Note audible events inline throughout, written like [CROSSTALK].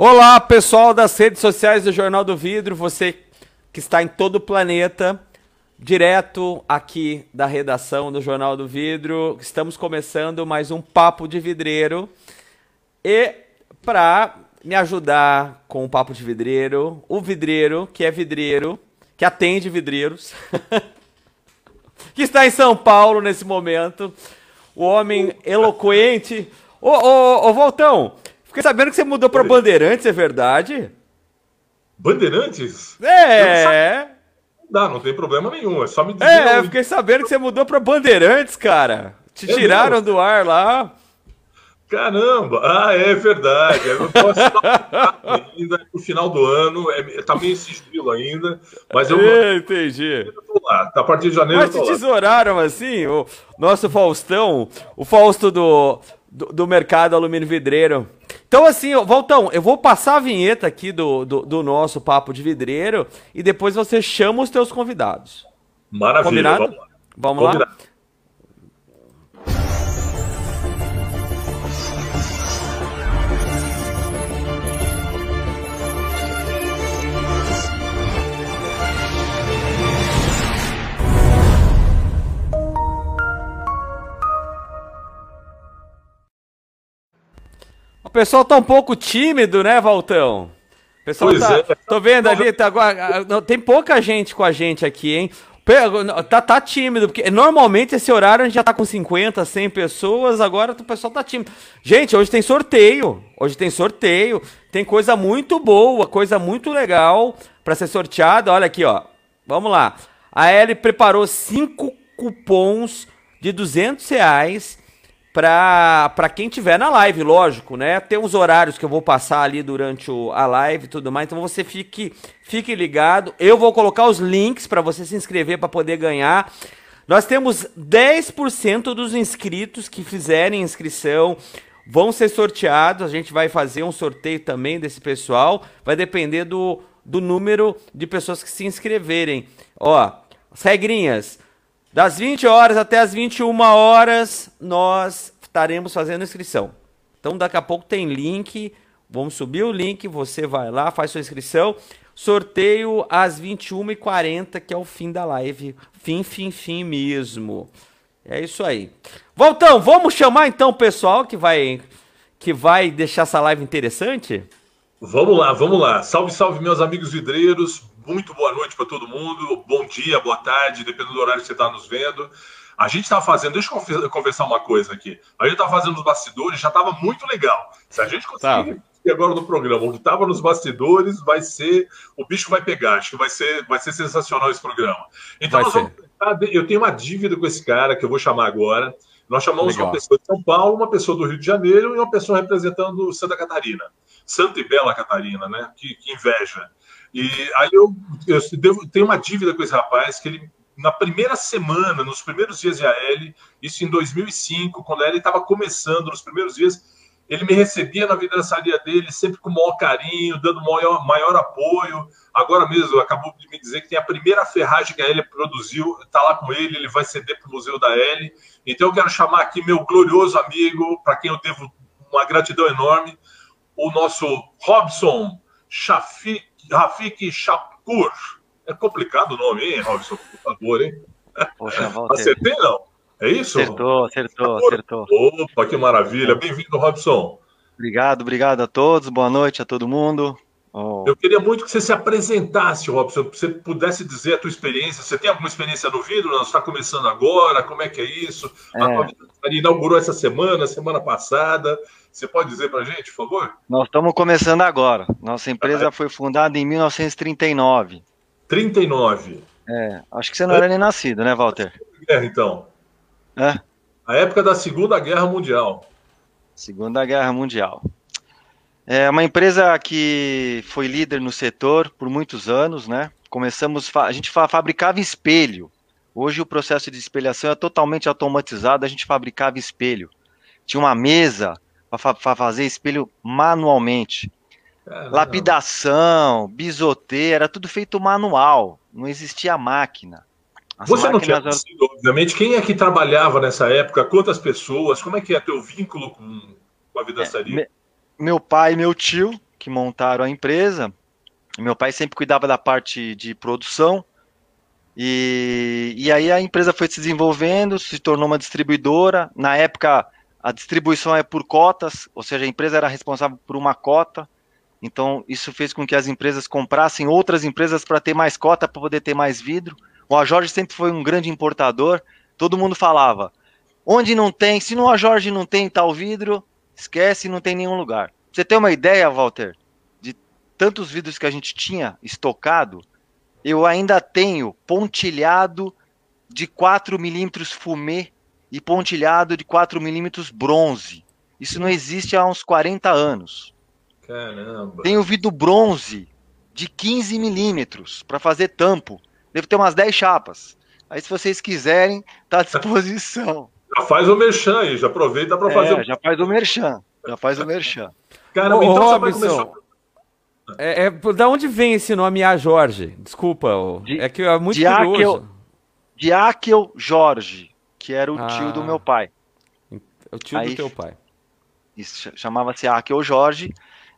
Olá, pessoal das redes sociais do Jornal do Vidro, você que está em todo o planeta, direto aqui da redação do Jornal do Vidro. Estamos começando mais um Papo de Vidreiro. E para me ajudar com o Papo de Vidreiro, o vidreiro, que é vidreiro, que atende vidreiros, [LAUGHS] que está em São Paulo nesse momento, o homem eloquente. Ô, ô, ô, Voltão, fiquei sabendo que você mudou para Bandeirantes, é verdade? Bandeirantes? É. Não dá, não tem problema nenhum, é só me dizer. É, eu fiquei sabendo que você mudou para Bandeirantes, cara. Te É tiraram mesmo? do ar lá. Caramba! Ah, é verdade. Eu posso [LAUGHS] ainda no final do ano, é, tá meio sigilo ainda, mas eu, É, entendi. eu tô lá. A partir de janeiro Mas te lá. tesouraram assim, o nosso Faustão, o Fausto do, do, do mercado alumínio vidreiro. Então, assim, Voltão, eu vou passar a vinheta aqui do, do, do nosso papo de vidreiro e depois você chama os teus convidados. Maravilha, Combinado? vamos lá. Vamos lá? Combinado. O pessoal tá um pouco tímido, né, Valtão? O pessoal Pois tá. é. Tô vendo ali, tá, agora- não, tem pouca gente com a gente aqui, hein? Tá, tá tímido, porque normalmente esse horário a gente já tá com 50, 100 pessoas, agora o pessoal tá tímido. Gente, hoje tem sorteio. Hoje tem sorteio. Tem coisa muito boa, coisa muito legal pra ser sorteada. Olha aqui, ó. Vamos lá. A Ellie preparou cinco cupons de 200 reais pra, pra quem tiver na live, lógico, né? Tem uns horários que eu vou passar ali durante o- a live e tudo mais, então você fique, fique ligado. Eu vou colocar os links pra você se inscrever pra poder ganhar. Nós temos 10% dos inscritos que fizerem inscrição vão ser sorteados. A gente vai fazer um sorteio também desse pessoal. Vai depender do, do número de pessoas que se inscreverem. Ó, as regrinhas. Das 20 horas até as 21 horas, nós estaremos fazendo inscrição. Então, daqui a pouco tem link. Vamos subir o link. Você vai lá, faz sua inscrição. Sorteio às 21h40, que é o fim da live. Fim, fim, fim mesmo. É isso aí. Voltão, vamos chamar então o pessoal que vai, que vai deixar essa live interessante? Vamos lá, vamos lá. Salve, salve, meus amigos vidreiros. Muito boa noite para todo mundo. Bom dia, boa tarde, dependendo do horário que você está nos vendo. A gente está fazendo, deixa eu conversar uma coisa aqui. A gente está fazendo os bastidores, já estava muito legal. Se a gente conseguir repetir agora no programa o que estava nos bastidores, vai ser. O bicho vai pegar. Acho que vai ser, vai ser sensacional esse programa. Então, vamos eu tenho uma dívida com esse cara que eu vou chamar agora. Nós chamamos Legal. uma pessoa de São Paulo, uma pessoa do Rio de Janeiro e uma pessoa representando Santa Catarina. Santa e Bela Catarina, né? Que, que inveja. E aí eu, eu devo- tenho uma dívida com esse rapaz que ele, na primeira semana, nos primeiros dias de AL, isso em 2005, quando a AL estava começando, nos primeiros dias, ele me recebia na vidraçaria dele, sempre com o maior carinho, dando maior, maior apoio. Agora mesmo, acabou de me dizer que tem a primeira ferragem que a L produziu, está lá com ele, ele vai ceder para o Museu da L. Então eu quero chamar aqui meu glorioso amigo, para quem eu devo uma gratidão enorme, o nosso Robson Rafik Shakur. É complicado o nome, hein, Robson? Por favor, hein? Poxa, [LAUGHS] Walter. Acertei, não? É isso? Acertou, acertou, acertou. Opa, que maravilha. Bem-vindo, Robson. Obrigado, obrigado a todos. Boa noite a todo mundo. Oh, Eu queria muito que você se apresentasse, Robson, que você pudesse dizer a tua experiência. Você tem alguma experiência no vidro? Nós está começando agora? Como é que é isso? A É. vidraçaria inaugurou essa semana, semana passada. Você pode dizer para a gente, por favor? nós estamos começando agora. Nossa empresa foi fundada em 1939. 39. É, acho que você não era nem nascido, né, Walter? Guerra, então. É? A época da Segunda Guerra Mundial. Segunda Guerra Mundial. É uma empresa que foi líder no setor por muitos anos, né? Começamos, a gente fa- fabricava espelho. Hoje o processo de espelhação é totalmente automatizado, a gente fabricava espelho. Tinha uma mesa para fazer espelho manualmente. Caramba. Lapidação, bisoteira, era tudo feito manual, não existia máquina. As Você não tinha máquinas nascido, obviamente. Quem é que trabalhava nessa época? Quantas pessoas? Como é que é teu vínculo com, com a vidraçaria? Me- meu pai e meu tio que montaram a empresa. Meu pai sempre cuidava da parte de produção. E, e aí a empresa foi se desenvolvendo, se tornou uma distribuidora. Na época, a distribuição é por cotas, ou seja, a empresa era responsável por uma cota. Então, isso fez com que as empresas comprassem outras empresas para ter mais cota, para poder ter mais vidro. O Ajorge sempre foi um grande importador. Todo mundo falava: onde não tem, se no Ajorge não tem tal vidro, esquece, não tem nenhum lugar. Você ter uma ideia, Walter, de tantos vidros que a gente tinha estocado, eu ainda tenho pontilhado de 4 milímetros fumê e pontilhado de 4 milímetros bronze. Isso não existe há uns 40 anos. Caramba. Tem o vidro bronze de 15 milímetros para fazer tampo. Deve ter umas 10 chapas. Aí, se vocês quiserem, tá à disposição. [LAUGHS] Já faz o merchan aí, já aproveita para fazer. É, já faz o merchan. Já faz o merchan. Caramba, Ô, então Robinson, você vai começar. É, é, da onde vem esse nome A Jorge? Desculpa, de, é que é muito de curioso. de Akel Jorge, que era o ah, tio do meu pai. O tio Aí, do teu pai. Isso chamava-se Akel Jorge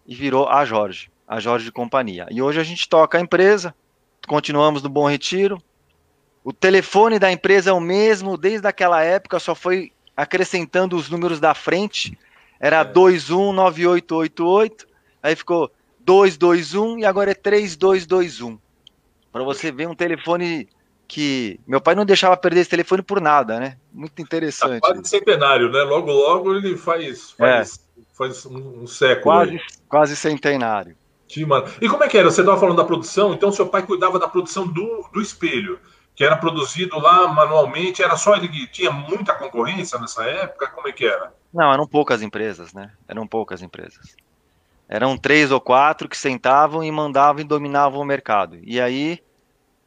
e virou a Jorge, a Jorge de Companhia. E hoje a gente toca a empresa, continuamos no Bom Retiro. O telefone da empresa é o mesmo desde aquela época, só foi acrescentando os números da frente. Era é. 219888, aí ficou 221 e agora é 3221. Para você ver um telefone que meu pai não deixava perder esse telefone por nada, né? Muito interessante. Tá quase centenário, né? Logo, logo ele faz, faz é faz um, um século. Quase, quase centenário. Que, mano. E como é que era? Você estava falando da produção, então seu pai cuidava da produção do, do espelho, que era produzido lá manualmente, era só ele que tinha muita concorrência nessa época? Como é que era? Não, eram poucas empresas, né? Eram poucas empresas. Eram três ou quatro que sentavam e mandavam e dominavam o mercado. E aí,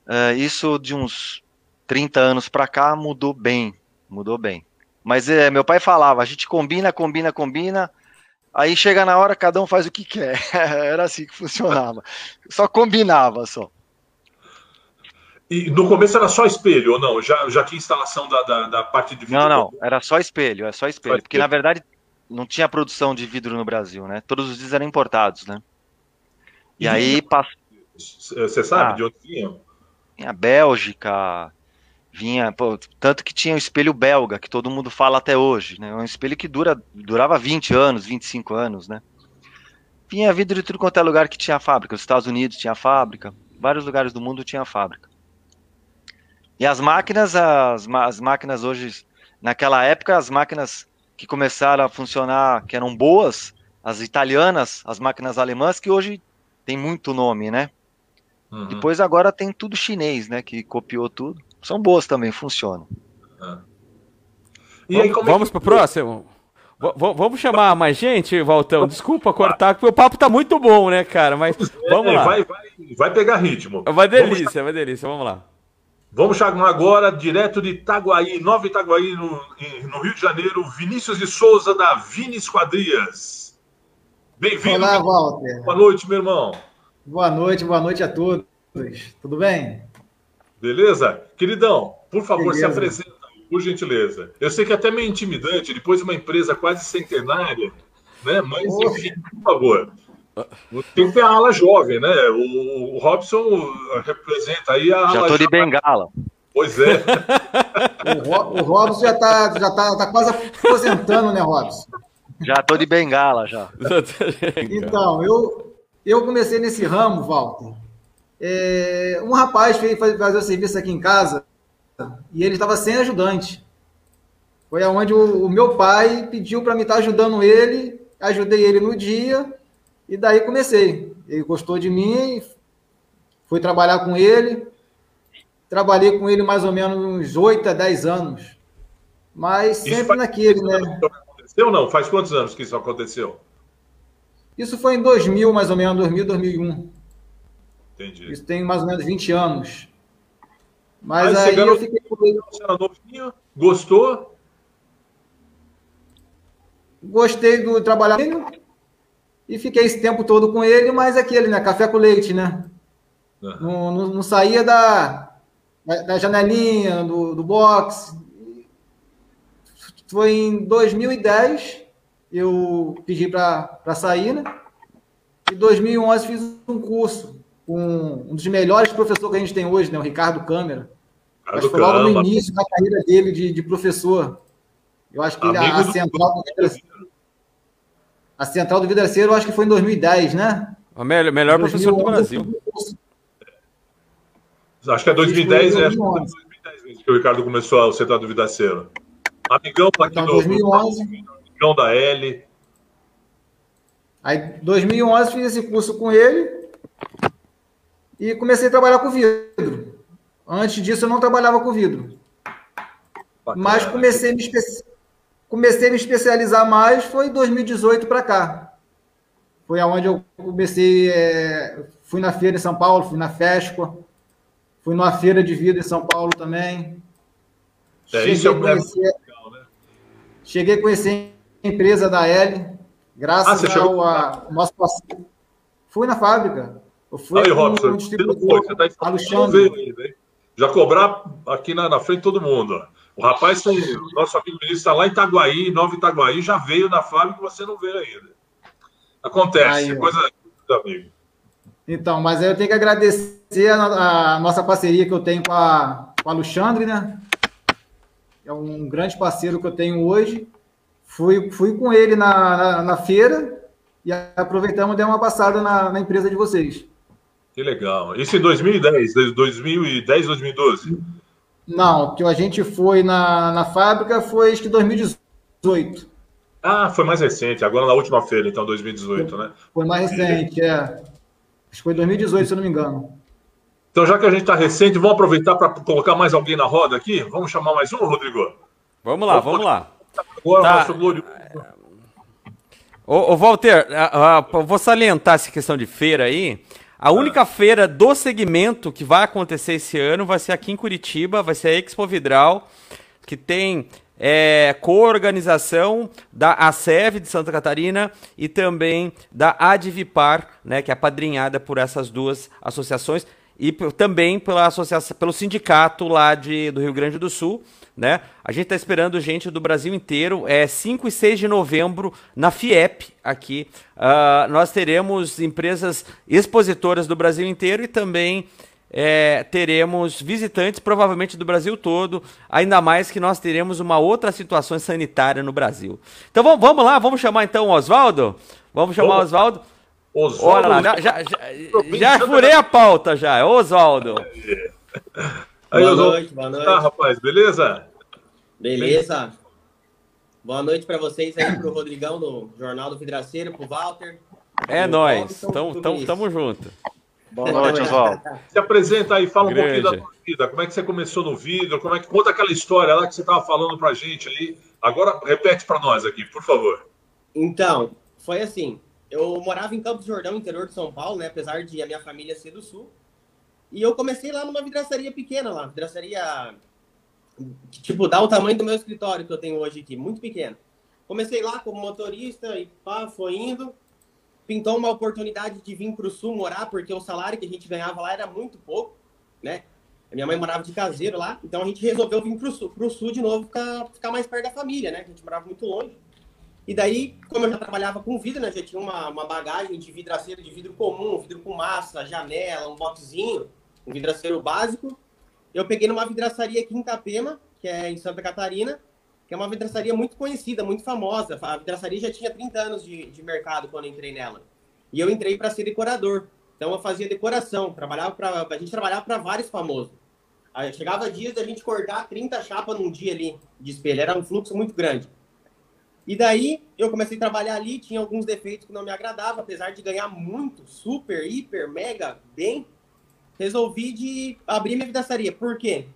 uh, isso de uns 30 anos para cá mudou bem, mudou bem. Mas é, meu pai falava, a gente combina, combina, combina, Aí chega na hora, cada um faz o que quer. [LAUGHS] Era assim que funcionava. Só combinava só. E no começo era só espelho ou não? Já, já tinha instalação da, da, da parte de vidro? Não, não, era só espelho, é só espelho. Só porque espelho. na verdade não tinha produção de vidro no Brasil, né? Todos os dias eram importados, né? E, e aí passou. Você sabe ah, de onde vinham? Tinha Bélgica, vinha, pô, tanto que tinha o espelho belga, que todo mundo fala até hoje, né? Um espelho que dura, durava 20 anos, 25 anos, né? Vinha vidro de tudo quanto é lugar que tinha fábrica. Os Estados Unidos tinha fábrica, vários lugares do mundo tinha fábrica. E as máquinas, as, as máquinas hoje, naquela época, as máquinas que começaram a funcionar, que eram boas, as italianas, as máquinas alemãs, que hoje tem muito nome, né? Uhum. Depois agora tem tudo chinês, né? Que copiou tudo são boas também, funcionam. Ah. E vamos, aí, vamos é que... pro próximo? V vamos chamar mais gente, Valtão? Desculpa cortar, porque o papo tá muito bom, né, cara? Mas é, vamos lá. Vai, vai, vai pegar ritmo. Vai delícia, vamos... vai delícia, vamos lá. Vamos chamar agora, direto de Itaguaí, Nova Itaguaí, no, no Rio de Janeiro, Vinícius de Souza, da Vini Esquadrias. Bem-vindo. Olá, Walter. Boa noite, meu irmão. Boa noite, boa noite a todos. Tudo bem? Beleza? Queridão, por favor, Beleza. se apresenta, por gentileza. Eu sei que é até meio intimidante, depois de uma empresa quase centenária, né? Mas, enfim, por favor. Tem que ter a ala jovem, né? O, o Robson representa aí a ala Já tô de bengala. Pois é. [LAUGHS] o, o Robson já tá, já tá, tá quase aposentando, né, Robson? Já tô de bengala, já. Então, eu, eu comecei nesse ramo, Walter, é, um rapaz veio fazer o serviço aqui em casa e ele estava sem ajudante. Foi aonde o, o meu pai pediu para me estar tá ajudando ele, ajudei ele no dia e daí comecei. Ele gostou de mim, fui trabalhar com ele, trabalhei com ele mais ou menos uns 8 a 10 anos. Mas sempre naquele, né? Aconteceu ou não? Faz quantos anos que isso aconteceu? Isso foi em 2000, mais ou menos, 2000, 2001. Entendi. Isso tem mais ou menos 20 anos. Mas aí, aí eu fiquei com ele. Novinho, gostou? Gostei do trabalho e fiquei esse tempo todo com ele, mas aquele, né? Café com leite, né? Uhum. Não, não, não, saía da, da janelinha, do, do box. Foi em 2010, eu pedi para sair, né? em 2011 fiz um curso com um dos melhores professores que a gente tem hoje, né, o Ricardo Câmara. Acho que foi logo no início da carreira dele de, de professor. Eu acho que ele, a, central do a central do Vidraceiro, eu acho que foi em 2010, né? O melhor, melhor professor do Brasil. Acho que é 2010, é 2010 que o Ricardo começou a central do Vidraceiro. Amigão aqui então, do, 2011. amigão da L. Aí, 2011, fiz esse curso com ele e comecei a trabalhar com vidro. Antes disso, eu não trabalhava com vidro. Bacana. Mas comecei a, me espe... comecei a me especializar mais foi em 2018 para cá. Foi aonde eu comecei, é... fui na feira em São Paulo, fui na FESCO, fui numa feira de vidro em São Paulo também. É, cheguei, isso é, conhecer... legal, né? cheguei a conhecer a empresa da L, graças ah, ao a... nosso parceiro. Fui na fábrica. Eu fui Aí, Robson, um você não foi, você está Alexandre. Já cobrar aqui na, na frente todo mundo. O rapaz tem, nosso amigo ministro está lá em Itaguaí, Nova Itaguaí, já veio na fábrica e você não veio ainda. Acontece, aí, coisa do amigo. Então, mas eu tenho que agradecer a, a, nossa parceria que eu tenho com a, com a Alexandre, né? É um grande parceiro que eu tenho hoje. Fui, fui com ele na, na, na feira e aproveitamos e demos uma passada na, na empresa de vocês. Que legal. Isso em 2010, 2010, 2012? Não, que a gente foi na, na fábrica foi acho que 2018. Ah, foi mais recente, agora na última feira, então, 2018, né? Foi mais recente, é. Acho que foi 2018, se eu não me engano. Então, já que a gente está recente, vamos aproveitar para colocar mais alguém na roda aqui? Vamos chamar mais um, Rodrigo? Vamos lá, vamos, vamos lá. Agora, tá. nosso glorioso. Ô, ô Walter, uh, uh, vou salientar essa questão de feira aí. A única feira do segmento que vai acontecer esse ano vai ser aqui em Curitiba, vai ser a Expo Vidral, que tem é, co-organização da ASEV de Santa Catarina e também da Advipar, né, que é apadrinhada por essas duas associações e também pela associação, pelo sindicato lá de, do Rio Grande do Sul né? A gente está esperando gente do Brasil inteiro. É 5 e 6 de novembro na FIEP aqui. Uh, nós teremos empresas expositoras do Brasil inteiro e também é, teremos visitantes, provavelmente do Brasil todo, ainda mais que nós teremos uma outra situação sanitária no Brasil. Então vamos, vamos lá, vamos chamar então o Oswaldo? Vamos chamar o Oswaldo? Oswaldo. Olha lá, já, já, já, já furei a pauta já, Oswaldo. Aí, boa noite, boa noite. Tá, rapaz, beleza? Beleza. Boa noite para vocês aí, pro Rodrigão do Jornal do Vidraceiro, pro Walter. É nós. Então, tamo, tamo junto. Boa noite, Oswaldo. Se apresenta aí, fala Grande. um pouquinho da tua vida. Como é que você começou no vidro? Como é que conta aquela história lá que você estava falando pra gente ali? Agora repete para nós aqui, por favor. Então, foi assim. Eu morava em Campos Jordão, interior de São Paulo, né? Apesar de a minha família ser do sul. E eu comecei lá numa vidraçaria pequena lá, vidraçaria que, tipo, dá o tamanho do meu escritório que eu tenho hoje aqui, muito pequeno. Comecei lá como motorista e pá, foi indo. Pintou uma oportunidade de vir para o sul morar, porque o salário que a gente ganhava lá era muito pouco, né? A minha mãe morava de caseiro lá, então a gente resolveu vir para o sul, pro sul de novo, ficar, ficar mais perto da família, né? A gente morava muito longe. E daí, como eu já trabalhava com vidro, né? Já tinha uma, uma bagagem de vidraceiro de vidro comum, vidro com massa, janela, um botezinho um vidraceiro básico. Eu peguei numa vidraçaria aqui em Itapema, que é em Santa Catarina, que é uma vidraçaria muito conhecida, muito famosa. A vidraçaria já tinha 30 anos de, de mercado quando entrei nela. E eu entrei para ser decorador. Então eu fazia decoração, trabalhava para a gente trabalhava para vários famosos. Aí chegava dias da gente cortar 30 chapas num dia ali de espelho, era um fluxo muito grande. E daí eu comecei a trabalhar ali, tinha alguns defeitos que não me agradavam, apesar de ganhar muito, super, hiper, mega, bem, resolvi de abrir minha vidraçaria. Por quê?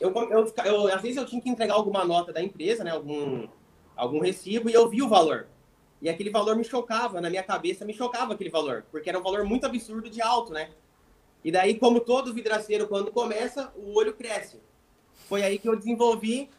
Eu, eu, eu, às vezes eu tinha que entregar alguma nota da empresa, né? Algum, algum recibo, e eu vi o valor. E aquele valor me chocava, na minha cabeça me chocava aquele valor, porque era um valor muito absurdo de alto, né? E daí, como todo vidraceiro, quando começa, o olho cresce. Foi aí que eu desenvolvi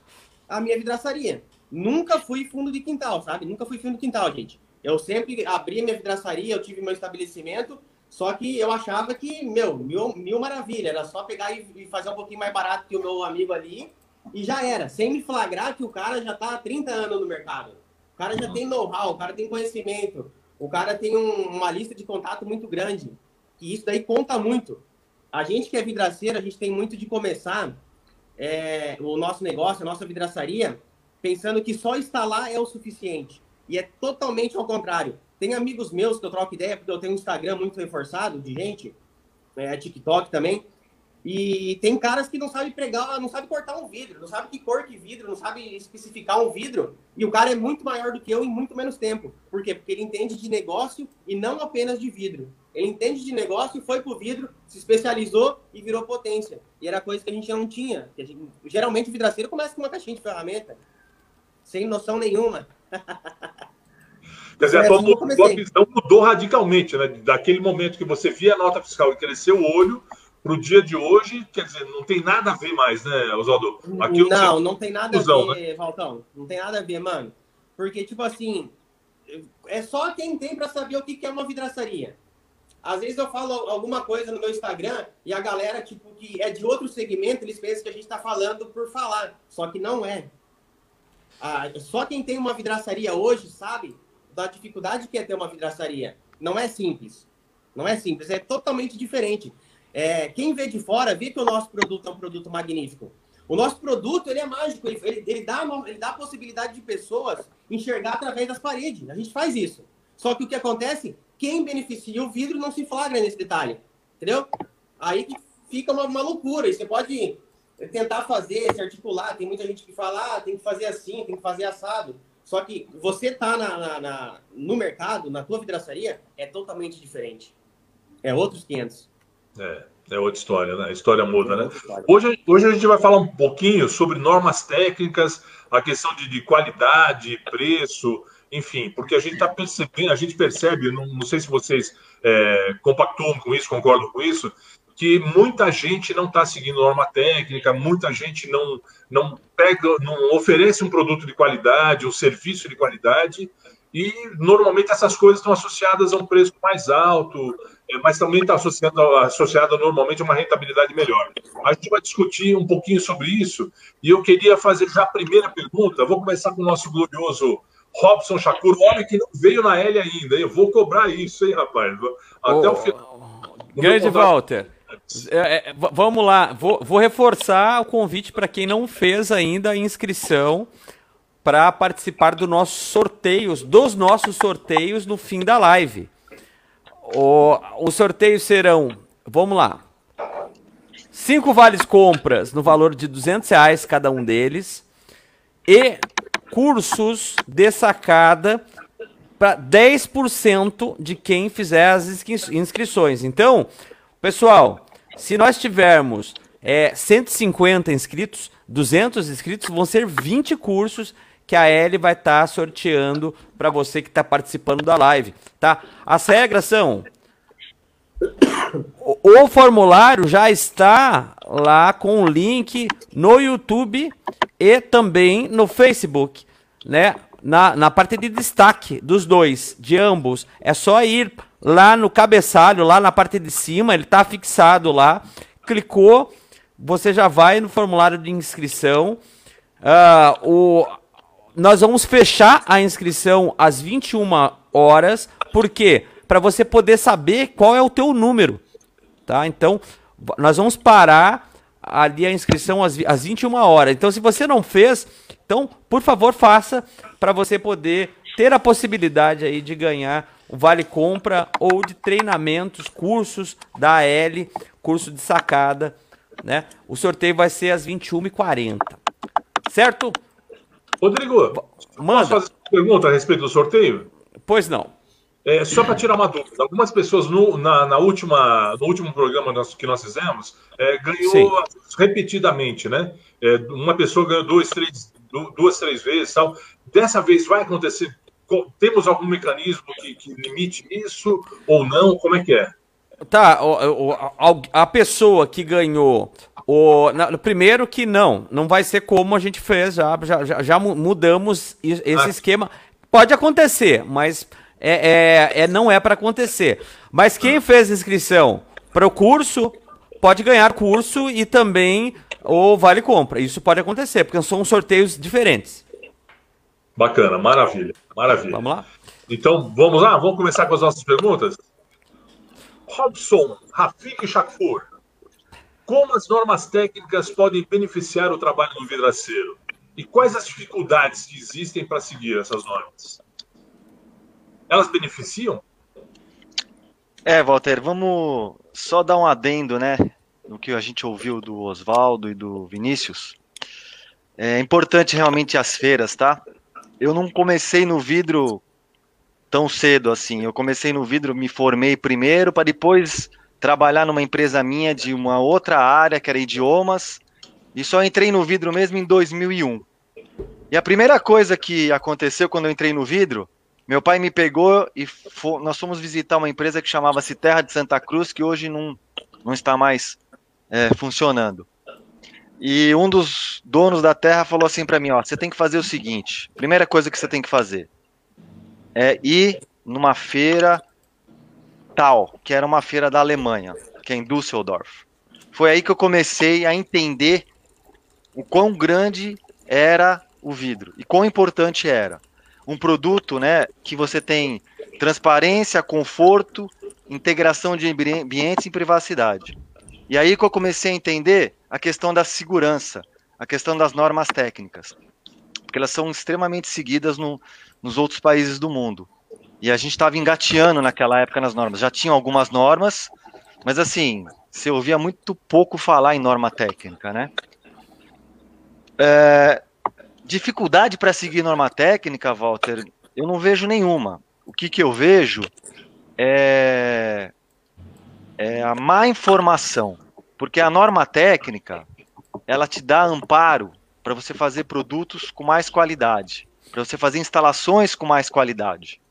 a minha vidraçaria. Nunca fui fundo de quintal, sabe? Nunca fui fundo de quintal, gente. Eu sempre abri minha vidraçaria, eu tive meu estabelecimento, só que eu achava que, meu, mil, mil maravilha, era só pegar e, e, fazer um pouquinho mais barato que o meu amigo ali e já era, sem me flagrar que o cara já tá há 30 anos no mercado. O cara já tem know-how, o cara tem conhecimento. o cara tem um, uma lista de contato muito grande. E isso daí conta muito. A gente que é vidraceiro, a gente tem muito de começar é, o nosso negócio, a nossa vidraçaria, pensando que só instalar é o suficiente. E é totalmente ao contrário. Tem amigos meus que eu troco ideia, porque eu tenho um Instagram muito reforçado de gente, é, TikTok também, e tem caras que não sabem pregar, não sabem cortar um vidro, não sabem que cor que vidro, não sabem especificar um vidro. E o cara é muito maior do que eu em muito menos tempo. Por quê? Porque ele entende de negócio e não apenas de vidro. Ele entende de negócio, foi pro vidro, se especializou e virou potência. E era coisa que a gente não tinha. Gente, geralmente o vidraceiro começa com uma caixinha de ferramenta, sem noção nenhuma. Quer dizer, a tua, tua visão mudou radicalmente, né? Daquele momento que você via a nota fiscal e cresceu o olho, para o dia de hoje, quer dizer, não tem nada a ver mais, né, Oswaldo? Aquilo não, não tem nada a ver, né? Falcão. Não tem nada a ver, mano. Porque, tipo assim, é só quem tem para saber o que é uma vidraçaria. Às vezes eu falo alguma coisa no meu Instagram e a galera, tipo, que é de outro segmento, eles pensam que a gente está falando por falar. Só que não é. Ah, só quem tem uma vidraçaria hoje sabe da dificuldade que é ter uma vidraçaria. Não é simples. Não é simples, é totalmente diferente. É, quem vê de fora vê que o nosso produto é um produto magnífico. O nosso produto ele é mágico, ele, ele, ele, dá, ele dá a possibilidade de pessoas enxergar através das paredes. A gente faz isso. Só que o que acontece? Quem beneficia o vidro não se flagra nesse detalhe. Entendeu? Aí fica uma, uma loucura. E você pode tentar fazer, se articular. Tem muita gente que fala, ah, tem que fazer assim, tem que fazer assado. Só que você tá na, na, na no mercado, na tua vidraçaria, é totalmente diferente. É outros 500. É, é outra história, né? A história muda, né? Hoje, hoje a gente vai falar um pouquinho sobre normas técnicas, a questão de, de qualidade, preço, enfim, porque a gente está percebendo, a gente percebe, não, não sei se vocês é, compactuam com isso, concordam com isso, que muita gente não está seguindo norma técnica, muita gente não, não pega, não oferece um produto de qualidade, um serviço de qualidade, e normalmente essas coisas estão associadas a um preço mais alto, é, mas também está associado, associado normalmente a uma rentabilidade melhor. A gente vai discutir um pouquinho sobre isso, e eu queria fazer já a primeira pergunta. Vou começar com o nosso glorioso Robson Shakur, homem que não veio na L ainda. Eu vou cobrar isso, hein, rapaz? Até o final. Grande Walter. É, é, vamos lá, vou, vou reforçar o convite para quem não fez ainda a inscrição para participar do nossos sorteios, dos nossos sorteios no fim da live. O, os sorteios serão, vamos lá, cinco vales compras no valor de 200 reais cada um deles e cursos de sacada para 10% de quem fizer as inscrições. Então, pessoal, se nós tivermos é, 150 inscritos, 200 inscritos, vão ser 20 cursos que a Ellie vai estar tá sorteando para você que está participando da live, tá? As regras são [COUGHS] o, o, formulário já está lá com o link no YouTube e também no Facebook, né? Na, na parte de destaque dos dois, de ambos. É só ir lá no cabeçalho, lá na parte de cima, ele está fixado lá. Clicou, você já vai no formulário de inscrição. Uh, o, nós vamos fechar a inscrição às 21 horas, porque para você poder saber qual é o teu número, tá? Então, nós vamos parar ali a inscrição às, às 21 horas. Então, se você não fez, então, por favor, faça para você poder ter a possibilidade aí de ganhar o vale compra ou de treinamentos, cursos da AL, curso de sacada, né? O sorteio vai ser às 21h40. Certo? Rodrigo, Manda. posso fazer uma pergunta a respeito do sorteio? Pois não. É, só para tirar uma dúvida, algumas pessoas no, na, na, última, no último programa que nós fizemos é, ganhou Sim. repetidamente, né? É, uma pessoa ganhou duas três, duas, três vezes tal. Dessa vez vai acontecer? Temos algum mecanismo que, que limite isso ou não? Como é que é? Tá, a pessoa que ganhou o, na, primeiro que não, não vai ser como a gente fez, já, já, já mudamos esse ah. esquema. Pode acontecer, mas é, é, é não é para acontecer. Mas quem fez inscrição para o curso pode ganhar curso e também o vale compra. Isso pode acontecer, porque são sorteios diferentes. Bacana, maravilha, maravilha. Vamos lá? Então, vamos lá? Vamos começar com as nossas perguntas? Robson, Rafik Shakur. Como as normas técnicas podem beneficiar o trabalho do vidraceiro? E quais as dificuldades que existem para seguir essas normas? Elas beneficiam? É, Walter, vamos só dar um adendo, né? No que a gente ouviu do Oswaldo e do Vinícius. É importante realmente as feiras, tá? Eu não comecei no vidro tão cedo assim. Eu comecei no vidro, me formei primeiro para depois trabalhar numa empresa minha de uma outra área, que era idiomas, e só entrei no vidro mesmo em 2001. E a primeira coisa que aconteceu quando eu entrei no vidro meu pai me pegou e nós fomos visitar uma empresa que chamava-se Terra de Santa Cruz, que hoje não, não está mais é, funcionando. E um dos donos da terra falou assim para mim: ó, você tem que fazer o seguinte: primeira coisa que você tem que fazer é ir numa feira tal, que era uma feira da Alemanha, que é em Düsseldorf. Foi aí que eu comecei a entender o quão grande era o vidro e quão importante era um produto né, que você tem transparência, conforto, integração de ambientes e privacidade. E aí que eu comecei a entender a questão da segurança, a questão das normas técnicas, porque elas são extremamente seguidas no, nos outros países do mundo. E a gente estava engateando naquela época nas normas. Já tinham algumas normas, mas assim, você ouvia muito pouco falar em norma técnica, né? É, Dificuldade para seguir norma técnica, Walter, eu não vejo nenhuma. O que, que eu vejo é, é a má informação, porque a norma técnica ela te dá amparo para você fazer produtos com mais qualidade, para você fazer instalações com mais qualidade.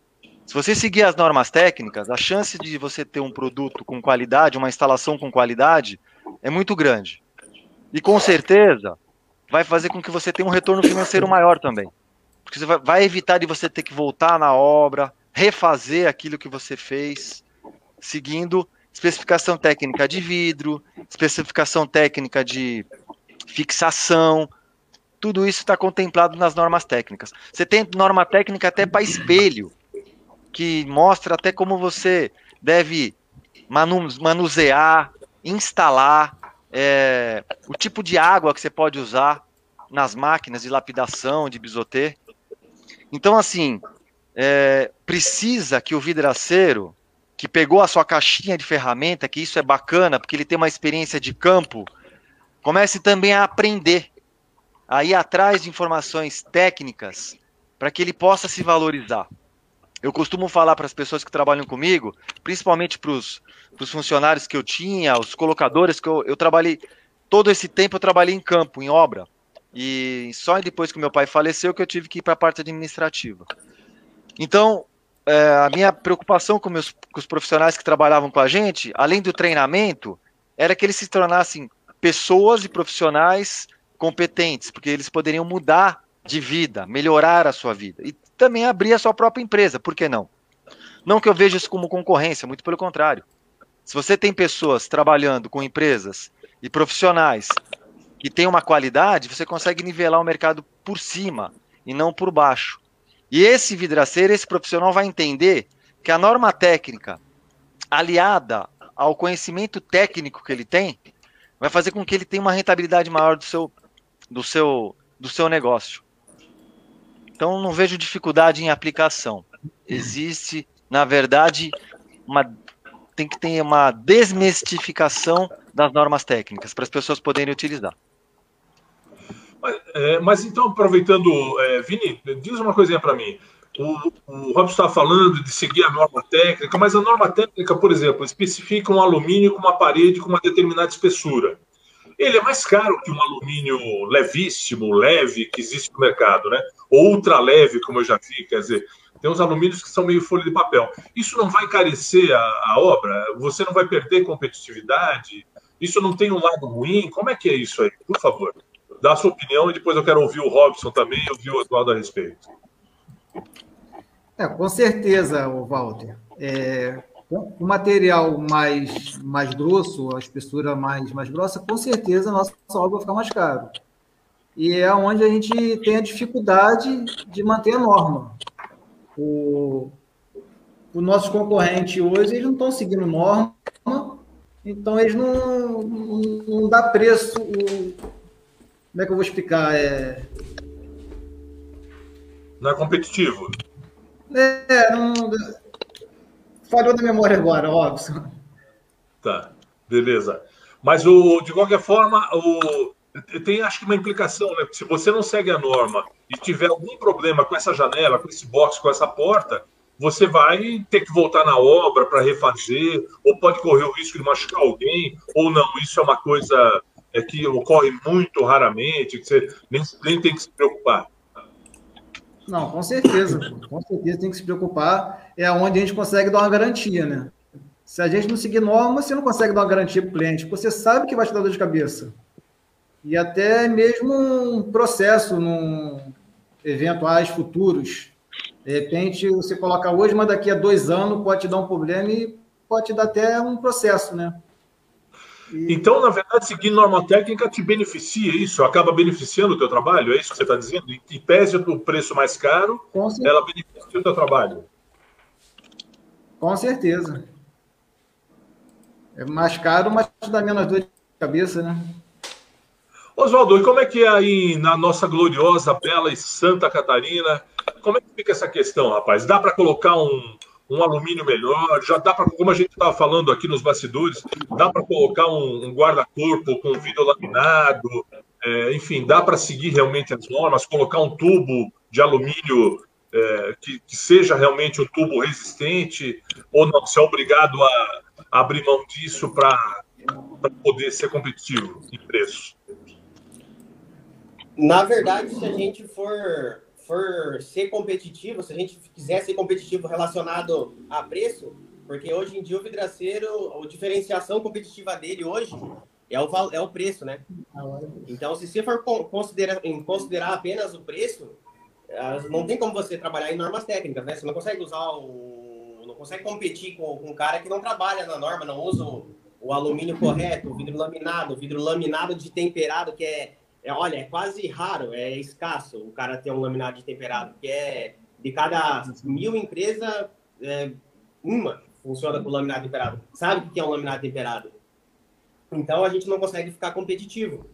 Se você seguir as normas técnicas, a chance de você ter um produto com qualidade, uma instalação com qualidade, é muito grande. E com certeza, vai fazer com que você tenha um retorno financeiro maior também. Porque você vai evitar de você ter que voltar na obra, refazer aquilo que você fez, seguindo especificação técnica de vidro, especificação técnica de fixação, tudo isso está contemplado nas normas técnicas. Você tem norma técnica até para espelho, que mostra até como você deve manusear, instalar, é, o tipo de água que você pode usar nas máquinas de lapidação, de bisotê. Então, assim, é, precisa que o vidraceiro, que pegou a sua caixinha de ferramenta, que isso é bacana, porque ele tem uma experiência de campo, comece também a aprender, a ir atrás de informações técnicas, para que ele possa se valorizar. Eu costumo falar para as pessoas que trabalham comigo, principalmente para os funcionários que eu tinha, os colocadores que eu, eu trabalhei, todo esse tempo eu trabalhei em campo, em obra. E só depois que meu pai faleceu que eu tive que ir para a parte administrativa. Então, é, a minha preocupação com, meus, com os profissionais que trabalhavam com a gente, além do treinamento, era que eles se tornassem pessoas e profissionais competentes, porque eles poderiam mudar de vida, melhorar a sua vida. E também abrir a sua própria empresa, por que não? Não que eu veja isso como concorrência, muito pelo contrário. Se você tem pessoas trabalhando com empresas e profissionais que têm uma qualidade, você consegue nivelar o mercado por cima e não por baixo. E esse vidraceiro, esse profissional vai entender que a norma técnica, aliada ao conhecimento técnico que ele tem, vai fazer com que ele tenha uma rentabilidade maior do seu, do seu, do seu negócio. Então não vejo dificuldade em aplicação. Existe, na verdade, uma tem que ter uma desmistificação das normas técnicas para as pessoas poderem utilizar. Mas, é, mas então, aproveitando, é, Vini, diz uma coisinha para mim. O, o Robson está falando de seguir a norma técnica, mas a norma técnica, por exemplo, especifica um alumínio com uma parede com uma determinada espessura ele é mais caro que um alumínio levíssimo, leve, que existe no mercado, né? Ultra leve, como eu já vi, quer dizer, tem uns alumínios que são meio folha de papel. Isso não vai encarecer a, a obra? Você não vai perder competitividade? Isso não tem um lado ruim? Como é que é isso aí? Por favor, dá a sua opinião e depois eu quero ouvir o Robson também e ouvir o Eduardo a respeito. É, com certeza, Walter. É, o material mais, mais grosso, a espessura mais, mais grossa, com certeza a nossa obra vai ficar mais caro. e é onde a gente tem a dificuldade de manter a norma. O, o nosso concorrente hoje, eles não estão seguindo norma, então eles não, não, não dá preço. Como é que eu vou explicar? É... Não é competitivo. É, não. Falhou da memória agora, óbvio. Tá, beleza. Mas o, de qualquer forma, o, tem acho que uma implicação, né? Se você não segue a norma e tiver algum problema com essa janela, com esse box, com essa porta, você vai ter que voltar na obra para refazer, ou pode correr o risco de machucar alguém, ou não. Isso é uma coisa é, que ocorre muito raramente, que você nem, nem tem que se preocupar. Não, com certeza. Com certeza tem que se preocupar. É onde a gente consegue dar uma garantia, né? Se a gente não seguir norma, você não consegue dar uma garantia para o cliente. Você sabe que vai te dar dor de cabeça. E até mesmo um processo num eventuais futuros. De repente, você coloca hoje, mas daqui a dois anos pode te dar um problema e pode te dar até um processo, né? E... Então, na verdade, seguir norma técnica te beneficia isso, acaba beneficiando o teu trabalho, é isso que você está dizendo? E pese o preço mais caro, ela beneficia o teu trabalho. Com certeza. É mais caro, mas dá menos dor de cabeça, né? Oswaldo, e como é que é aí na nossa gloriosa, bela e Santa Catarina? Como é que fica essa questão, rapaz? Dá para colocar um, um alumínio melhor? Já dá para, como a gente estava falando aqui nos bastidores, dá para colocar um, um guarda-corpo com vidro laminado? É, enfim, dá para seguir realmente as normas, colocar um tubo de alumínio é, que, que, seja realmente um tubo resistente? Ou não? Você é obrigado a, a abrir mão disso para poder ser competitivo em preço? Na verdade, se a gente for, for ser competitivo, se a gente quiser ser competitivo relacionado a preço, porque hoje em dia o vidraceiro, a diferenciação competitiva dele hoje é o, é o preço, né? Então, se você for considerar, considerar apenas o preço, não tem como você trabalhar em normas técnicas, né? Você não consegue usar o. não consegue competir com, com um cara que não trabalha na norma, não usa o, o alumínio correto, o vidro laminado, o vidro laminado de temperado, que é é, olha, é quase raro, é escasso o cara ter um laminado de temperado, porque é de cada mil empresas, é, uma funciona com laminado temperado. Sabe o que é um laminado temperado? Então a gente não consegue ficar competitivo.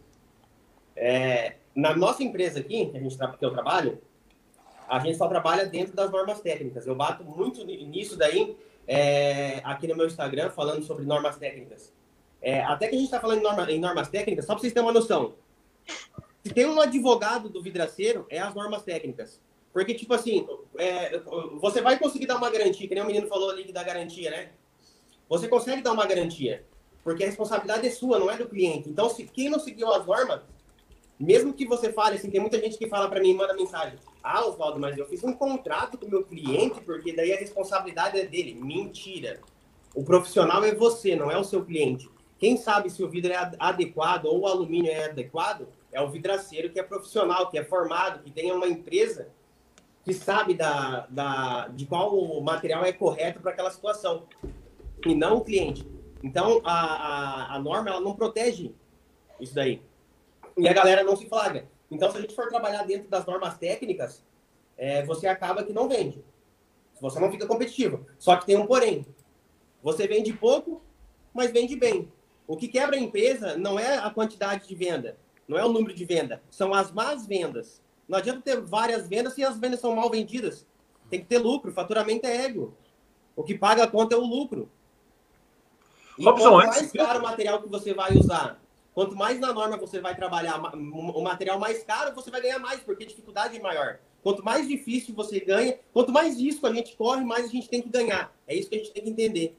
É, na nossa empresa aqui, que, a gente, que eu trabalho, a gente só trabalha dentro das normas técnicas. Eu bato muito nisso daí é, aqui no meu Instagram, falando sobre normas técnicas. É, até que a gente está falando em, norma, em normas técnicas, só para vocês terem uma noção. Se tem um advogado do vidraceiro, é as normas técnicas. Porque, tipo assim, é, você vai conseguir dar uma garantia, que nem o menino falou ali que dá garantia, né? Você consegue dar uma garantia, porque a responsabilidade é sua, não é do cliente. Então, se quem não seguiu as normas, mesmo que você fale, assim, tem muita gente que fala para mim, manda mensagem, ah, Oswaldo, mas eu fiz um contrato com o meu cliente, porque daí a responsabilidade é dele. Mentira. O profissional é você, não é o seu cliente. Quem sabe se o vidro é adequado ou o alumínio é adequado é o vidraceiro que é profissional, que é formado, que tem uma empresa que sabe da, da, de qual material é correto para aquela situação, e não o cliente. Então, a, a, a, norma ela não protege isso daí. E a galera não se flagra. Então, se a gente for trabalhar dentro das normas técnicas, é, você acaba que não vende. Você não fica competitivo. Só que tem um porém. Você vende pouco, mas vende bem. O que quebra a empresa não é a quantidade de venda, não é o número de venda, são as más vendas. Não adianta ter várias vendas se as vendas são mal vendidas. Tem que ter lucro, faturamento é ego. O que paga a conta é o lucro. E Robson, quanto mais caro o material que você vai usar, quanto mais na norma você vai trabalhar o material mais caro, você vai ganhar mais, porque a dificuldade é maior. Quanto mais difícil você ganha, quanto mais risco a gente corre, mais a gente tem que ganhar. É isso que a gente tem que entender.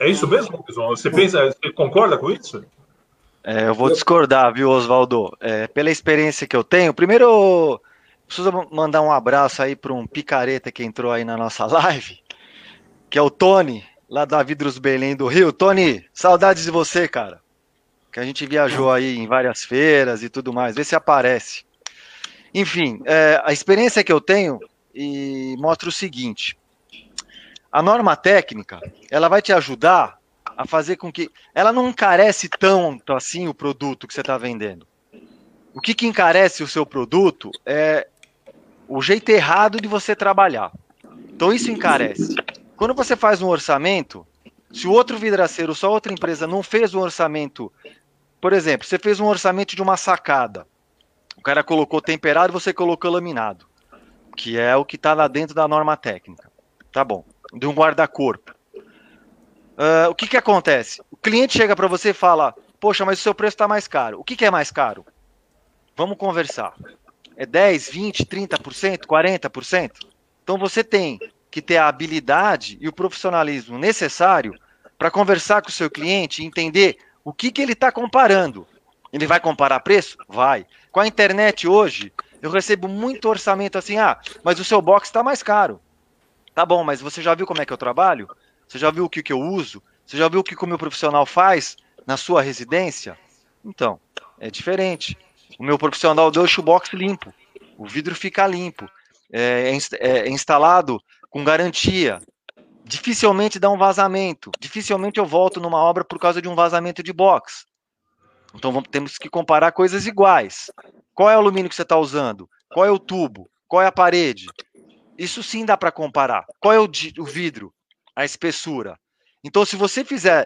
É isso mesmo, Você pensa, você concorda com isso? É, eu vou discordar, viu, Oswaldo? É, pela experiência que eu tenho, primeiro preciso mandar um abraço aí para um picareta que entrou aí na nossa [LAUGHS] live, que é o Tony, lá da Vidros Belém do Rio. Tony, saudades de você, cara. Que a gente viajou aí em várias feiras e tudo mais. Vê se aparece. Enfim, é, a experiência que eu tenho e mostra o seguinte: a norma técnica ela vai te ajudar a fazer com que ela não encarece tanto assim o produto que você está vendendo. O que, que encarece o seu produto é o jeito errado de você trabalhar. Então isso encarece. Quando você faz um orçamento, se o outro vidraceiro, só outra empresa não fez um orçamento, por exemplo, você fez um orçamento de uma sacada, o cara colocou temperado, você colocou laminado, que é o que está lá dentro da norma técnica. Tá bom. De um guarda-corpo. Uh, o que, que acontece? O cliente chega para você e fala: Poxa, mas o seu preço está mais caro. O que, que é mais caro? Vamos conversar. É 10, 20, 30%, 40%? Então você tem que ter a habilidade e o profissionalismo necessário para conversar com o seu cliente e entender o que, que ele está comparando. Ele vai comparar preço? Vai. Com a internet hoje, eu recebo muito orçamento assim: ah, mas o seu box está mais caro. Tá bom, mas você já viu como é que eu trabalho? Você já viu o que, que eu uso? Você já viu o que o meu profissional faz na sua residência? Então, é diferente. O meu profissional deixa o box limpo, o vidro fica limpo, é, é, é instalado com garantia. Dificilmente dá um vazamento. Dificilmente eu volto numa obra por causa de um vazamento de box. Então vamos, temos que comparar coisas iguais. Qual é o alumínio que você está usando? Qual é o tubo? Qual é a parede? Isso sim dá para comparar. Qual é o, o vidro? A espessura. Então, se você fizer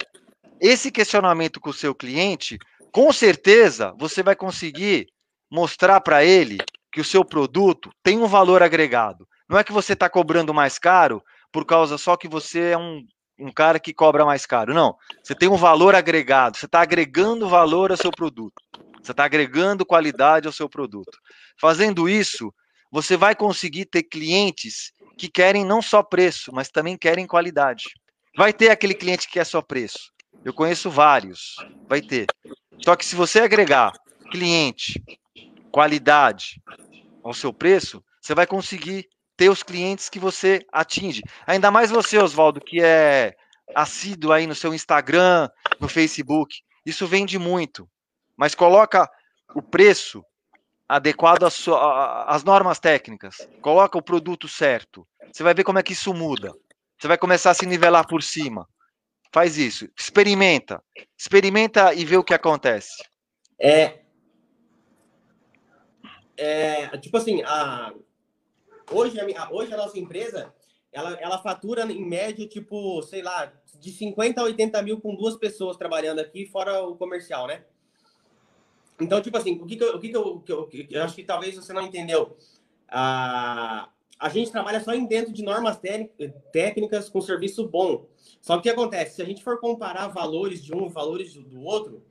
esse questionamento com o seu cliente, com certeza você vai conseguir mostrar para ele que o seu produto tem um valor agregado. Não é que você está cobrando mais caro por causa só que você é um, um cara que cobra mais caro. Não. Você tem um valor agregado. Você está agregando valor ao seu produto. Você está agregando qualidade ao seu produto. Fazendo isso, você vai conseguir ter clientes que querem não só preço, mas também querem qualidade. Vai ter aquele cliente que quer só preço. Eu conheço vários. Vai ter. Só que se você agregar cliente, qualidade ao seu preço, você vai conseguir ter os clientes que você atinge. Ainda mais você, Oswaldo, que é assíduo aí no seu Instagram, no Facebook. Isso vende muito. Mas coloca o preço adequado às normas técnicas. Coloca o produto certo. Você vai ver como é que isso muda. Você vai começar a se nivelar por cima. Faz isso. Experimenta. Experimenta e vê o que acontece. É. é tipo assim, a, hoje, a, hoje a nossa empresa ela, ela fatura em média, tipo, sei lá, de 50 a 80 mil com duas pessoas trabalhando aqui, fora o comercial, né? Então, tipo assim, o que, que, eu, o que, que, eu, que, eu, que eu acho que talvez você não entendeu. A, a gente trabalha só em dentro de normas técnicas com serviço bom. Só que o que acontece? Se a gente for comparar valores de um e valores do outro,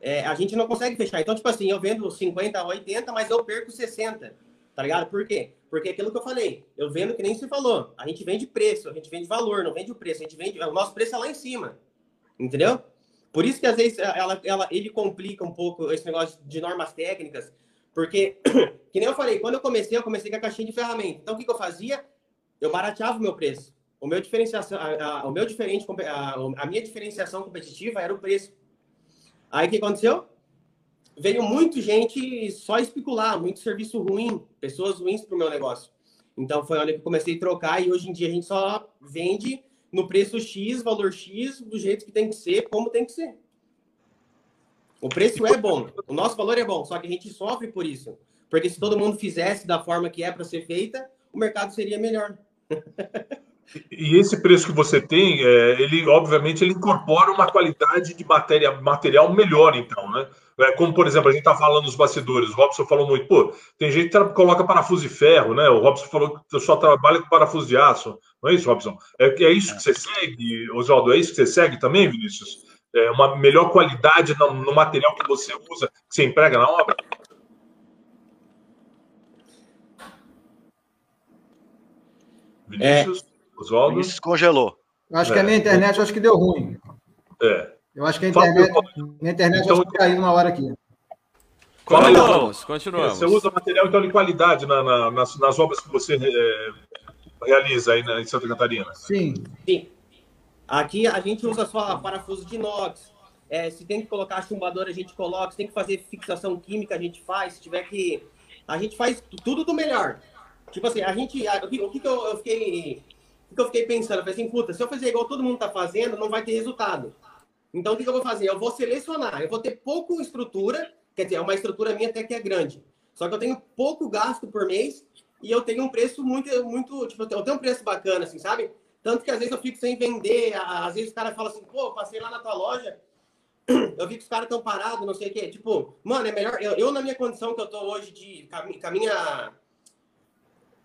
é, a gente não consegue fechar. Então, tipo assim, eu vendo 50 a 80, mas eu perco 60. Tá ligado? Por quê? Porque é aquilo que eu falei, eu vendo que nem você falou. A gente vende preço, a gente vende valor, não vende o preço. A gente vende. O nosso preço é lá em cima. Entendeu? Por isso que às vezes ela, ela, ele complica um pouco esse negócio de normas técnicas, porque, [CLEARS THROAT] que nem eu falei, quando eu comecei, eu comecei com a caixinha de ferramenta. Então, o que, que eu fazia? Eu barateava o meu preço. O meu diferenciação, a, a, o meu diferente, a, a minha diferenciação competitiva era o preço. Aí o que aconteceu? Veio muita gente só especular, muito serviço ruim, pessoas ruins para o meu negócio. Então foi onde eu comecei a trocar e hoje em dia a gente só vende no preço X, valor X, do jeito que tem que ser, como tem que ser. O preço é bom, o nosso valor é bom, só que a gente sofre por isso. Porque se todo mundo fizesse da forma que é para ser feita, o mercado seria melhor. E esse preço que você tem, é, ele obviamente ele incorpora uma qualidade de matéria, material melhor, então, né? É, como, por exemplo, a gente está falando nos bastidores, o Robson falou muito, pô, tem gente que coloca parafuso de ferro, né? O Robson falou que só trabalha com parafuso de aço. Não é isso, Robson? É, é isso que você segue, Oswaldo? É isso que você segue também, Vinícius? É uma melhor qualidade no, no material que você usa, que você emprega na obra? Vinícius, é, Oswaldo? Vinícius congelou. Eu acho é. que a minha internet acho que deu ruim. É. Eu acho que a internet, minha internet então, caiu uma hora aqui. Continuamos, continuamos. Você usa material então de qualidade na, na, nas, nas, obras que você é, realiza aí na, em Santa Catarina? Sim. Sim. Aqui a gente usa só parafuso de inox. É, se tem que colocar chumbador, a gente coloca. Se tem que fazer fixação química, a gente faz. Se tiver que. A gente faz tudo do melhor. Tipo assim, a gente. o que, o que, eu, eu, fiquei. O que eu fiquei pensando? Eu falei assim, puta, se eu fizer igual todo mundo tá fazendo, não vai ter resultado. Então, o que, eu vou fazer? Eu vou selecionar, eu vou ter pouco estrutura Quer dizer, é uma estrutura minha até que é grande. Só que eu tenho pouco gasto por mês e eu tenho um preço muito, muito, tipo, eu tenho um preço bacana, assim, sabe? Tanto que às vezes eu fico sem vender, às vezes o cara fala assim, pô, passei lá na tua loja, [CLEARS THROAT] eu vi que os caras estão parados, não sei o quê. Tipo, mano, é melhor. Eu, eu, na minha condição que eu tô hoje, de, com, a, a minha.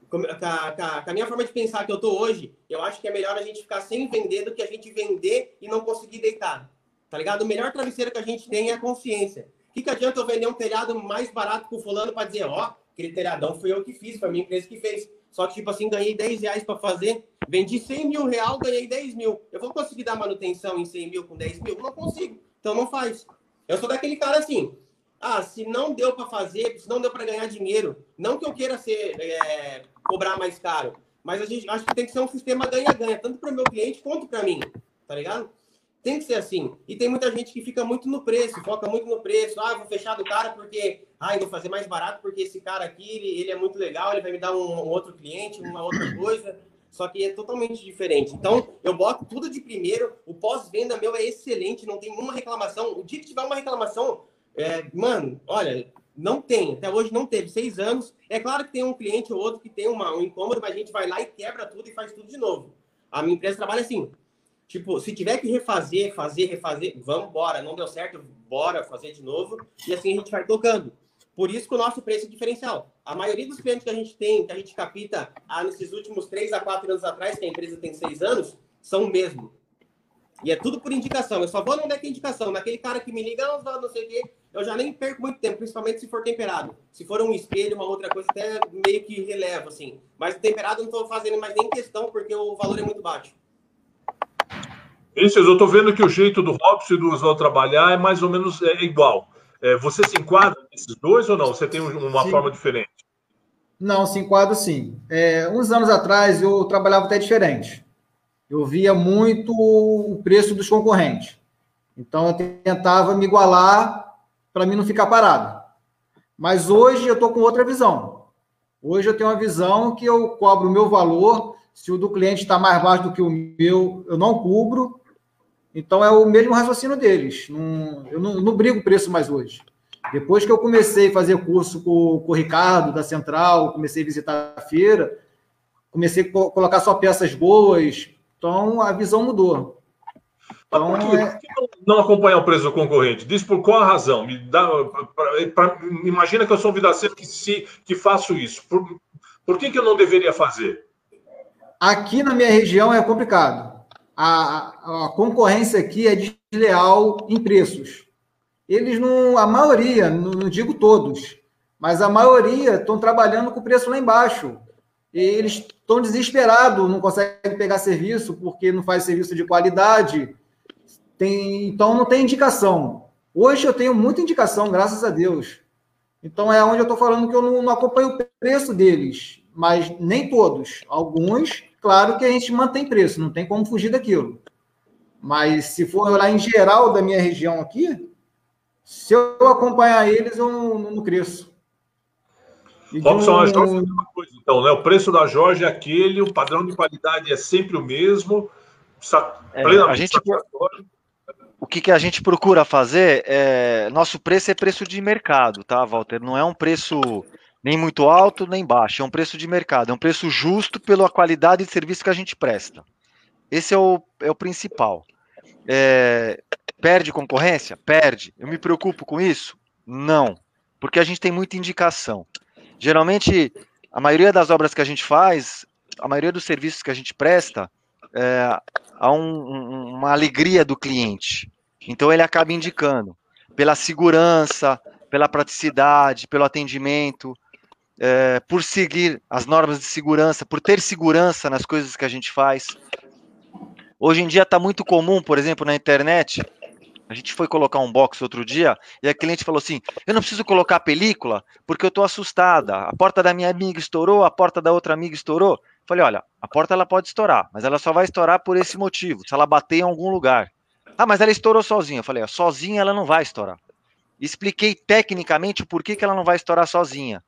Com a, com a, minha forma de pensar que eu tô hoje, eu acho que é melhor a gente ficar sem vender do que a gente vender e não conseguir deitar. Tá ligado? O melhor travesseiro que a gente tem é a consciência. O que, que adianta eu vender um telhado mais barato pro fulano para dizer, ó, aquele telhadão foi eu que fiz, foi a minha empresa que fez. Só que, tipo assim, ganhei 10 reais para fazer, vendi 100 mil real, ganhei 10 mil. Eu vou conseguir dar manutenção em 100 mil com 10 mil? Não consigo. Então não faz. Eu sou daquele cara assim. Ah, se não deu para fazer, se não deu para ganhar dinheiro, não que eu queira ser é, cobrar mais caro, mas a gente acho que tem que ser um sistema ganha-ganha, tanto para o meu cliente quanto para mim, tá ligado? Tem que ser assim. E tem muita gente que fica muito no preço, foca muito no preço. Ah, vou fechar do cara porque, ah, vou fazer mais barato porque esse cara aqui, ele, ele é muito legal, ele vai me dar um, um outro cliente, uma outra coisa só que é totalmente diferente. Então, eu boto tudo de primeiro, o pós-venda meu é excelente, não tem uma reclamação. O dia que tiver uma reclamação, é, mano, olha, não tem, até hoje não teve, seis anos. É claro que tem um cliente ou outro que tem uma, um incômodo, mas a gente vai lá e quebra tudo e faz tudo de novo. A minha empresa trabalha assim, tipo, se tiver que refazer, fazer, refazer, vamos embora, não deu certo, bora fazer de novo, e assim a gente vai tocando. Por isso que o nosso preço é diferencial. A maioria dos clientes que a gente tem, que a gente capta ah, nesses últimos três a quatro anos atrás, que a empresa tem seis anos, são o mesmo. E é tudo por indicação. Eu só vou onde é que é indicação. Naquele cara que me liga, não, não sei o quê, eu já nem perco muito tempo, principalmente se for temperado. Se for um espelho, uma outra coisa, até meio que relevo, assim. Mas temperado eu não estou fazendo mais nem questão, porque o valor é muito baixo. Isso, eu estou vendo que o jeito do Robson e do Oswaldo trabalhar é mais ou menos é, igual. É, você se enquadra nesses dois ou não? Você tem uma sim. forma diferente? Não, se enquadro sim. É, uns anos atrás eu trabalhava até diferente. Eu via muito o preço dos concorrentes. Então eu tentava me igualar para mim não ficar parado. Mas hoje eu estou com outra visão. Hoje eu tenho uma visão que eu cobro o meu valor. Se o do cliente está mais baixo do que o meu, eu não cubro. Então é o mesmo raciocínio deles. Não, eu não, não brigo preço mais hoje. Depois que eu comecei a fazer curso com, com o Ricardo da Central, comecei a visitar a feira, comecei a colocar só peças boas, então a visão mudou. Então, por, que, é... por que não acompanhar o preço do concorrente? Diz por qual a razão? Me dá, pra, pra, imagina que eu sou um vidaceiro que, se, que faço isso. Por, por que, que eu não deveria fazer? Aqui na minha região é complicado a, a concorrência aqui é desleal em preços. Eles não, a maioria, não, não digo todos, mas a maioria estão trabalhando com o preço lá embaixo. Eles estão desesperados, não conseguem pegar serviço porque não faz serviço de qualidade. Tem, então não tem indicação. Hoje eu tenho muita indicação, graças a Deus. Então é onde eu estou falando que eu não, não acompanho o preço deles, mas nem todos. Alguns Claro que a gente mantém preço, não tem como fugir daquilo. Mas se for olhar em geral da minha região aqui, se eu acompanhar eles, eu não, não cresço. Robson, a Jorge é uma coisa, então, né? O preço da Jorge é aquele, o padrão de qualidade é sempre o mesmo. É, a gente, o que, que a gente procura fazer é. Nosso preço é preço de mercado, tá, Walter? Não é um preço nem muito alto, nem baixo. É um preço de mercado, é um preço justo pela qualidade de serviço que a gente presta. Esse é o, é o principal. É, perde concorrência? Perde. Eu me preocupo com isso? Não, porque a gente tem muita indicação. Geralmente, a maioria das obras que a gente faz, a maioria dos serviços que a gente presta, é, há um, um, uma alegria do cliente. Então, ele acaba indicando pela segurança, pela praticidade, pelo atendimento é, por seguir as normas de segurança, por ter segurança nas coisas que a gente faz. Hoje em dia está muito comum, por exemplo, na internet. A gente foi colocar um box outro dia e a cliente falou assim: Eu não preciso colocar película porque eu estou assustada. A porta da minha amiga estourou, a porta da outra amiga estourou. Falei: Olha, a porta ela pode estourar, mas ela só vai estourar por esse motivo, se ela bater em algum lugar. Ah, mas ela estourou sozinha. Eu falei: Sozinha ela não vai estourar. Expliquei tecnicamente o porquê que ela não vai estourar sozinha.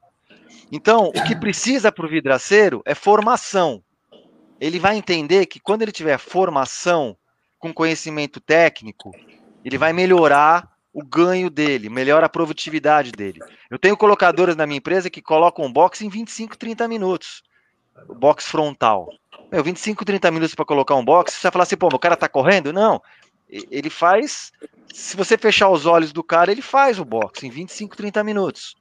Então, o que precisa para o vidraceiro é formação. Ele vai entender que quando ele tiver formação com conhecimento técnico, ele vai melhorar o ganho dele, melhora a produtividade dele. Eu tenho colocadores na minha empresa que colocam um box em 25, 30 minutos. O box frontal. Meu, 25, 30 minutos para colocar um box, você vai falar assim, pô, o cara tá correndo? Não. Ele faz. Se você fechar os olhos do cara, ele faz o box em 25, 30 minutos.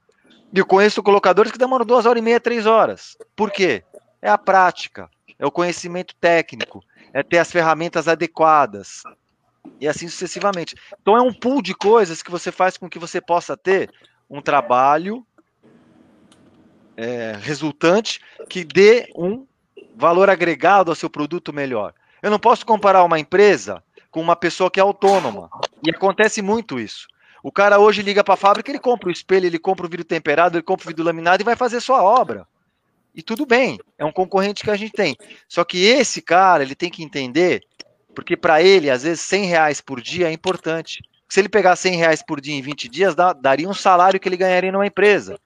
E eu conheço colocadores que demoram duas horas e meia, três horas. Por quê? É a prática, é o conhecimento técnico, é ter as ferramentas adequadas, e assim sucessivamente. Então é um pool de coisas que você faz com que você possa ter um trabalho é, resultante que dê um valor agregado ao seu produto melhor. Eu não posso comparar uma empresa com uma pessoa que é autônoma. E acontece muito isso. O cara hoje liga para a fábrica, ele compra o espelho, ele compra o vidro temperado, ele compra o vidro laminado e vai fazer sua obra. E tudo bem, é um concorrente que a gente tem. Só que esse cara, ele tem que entender porque para ele, às vezes, 100 reais por dia é importante. Se ele pegar 100 reais por dia em 20 dias, dá, daria um salário que ele ganharia numa empresa.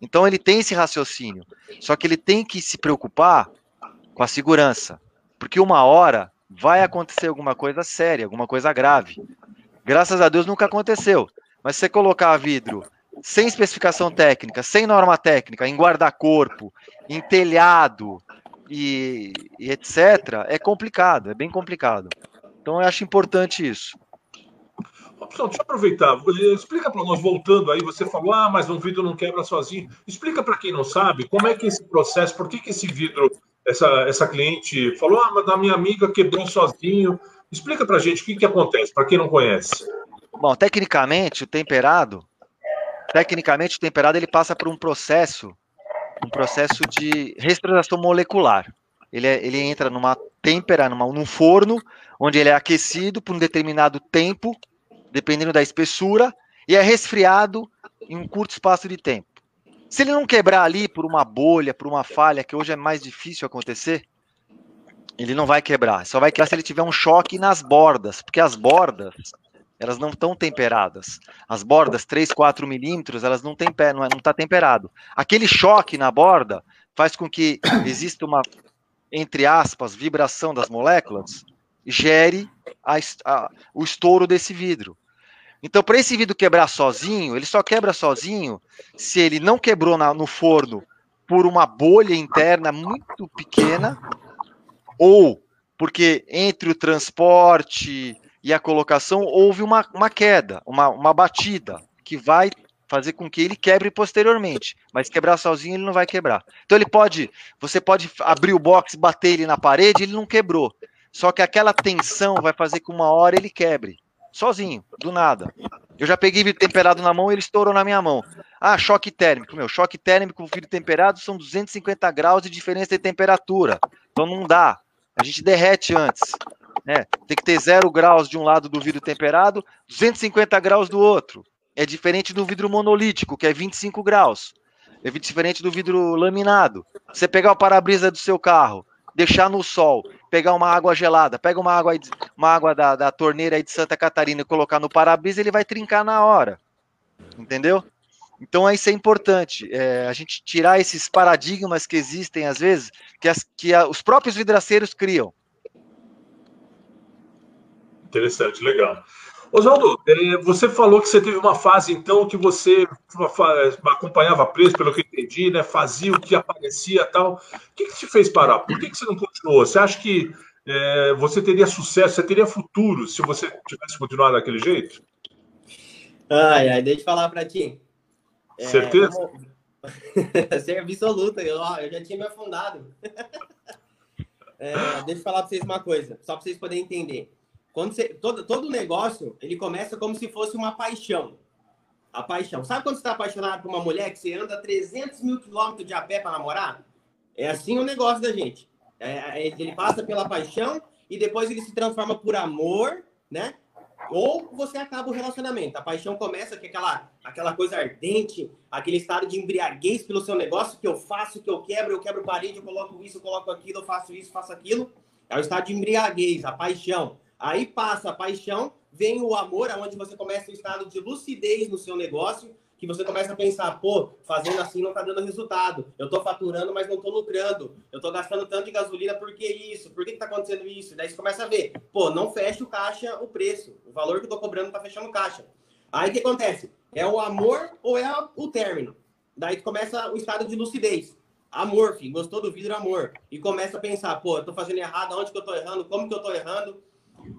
Então ele tem esse raciocínio. Só que ele tem que se preocupar com a segurança. Porque uma hora vai acontecer alguma coisa séria, alguma coisa grave. Graças a Deus nunca aconteceu. Mas se você colocar vidro sem especificação técnica, sem norma técnica, em guarda-corpo, em telhado, e, e etc., é complicado, é bem complicado. Então eu acho importante isso. Opção, deixa eu aproveitar. Explica para nós, voltando aí, você falou, ah, mas um vidro não quebra sozinho. Explica para quem não sabe como é que é esse processo, por que, que esse vidro, essa, essa cliente falou, ah, mas a minha amiga quebrou sozinho. Explica para a gente o que, que acontece, para quem não conhece. Bom, tecnicamente, o temperado, tecnicamente, o temperado ele passa por um processo um processo de reestruturação molecular. Ele, é, ele entra numa têmpera, numa, num forno, onde ele é aquecido por um determinado tempo, dependendo da espessura, e é resfriado em um curto espaço de tempo. Se ele não quebrar ali por uma bolha, por uma falha, que hoje é mais difícil acontecer, ele não vai quebrar. Só vai quebrar se ele tiver um choque nas bordas, porque as bordas elas não estão temperadas. As bordas 3, 4 milímetros, elas não têm pé, não está temperado. Aquele choque na borda faz com que [COUGHS] exista uma, entre aspas, vibração das moléculas, gere a, a, o estouro desse vidro. Então, para esse vidro quebrar sozinho, ele só quebra sozinho se ele não quebrou na, no forno por uma bolha interna muito pequena, ou porque entre o transporte, e a colocação, houve uma, uma queda, uma, uma batida, que vai fazer com que ele quebre posteriormente. Mas quebrar sozinho ele não vai quebrar. Então ele pode, você pode abrir o box, bater ele na parede, ele não quebrou. Só que aquela tensão vai fazer que uma hora ele quebre. Sozinho, do nada. Eu já peguei vidro temperado na mão ele estourou na minha mão. Ah, choque térmico. Meu, choque térmico com vidro temperado são 250 graus de diferença de temperatura. Então não dá. A gente derrete antes. Né? Tem que ter zero graus de um lado do vidro temperado, 250 graus do outro. É diferente do vidro monolítico, que é 25 graus. É diferente do vidro laminado. Você pegar o para-brisa do seu carro, deixar no sol, pegar uma água gelada, pega uma água, uma água da, da torneira aí de Santa Catarina e colocar no para-brisa, ele vai trincar na hora. Entendeu? Então isso é importante, é, a gente tirar esses paradigmas que existem às vezes, que, as, que a, os próprios vidraceiros criam. Interessante, legal. Oswaldo, é, você falou que você teve uma fase, então, que você acompanhava preço, pelo que eu entendi, né? fazia o que aparecia tal. O que, que te fez parar? Por que, que você não continuou? Você acha que é, você teria sucesso, você teria futuro se você tivesse continuado daquele jeito? Ai, ai, deixa eu falar para ti. É, Certeza? Serviço absoluto, eu, [LAUGHS] eu já tinha me afundado. [LAUGHS] é, deixa eu falar para vocês uma coisa, só para vocês poderem entender. Quando você, todo, todo negócio, ele começa como se fosse uma paixão. A paixão. Sabe quando você está apaixonado por uma mulher que você anda 300 mil quilômetros de a pé para namorar? É assim o negócio da gente. É, é, ele passa pela paixão e depois ele se transforma por amor, né? Ou você acaba o relacionamento. A paixão começa com aquela, aquela coisa ardente, aquele estado de embriaguez pelo seu negócio, que eu faço, que eu quebro, eu quebro parede, eu coloco isso, eu coloco aquilo, eu faço isso, faço aquilo. É o estado de embriaguez, a paixão. Aí passa a paixão, vem o amor, aonde você começa o estado de lucidez no seu negócio, que você começa a pensar, pô, fazendo assim não tá dando resultado. Eu tô faturando, mas não tô lucrando. Eu tô gastando tanto de gasolina, por que isso? Por que, que tá acontecendo isso? Daí você começa a ver, pô, não fecha o caixa o preço. O valor que eu tô cobrando tá fechando o caixa. Aí o que acontece? É o amor ou é o término? Daí começa o estado de lucidez. Amor, filho, gostou do vidro, amor. E começa a pensar, pô, eu tô fazendo errado, onde que eu tô errando, como que eu tô errando.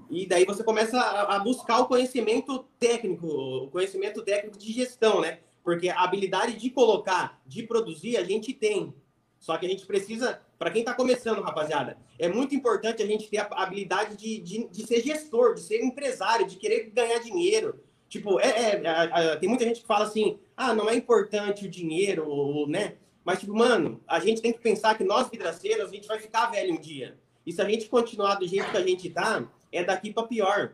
E daí você começa a, buscar o conhecimento técnico, o conhecimento técnico de gestão, né? Porque a habilidade de colocar, de produzir, a gente tem. Só que a gente precisa, para quem está começando, rapaziada, é muito importante a gente ter a habilidade de, de, de, ser gestor, de ser empresário, de querer ganhar dinheiro. Tipo, é, é, é, tem muita gente que fala assim, ah, não é importante o dinheiro, né? Mas, tipo, mano, a gente tem que pensar que nós, vidraceiros, a gente vai ficar velho um dia. E se a gente continuar do jeito que a gente tá, é daqui para pior.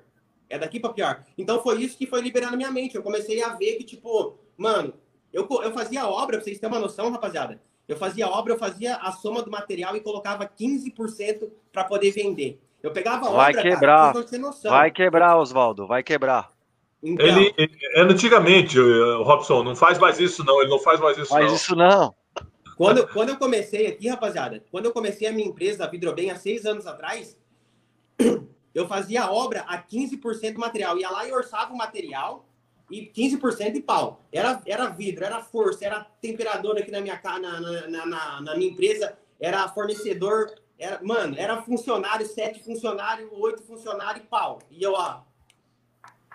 É daqui para pior. Então foi isso que foi liberando minha mente. Eu comecei a ver que, tipo, mano, eu, eu fazia obra, pra vocês terem uma noção, rapaziada. Eu fazia obra, eu fazia a soma do material e colocava 15% para poder vender. Eu pegava a vai obra, quebrar. Cara, vai quebrar, Oswaldo, vai quebrar. Então, ele, antigamente, o Robson, não faz mais isso não, ele não faz mais isso faz não. isso não. Quando, quando eu comecei aqui, rapaziada, quando eu comecei a minha empresa, a Vidrobem, há seis anos atrás, eu fazia obra a 15% do material. Ia lá e orçava o material e 15% de pau. Era, era vidro, era força, era temperador aqui na minha, na, na, na, na minha empresa, era fornecedor, era, mano, era funcionário, sete funcionários, oito funcionários e pau. E eu, ó.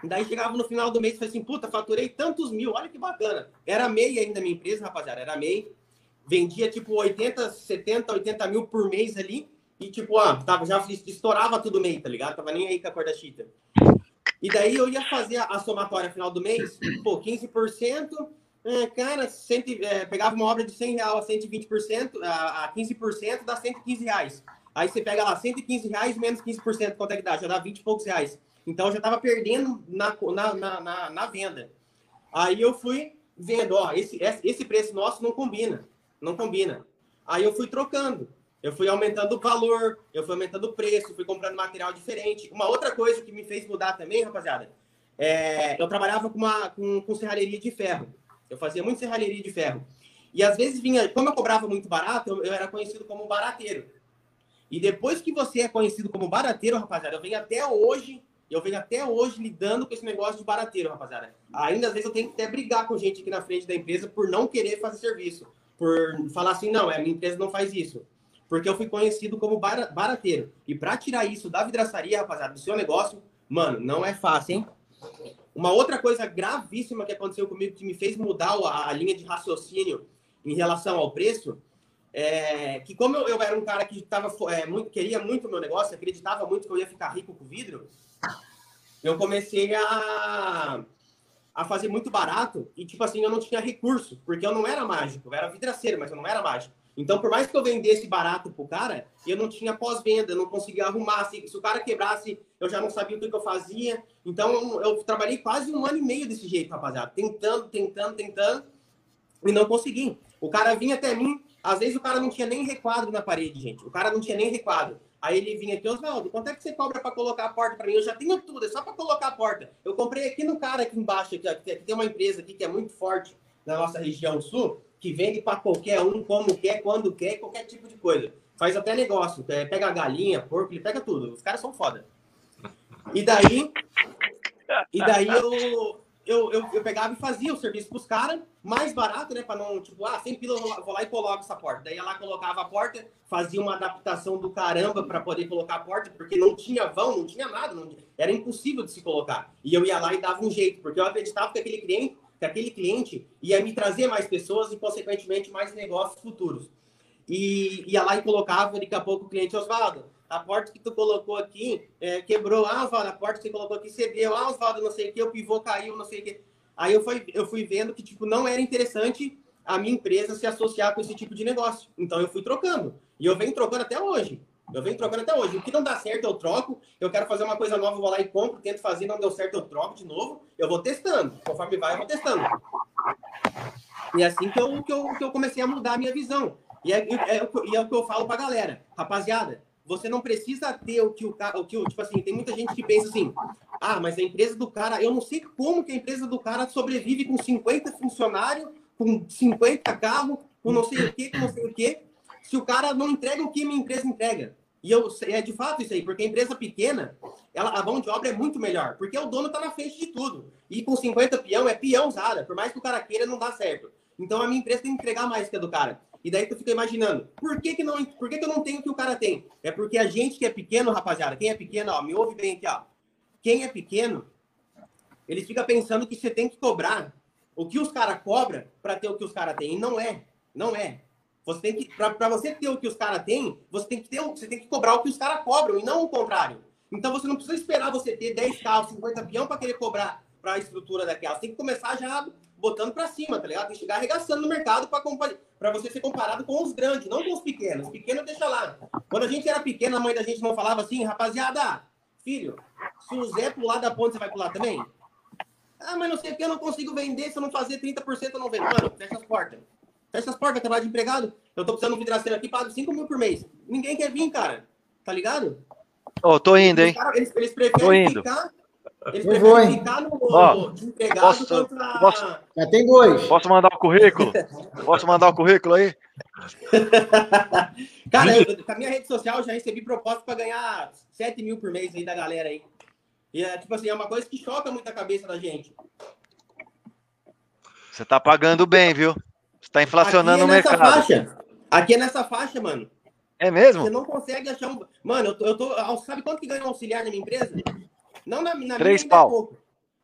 Daí chegava no final do mês e falei assim, puta, faturei tantos mil, olha que bacana. Era MEI ainda minha empresa, rapaziada, era MEI. Vendia tipo 80, 70, 80 mil por mês ali. E tipo, ó, tava, já estourava tudo meio, tá ligado? Tava nem aí com a cor da chita. E daí eu ia fazer a, somatória final do mês, pô, 15%, é, cara, cento, é, pegava uma obra de 100 reais a 120%, a, a 15% dá 115 reais. Aí você pega lá 115 reais menos 15%, quanto é que dá? Já dá 20 e poucos reais. Então eu já tava perdendo na, na, na, na, na venda. Aí eu fui vendo, ó, esse, esse preço nosso não combina, não combina. Aí eu fui trocando. Eu fui aumentando o valor, eu fui aumentando o preço, fui comprando material diferente. Uma outra coisa que me fez mudar também, rapaziada, é, eu trabalhava com, uma, com, com serralheria de ferro. Eu fazia muito serralheria de ferro. E às vezes vinha, como eu cobrava muito barato, eu, eu era conhecido como barateiro. E depois que você é conhecido como barateiro, rapaziada, eu venho até hoje, eu venho até hoje lidando com esse negócio de barateiro, rapaziada. Ainda às vezes eu tenho que até brigar com gente aqui na frente da empresa por não querer fazer serviço. Por falar assim, não, a é, minha empresa não faz isso porque eu fui conhecido como barateiro. E para tirar isso da vidraçaria, rapaziada, do seu negócio, mano, não é fácil, hein? Uma outra coisa gravíssima que aconteceu comigo, que me fez mudar a, linha de raciocínio em relação ao preço, é que como eu, eu era um cara que tava, é, muito, queria muito o meu negócio, acreditava muito que eu ia ficar rico com vidro, eu comecei a, a fazer muito barato e, tipo assim, eu não tinha recurso, porque eu não era mágico, eu era vidraceiro, mas eu não era mágico. Então, por mais que eu vendesse barato pro cara, eu não tinha pós-venda, não conseguia arrumar. Se, se, o cara quebrasse, eu já não sabia o que, eu fazia. Então, eu, eu, trabalhei quase um ano e meio desse jeito, rapaziada. Tentando, tentando, tentando, e não consegui. O cara vinha até mim, às vezes o cara não tinha nem requadro na parede, gente. O cara não tinha nem requadro. Aí ele vinha aqui, Oswaldo, quanto é que você cobra para colocar a porta para mim? Eu já tenho tudo, é só para colocar a porta. Eu comprei aqui no cara aqui embaixo, aqui, aqui, tem uma empresa aqui que é muito forte na nossa região sul que vende para qualquer um, como quer, quando quer, qualquer tipo de coisa. Faz até negócio, é, pega galinha, porco, ele pega tudo. Os caras são foda. E daí, e daí eu, eu, eu, eu pegava e fazia o serviço pros caras, mais barato, né? Para não, tipo, ah, 100 pila, vou lá e coloco essa porta. Daí ela colocava a porta, fazia uma adaptação do caramba para poder colocar a porta, porque não tinha vão, não tinha nada, não, era impossível de se colocar. E eu ia lá e dava um jeito, porque eu acreditava que aquele cliente que aquele cliente ia me trazer mais pessoas e, consequentemente, mais negócios futuros. E ia lá e colocava, daqui a pouco, o cliente, Osvaldo, a porta que tu colocou aqui é, quebrou. Ah, Osvaldo, a porta que você colocou aqui cedeu. Ah, Osvaldo, não sei o que, o pivô caiu, não sei o que. Aí eu fui, eu fui vendo que, tipo, não era interessante a minha empresa se associar com esse tipo de negócio. Então eu fui trocando. E eu venho trocando até hoje. Eu venho trocando até hoje. O que não dá certo, eu troco. Eu quero fazer uma coisa nova, vou lá e compro. Tento fazer, não deu certo, eu troco de novo. Eu vou testando. Conforme vai, eu vou testando. E é assim que eu, que eu, que eu comecei a mudar a minha visão. E é, é, é, e é o que eu falo pra galera. Rapaziada, você não precisa ter o que o cara. O que, tipo assim, tem muita gente que pensa assim: ah, mas a empresa do cara, eu não sei como que a empresa do cara sobrevive com 50 funcionários, com 50 carros, com não sei o que, com não sei o que se o cara não entrega o que minha empresa entrega. E eu, é de fato isso aí, porque a empresa pequena, ela, a mão de obra é muito melhor, porque o dono está na frente de tudo. E com 50 peão é peão usada, por mais que o cara queira, não dá certo. Então a minha empresa tem que entregar mais que a do cara. E daí tu fica imaginando, por que, que, não, por que, que eu não tenho o que o cara tem? É porque a gente que é pequeno, rapaziada, quem é pequeno, ó, me ouve bem aqui, ó. Quem é pequeno, ele fica pensando que você tem que cobrar o que os caras cobram para ter o que os caras têm. E não é. Não é. Você tem que, para você ter o que os caras têm, você tem que ter, você tem que cobrar o que os caras cobram e não o contrário. Então você não precisa esperar você ter 10 carros, 50 peão para querer cobrar para a estrutura daquela. Você tem que começar já botando para cima, tá ligado? Tem que chegar arregaçando no mercado para você ser comparado com os grandes, não com os pequenos. Os pequenos deixa lá. Quando a gente era pequeno, a mãe da gente não falava assim, rapaziada, filho, se o Zé pular da ponte, você vai pular também? Ah, mas não sei o que, eu não consigo vender, se eu não fazer 30%, eu não vendo. Mano, fecha as portas. Fecha as portas, trabalho de empregado. Eu tô precisando de um vidraceiro aqui, pago 5 mil por mês. Ninguém quer vir, cara. Tá ligado? Ô, oh, tô indo, hein? Cara, eles, eles preferem ficar eles eu vou, hein? ficar no, Ó, posso, contra... posso, Já tem dois. Posso mandar o currículo? [LAUGHS] posso mandar o currículo aí? [LAUGHS] Cara, eu, com a minha rede social já recebi proposta para ganhar 7 mil por mês aí da galera aí. E é tipo assim, é uma coisa que choca muito a cabeça da gente. Você tá pagando bem, viu? Você tá inflacionando é o mercado. Faixa. Aqui é nessa faixa, mano. É mesmo? Você não consegue achar um. Mano, eu tô, eu tô. Sabe quanto que ganha um auxiliar na minha empresa? Não na, na Três minha pau. Pouco.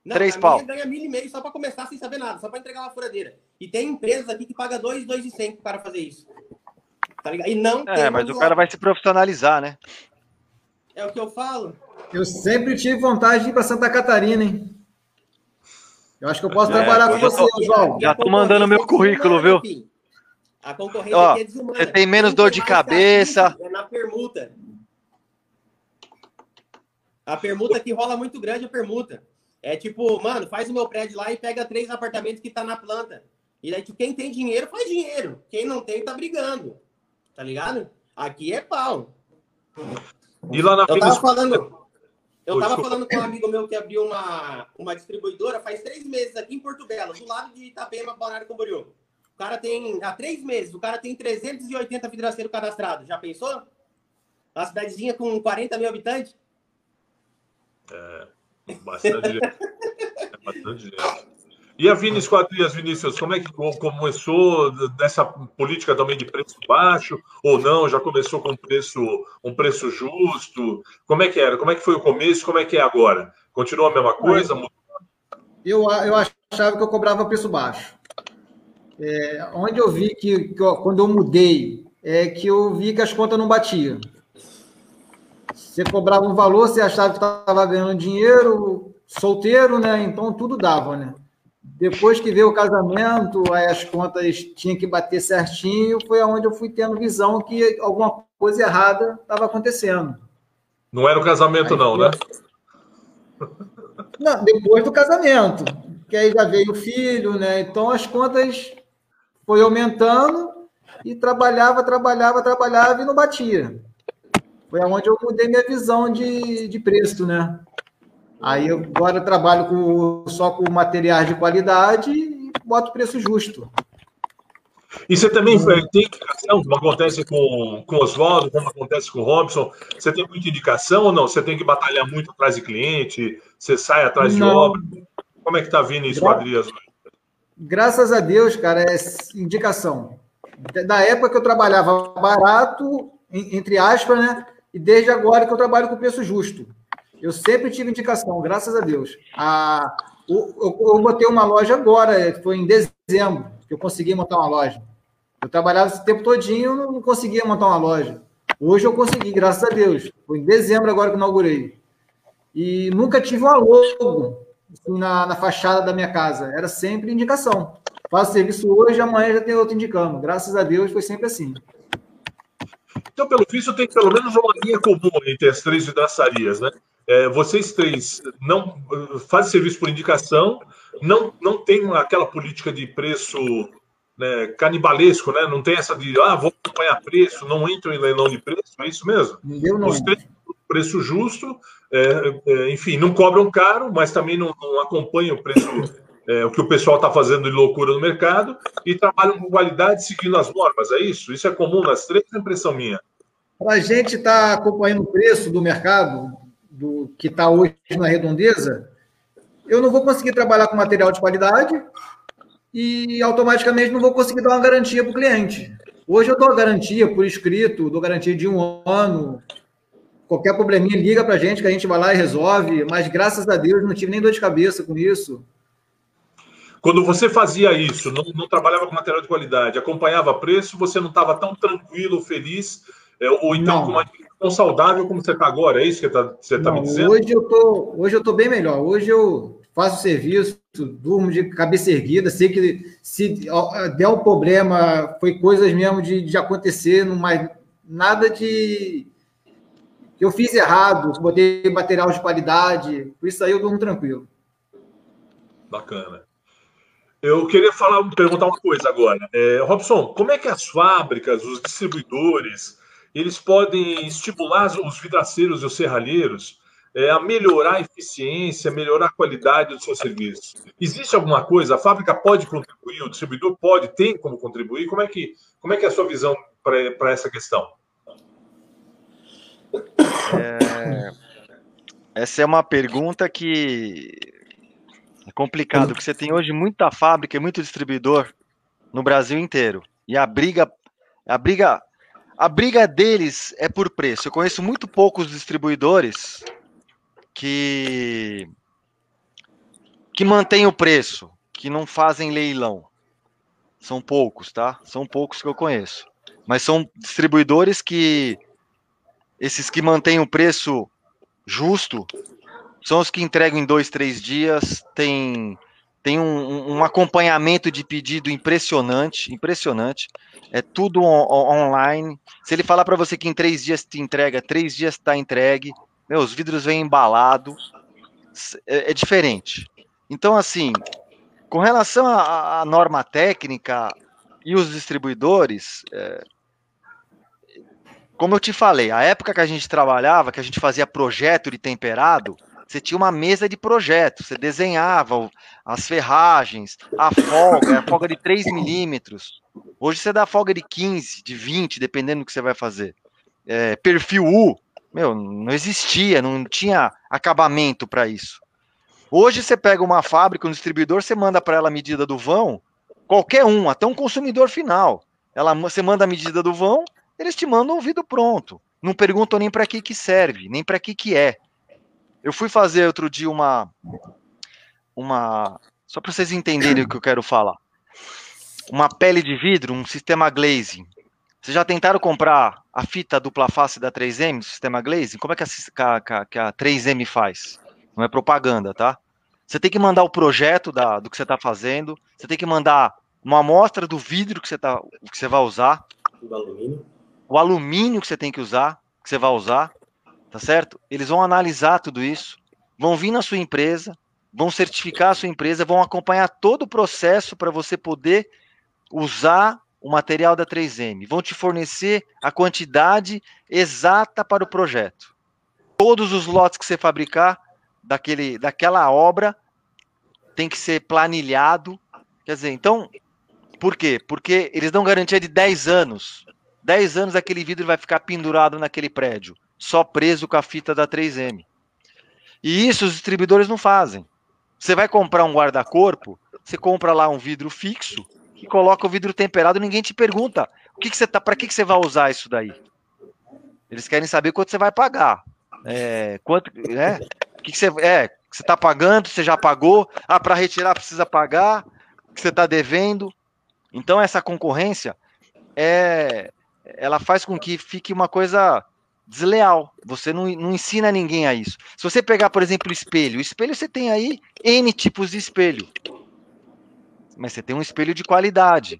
Não, Três pau. minha ganha mil e meio só para começar sem saber nada, só para entregar uma furadeira. E tem empresas aqui que paga dois, dois e cem para o cara fazer isso. Tá ligado? E não É, mas o cara vai se profissionalizar, né? É o que eu falo. Eu sempre tive vontade de ir para Santa Catarina, hein? Eu acho que eu posso é, trabalhar com você, João. Já tô mandando meu currículo, viu? A concorrência Ó, é desumana. Você tem menos dor de cabeça. É na permuta. A permuta que rola muito grande a permuta. É tipo, mano, faz o meu prédio lá e pega três apartamentos que tá na planta. E daí, tipo, quem tem dinheiro, faz dinheiro. Quem não tem, tá brigando. Tá ligado? Aqui é pau. E lá na Eu tava falando. Eu tava falando com um amigo meu que abriu uma, uma distribuidora faz três meses aqui em Porto Belo, do lado de Itapema, Balneário Camboriú. O cara tem, há três meses, o cara tem 380 vidraceiros cadastrados. Já pensou? Uma cidadezinha com 40 mil habitantes? É, bastante. É bastante. E a Vini Esquadrias, Vinícius, como é que começou dessa política também de preço baixo ou não? Já começou com um preço, um preço justo? Como é que era? Como é que foi o começo? Como é que é agora? Continua a mesma coisa? Eu, eu achava que eu cobrava preço baixo. É, onde eu vi que, que eu, quando eu mudei, é que eu vi que as contas não batiam. Você cobrava um valor, você achava que estava ganhando dinheiro, solteiro, né? Então tudo dava, né? Depois que veio o casamento, aí as contas tinham que bater certinho, foi aonde eu fui tendo visão que alguma coisa errada estava acontecendo. Não era o casamento, aí, não, né? Não, depois do casamento, que aí já veio o filho, né? Então as contas foi aumentando e trabalhava, trabalhava, trabalhava e não batia. Foi aonde eu mudei minha visão de, de preço, né? Aí eu, agora eu trabalho com, só com materiais de qualidade e boto preço justo. E você também tem indicação, como acontece com, com Oswaldo, como acontece com o Robson? Você tem muita indicação ou não? Você tem que batalhar muito atrás de cliente? Você sai atrás não. de obra? Como é que está vindo isso, Adrias? Graças a Deus, cara, é indicação. Da época que eu trabalhava barato, entre aspas, né? E desde agora que eu trabalho com preço justo. Eu sempre tive indicação, graças a Deus. A, eu, eu, botei uma loja agora, foi em dezembro que eu consegui montar uma loja. Eu trabalhava esse tempo todinho, não conseguia montar uma loja. Hoje eu consegui, graças a Deus. Foi em dezembro agora que inaugurei. E nunca tive uma logo assim, na, na fachada da minha casa. Era sempre indicação. Faço serviço hoje, amanhã já tem outro indicando. Graças a Deus foi sempre assim. Então, pelo visto, tem pelo menos uma linha comum entre as três vidraçarias, né? É, vocês três não fazem serviço por indicação, não, não tem aquela política de preço né, canibalesco, né? Não tem essa de, ah, vou acompanhar preço, não entro em leilão de preço, é isso mesmo? Deu Os três, preço justo, é, é, enfim, não cobram caro, mas também não, não acompanham o preço, é, o que o pessoal está fazendo de loucura no mercado e trabalham com qualidade seguindo as normas, é isso? Isso é comum nas três, é impressão minha. Para a gente estar tá acompanhando o preço do mercado, do que está hoje na redondeza, eu não vou conseguir trabalhar com material de qualidade e automaticamente não vou conseguir dar uma garantia para o cliente. Hoje eu dou a garantia por escrito, dou garantia de um ano. Qualquer probleminha liga para a gente que a gente vai lá e resolve, mas graças a Deus não tive nem dor de cabeça com isso. Quando você fazia isso, não, não trabalhava com material de qualidade, acompanhava preço, você não estava tão tranquilo, feliz, é, ou então não. com uma tão saudável como você está agora, é isso que tá, você está me dizendo? Hoje eu tô, hoje eu tô bem melhor. Hoje eu faço serviço, durmo de cabeça erguida, sei que se der um problema, foi coisas mesmo de, de acontecer, mas nada de que eu fiz errado, botei material de qualidade, por isso aí eu durmo tranquilo. Bacana. Eu queria falar, perguntar uma coisa agora. É, Robson, como é que as fábricas, os distribuidores, eles podem estimular os vidraceiros e os serralheiros é, a melhorar a eficiência, melhorar a qualidade do seu serviço? Existe alguma coisa? A fábrica pode contribuir, o distribuidor pode, tem como contribuir? Como é que, como é, que é a sua visão para essa questão? É, essa é uma pergunta que é complicado, porque você tem hoje muita fábrica e muito distribuidor no Brasil inteiro. E a briga, a briga, a briga deles é por preço. Eu conheço muito poucos distribuidores que que mantêm o preço, que não fazem leilão. São poucos, tá? São poucos que eu conheço. Mas são distribuidores que esses que mantêm o preço justo são os que entregam em dois, três dias, tem, tem um, um acompanhamento de pedido impressionante, impressionante. É tudo on, on, online. Se ele falar para você que em três dias te entrega, três dias está entregue. Os vidros vêm embalados. É, é, diferente. Então, assim, com relação à norma técnica e os distribuidores, é, como eu te falei, a época que a gente trabalhava, que a gente fazia projeto de temperado, você tinha uma mesa de projeto, você desenhava as ferragens, a folga, a folga de 3 milímetros. Hoje você dá folga de 15, de 20, dependendo do que você vai fazer. É, perfil U, meu, não existia, não tinha acabamento para isso. Hoje você pega uma fábrica, um distribuidor, você manda para ela a medida do vão, qualquer um, até um consumidor final. Ela, você manda a medida do vão, eles te mandam um vidro pronto. Não perguntam nem para que que serve, nem para que que é. Eu fui fazer outro dia uma. uma só para vocês entenderem o que eu quero falar. Uma pele de vidro, um sistema glazing. Vocês já tentaram comprar a fita dupla face da 3M, do sistema glazing? Como é que a, que a 3M faz? Não é propaganda, tá? Você tem que mandar o projeto da, do que você está fazendo, você tem que mandar uma amostra do vidro que você, tá, que você vai usar, o alumínio. o alumínio que você tem que usar, que você vai usar, tá certo? Eles vão analisar tudo isso, vão vir na sua empresa, vão certificar a sua empresa, vão acompanhar todo o processo para você poder usar o material da 3M, vão te fornecer a quantidade exata para o projeto. Todos os lotes que você fabricar daquele, daquela obra tem que ser planilhado. Quer dizer, então, por quê? Porque eles dão garantia de 10 anos. 10 anos aquele vidro vai ficar pendurado naquele prédio só preso com a fita da 3M. E isso os distribuidores não fazem. Você vai comprar um guarda-corpo, você compra lá um vidro fixo e coloca o vidro temperado, ninguém te pergunta o que, que você tá, para que, que você vai usar isso daí. Eles querem saber quanto você vai pagar. É, quanto, é, o que, que você, é, você está pagando, você já pagou, ah, para retirar precisa pagar, que você está devendo. Então essa concorrência é, ela faz com que fique uma coisa desleal. Você não, não ensina ninguém a isso. Se você pegar, por exemplo, o espelho, o espelho você tem aí N tipos de espelho. Mas você tem um espelho de qualidade,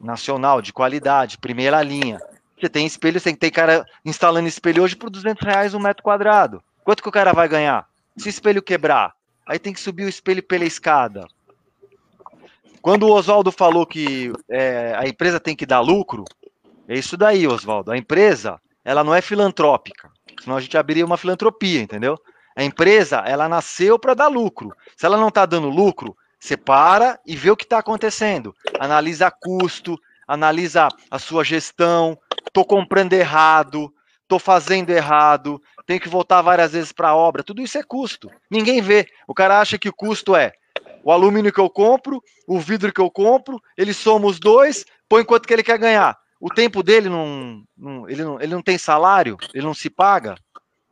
nacional, de qualidade, primeira linha. Você tem espelho, você tem cara instalando espelho hoje por 200 reais um metro quadrado. Quanto que o cara vai ganhar? Se o espelho quebrar, aí tem que subir o espelho pela escada. Quando o Oswaldo falou que é, a empresa tem que dar lucro, é isso daí, Oswaldo. A empresa ela não é filantrópica, senão a gente abriria uma filantropia, entendeu? A empresa, ela nasceu para dar lucro. Se ela não está dando lucro, você para e vê o que está acontecendo. Analisa custo, analisa a sua gestão. Estou comprando errado, tô fazendo errado, tenho que voltar várias vezes para a obra. Tudo isso é custo. Ninguém vê. O cara acha que o custo é o alumínio que eu compro, o vidro que eu compro, ele soma os dois, põe quanto que ele quer ganhar. O tempo dele não, não, ele não, ele não tem salário, ele não se paga,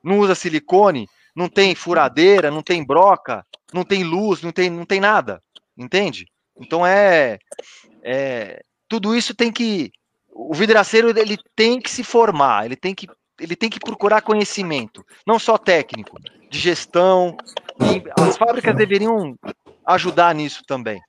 não usa silicone, não tem furadeira, não tem broca, não tem luz, não tem, não tem nada, entende? Então é, é tudo isso tem que o vidraceiro ele tem que se formar, ele tem que ele tem que procurar conhecimento, não só técnico, de gestão. as fábricas deveriam ajudar nisso também.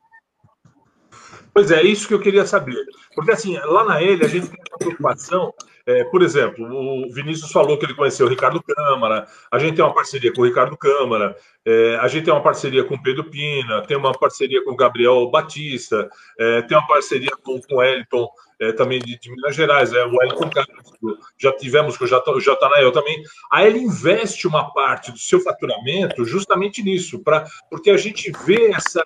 Pois é, isso que eu queria saber. Porque, assim, lá na Ele, a gente tem uma preocupação. É, por exemplo, o Vinícius falou que ele conheceu o Ricardo Câmara, a gente tem uma parceria com o Ricardo Câmara, é, a gente tem uma parceria com o Pedro Pina, tem uma parceria com o Gabriel Batista, é, tem uma parceria com, o Elton é, também de, de, Minas Gerais, é, o Elton Castro, já tivemos com o Jatanael também. Aí ele investe uma parte do seu faturamento justamente nisso, pra, porque a gente vê essa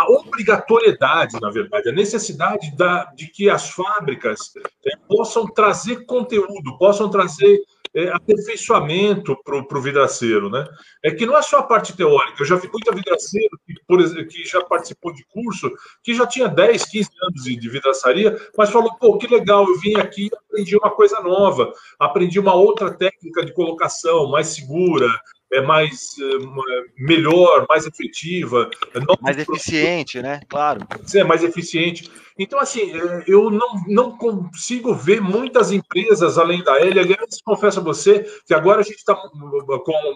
a obrigatoriedade, na verdade, a necessidade da, de que as fábricas é, possam trazer conteúdo, possam trazer é, aperfeiçoamento para o vidraceiro, né? É que não é só a parte teórica. Eu já vi muita vidraceiro que, por exemplo, que já participou de curso, que já tinha 10, 15 anos de, vidraçaria, mas falou, pô, que legal, eu vim aqui e aprendi uma coisa nova, aprendi uma outra técnica de colocação mais segura, é mais é, melhor, mais efetiva, mais eficiente, né? Claro. É mais eficiente. Então, assim, é, eu não, não consigo ver muitas empresas além da L. Aliás, confesso a você que agora a gente está com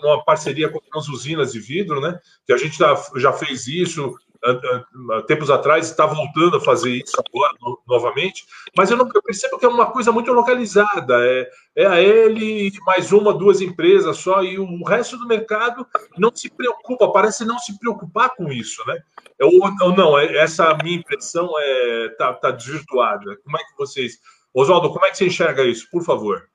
uma parceria com as usinas de vidro, né? Que a gente tá, já fez isso, tempos atrás está voltando a fazer isso agora no, novamente, mas eu, não, eu percebo que é uma coisa muito localizada. É, é a ele mais uma, duas empresas só, e o resto do mercado não se preocupa, parece não se preocupar com isso, né? Ou, ou não, é, essa minha impressão é tá, tá desvirtuada. Como é que vocês. Oswaldo, como é que você enxerga isso, por favor?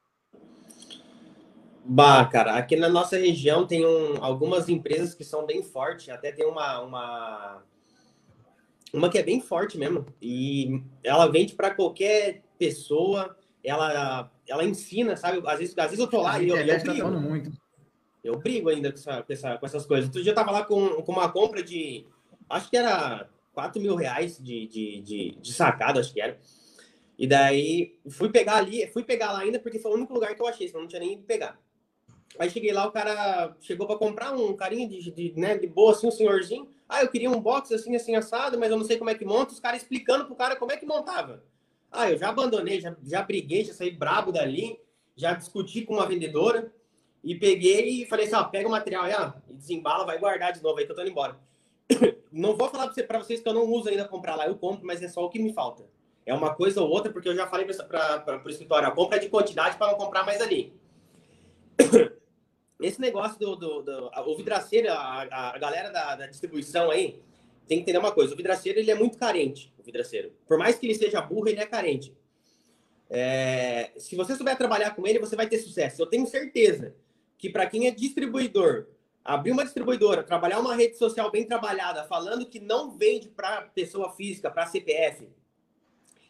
Bah, cara, aqui na nossa região tem um, algumas empresas que são bem fortes, até tem uma, uma uma que é bem forte mesmo. E ela vende para qualquer pessoa. Ela, ela ensina, sabe? Às vezes, às vezes eu tô lá e eu, eu tá brigo. muito. Eu brigo ainda com, essa, com, essa, com essas coisas. Outro dia eu tava lá com, com uma compra de. Acho que era 4 mil reais de, de, de, de sacada, acho que era. E daí fui pegar ali, fui pegar lá ainda porque foi o único lugar que eu achei, senão não tinha nem ido pegar. Aí cheguei lá, o cara chegou para comprar um carinha de, de, né, de boa, assim, um senhorzinho. Ah, eu queria um box assim, assim, assado, mas eu não sei como é que monta. Os caras explicando pro cara como é que montava. Ah, eu já abandonei, já, já briguei, já saí brabo dali, já discuti com uma vendedora e peguei e falei assim: ó, pega o material aí, ó, e desembala, vai guardar de novo aí que eu tô indo embora. [COUGHS] Não vou falar para vocês que eu não uso ainda comprar lá, eu compro, mas é só o que me falta. É uma coisa ou outra, porque eu já falei para o escritório: a compra é de quantidade para não comprar mais ali. [COUGHS] esse negócio do, do, do o vidraceiro, a, a galera da, da, distribuição aí, tem que entender uma coisa: o vidraceiro ele é muito carente. O vidraceiro, por mais que ele seja burro, ele é carente. É, se você souber trabalhar com ele, você vai ter sucesso. Eu tenho certeza que para quem é distribuidor, abrir uma distribuidora, trabalhar uma rede social bem trabalhada, falando que não vende para pessoa física, para CPF,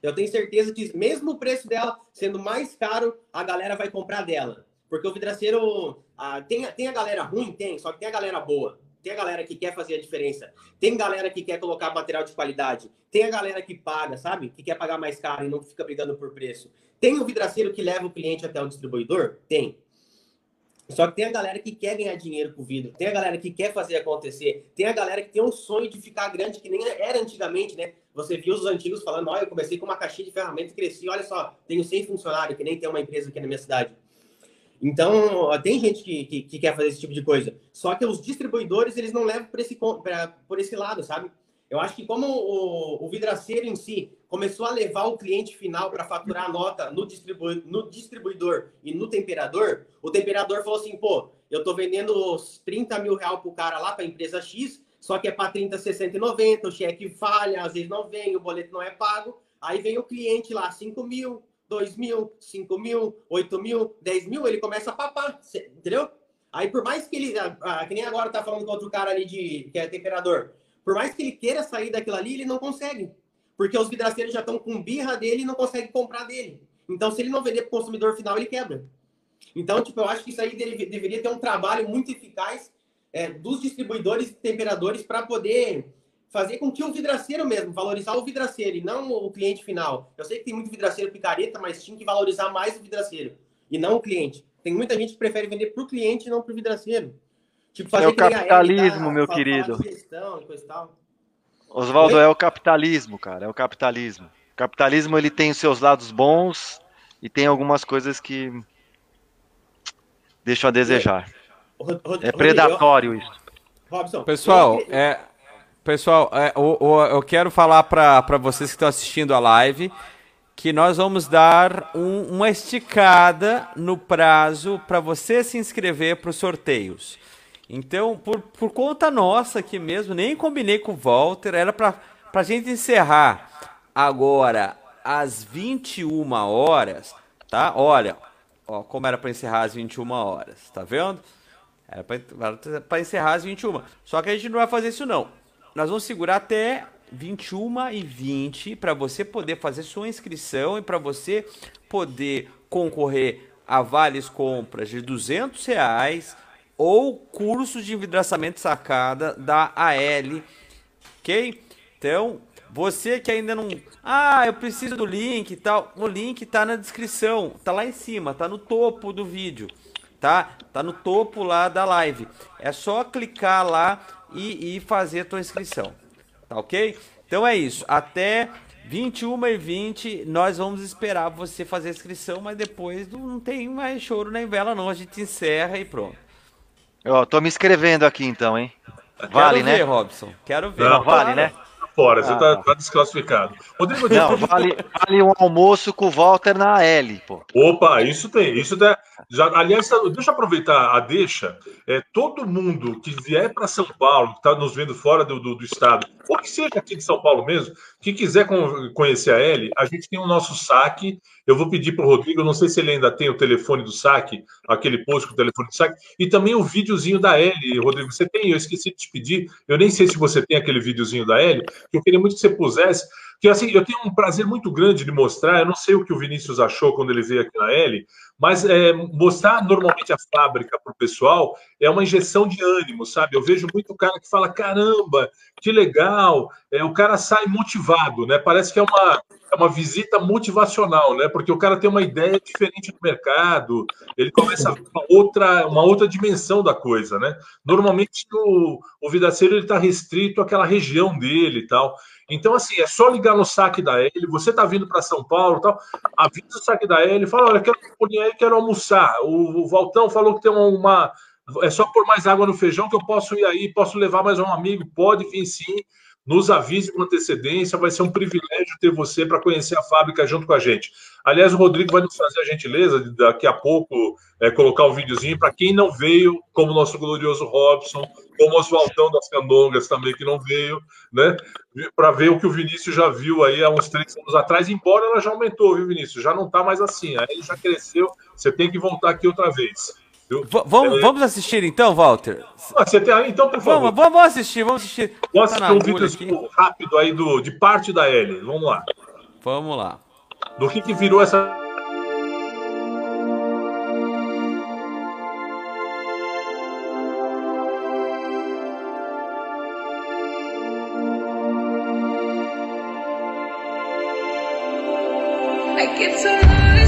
eu tenho certeza que mesmo o preço dela sendo mais caro, a galera vai comprar dela. Porque o vidraceiro ah, tem, tem a galera ruim? Tem, só que tem a galera boa. Tem a galera que quer fazer a diferença. Tem galera que quer colocar material de qualidade. Tem a galera que paga, sabe? Que quer pagar mais caro e não fica brigando por preço. Tem o vidraceiro que leva o cliente até o distribuidor? Tem. Só que tem a galera que quer ganhar dinheiro com vidro, tem a galera que quer fazer acontecer, tem a galera que tem um sonho de ficar grande, que nem era antigamente, né? Você viu os antigos falando, olha, eu comecei com uma caixinha de ferramentas e cresci, olha só, tenho 100 funcionários, que nem tem uma empresa aqui na minha cidade. Então, tem gente que, que, que, quer fazer esse tipo de coisa. Só que os distribuidores, eles não levam por esse, pra, por esse lado, sabe? Eu acho que como o, o vidraceiro em si começou a levar o cliente final para faturar a nota no, distribu no distribuidor e no temperador, o temperador falou assim, pô, eu tô vendendo os 30 mil reais pro cara lá para a empresa X, só que é para 30, 60 e 90, o cheque falha, às vezes não vem, o boleto não é pago. Aí vem o cliente lá, 5 mil, 2 mil, 5 mil, 8 mil, 10 mil, ele começa a papar, entendeu? Aí, por mais que ele, que nem agora tá falando com outro cara ali de, que é temperador, por mais que ele queira sair daquilo ali, ele não consegue. Porque os vidraceiros já estão com birra dele e não conseguem comprar dele. Então, se ele não vender para consumidor final, ele quebra. Então, tipo, eu acho que isso aí deve, deveria ter um trabalho muito eficaz é, dos distribuidores e temperadores para poder fazer com que o vidraceiro mesmo, valorizar o vidraceiro e não o cliente final. Eu sei que tem muito vidraceiro picareta, mas tinha que valorizar mais o vidraceiro e não o cliente. Tem muita gente que prefere vender para o cliente e não para o vidraceiro. Tipo, fazer é o capitalismo, tá, meu querido. Oswaldo, é o capitalismo, cara, é o capitalismo. O capitalismo ele tem os seus lados bons e tem algumas coisas que deixam a desejar. É predatório isso. Robson, pessoal, é, pessoal, é, eu quero falar para vocês que estão assistindo a live que nós vamos dar um, uma esticada no prazo para você se inscrever para os sorteios. Então, por, por conta nossa aqui mesmo, nem combinei com o Walter, era para a gente encerrar agora às 21 horas, tá? Olha, ó, como era para encerrar às 21 horas, tá vendo? Era para encerrar às 21. Só que a gente não vai fazer isso não. Nós vamos segurar até 21 e 20 para você poder fazer sua inscrição e para você poder concorrer a vales compras de 200 reais ou cursos de envidraçamento sacada da AL, ok? Então, você que ainda não... Ah, eu preciso do link e tal. O link tá na descrição, tá lá em cima, tá no topo do vídeo, tá? Tá no topo lá da live. É só clicar lá e, e fazer a tua inscrição, tá ok? Então é isso, até 21 e 20 nós vamos esperar você fazer a inscrição, mas depois não tem mais choro nem vela não, a gente encerra e pronto. Eu tô me inscrevendo aqui então, hein? Vale, Quero né? ver, Robson. Quero ver. Não, vale, né? fora, você tá, tá, desclassificado. Rodrigo, não, vale, vale um almoço com o Walter na L, pô. Opa, isso tem. Isso dá, já, aliás, deixa eu aproveitar a deixa. É, todo mundo que vier para São Paulo, que está nos vendo fora do, do, do, estado, ou que seja aqui de São Paulo mesmo, que quiser conhecer a L, a gente tem o nosso saque. Eu vou pedir para o Rodrigo, não sei se ele ainda tem o telefone do saque, aquele post com o telefone do saque, e também o videozinho da L, Rodrigo. Você tem? Eu esqueci de te pedir. Eu nem sei se você tem aquele videozinho da L, que eu queria muito que você pusesse. Que assim, eu tenho um prazer muito grande de mostrar. Eu não sei o que o Vinícius achou quando ele veio aqui na L, mas é, mostrar normalmente a fábrica para o pessoal é uma injeção de ânimo, sabe? Eu vejo muito cara que fala: caramba, que legal. É, o cara sai motivado, né? Parece que é uma, é uma visita motivacional, né? Porque o cara tem uma ideia diferente do mercado, ele começa uma outra, uma outra dimensão da coisa, né? Normalmente o, o vidaceiro está restrito àquela região dele e tal. Então, assim, é só ligar no saque da L, você está vindo para São Paulo tal, avisa o saque da L, fala, olha, quero ir aí, quero almoçar. O, o Valtão falou que tem uma, uma, É só pôr mais água no feijão que eu posso ir aí, posso levar mais um amigo, pode vir sim. Nos avise com antecedência, vai ser um privilégio ter você para conhecer a fábrica junto com a gente. Aliás, o Rodrigo vai nos fazer a gentileza de daqui a pouco é, colocar um videozinho para quem não veio, como o nosso glorioso Robson, como o Oswaldão das Candongas também, que não veio, né? Para ver o que o Vinícius já viu aí há uns três anos atrás, embora ela já aumentou, viu, Vinícius? Já não está mais assim, aí já cresceu, você tem que voltar aqui outra vez. Vamos, é... vamos assistir então, Walter? Ah, tem aí, então, por favor. Vamos, vamos assistir, vamos assistir. Vamos assistir tá um vídeo rápido aí do, de parte da L. Vamos lá. Vamos lá. Do que, que virou essa like it's alive.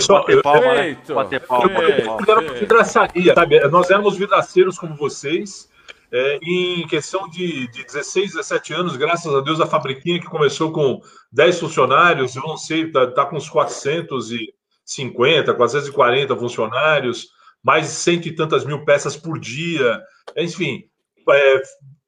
Pessoal, Bater palma, né? Bater palma. Eu era vidraçaria, sabe? Nós éramos vidraceiros como vocês. é, em questão de, de 16, 17 anos, graças a Deus, a fabriquinha que começou com 10 funcionários, eu não sei, está tá com uns 450, 440 funcionários, mais de cento e tantas mil peças por dia, enfim, é,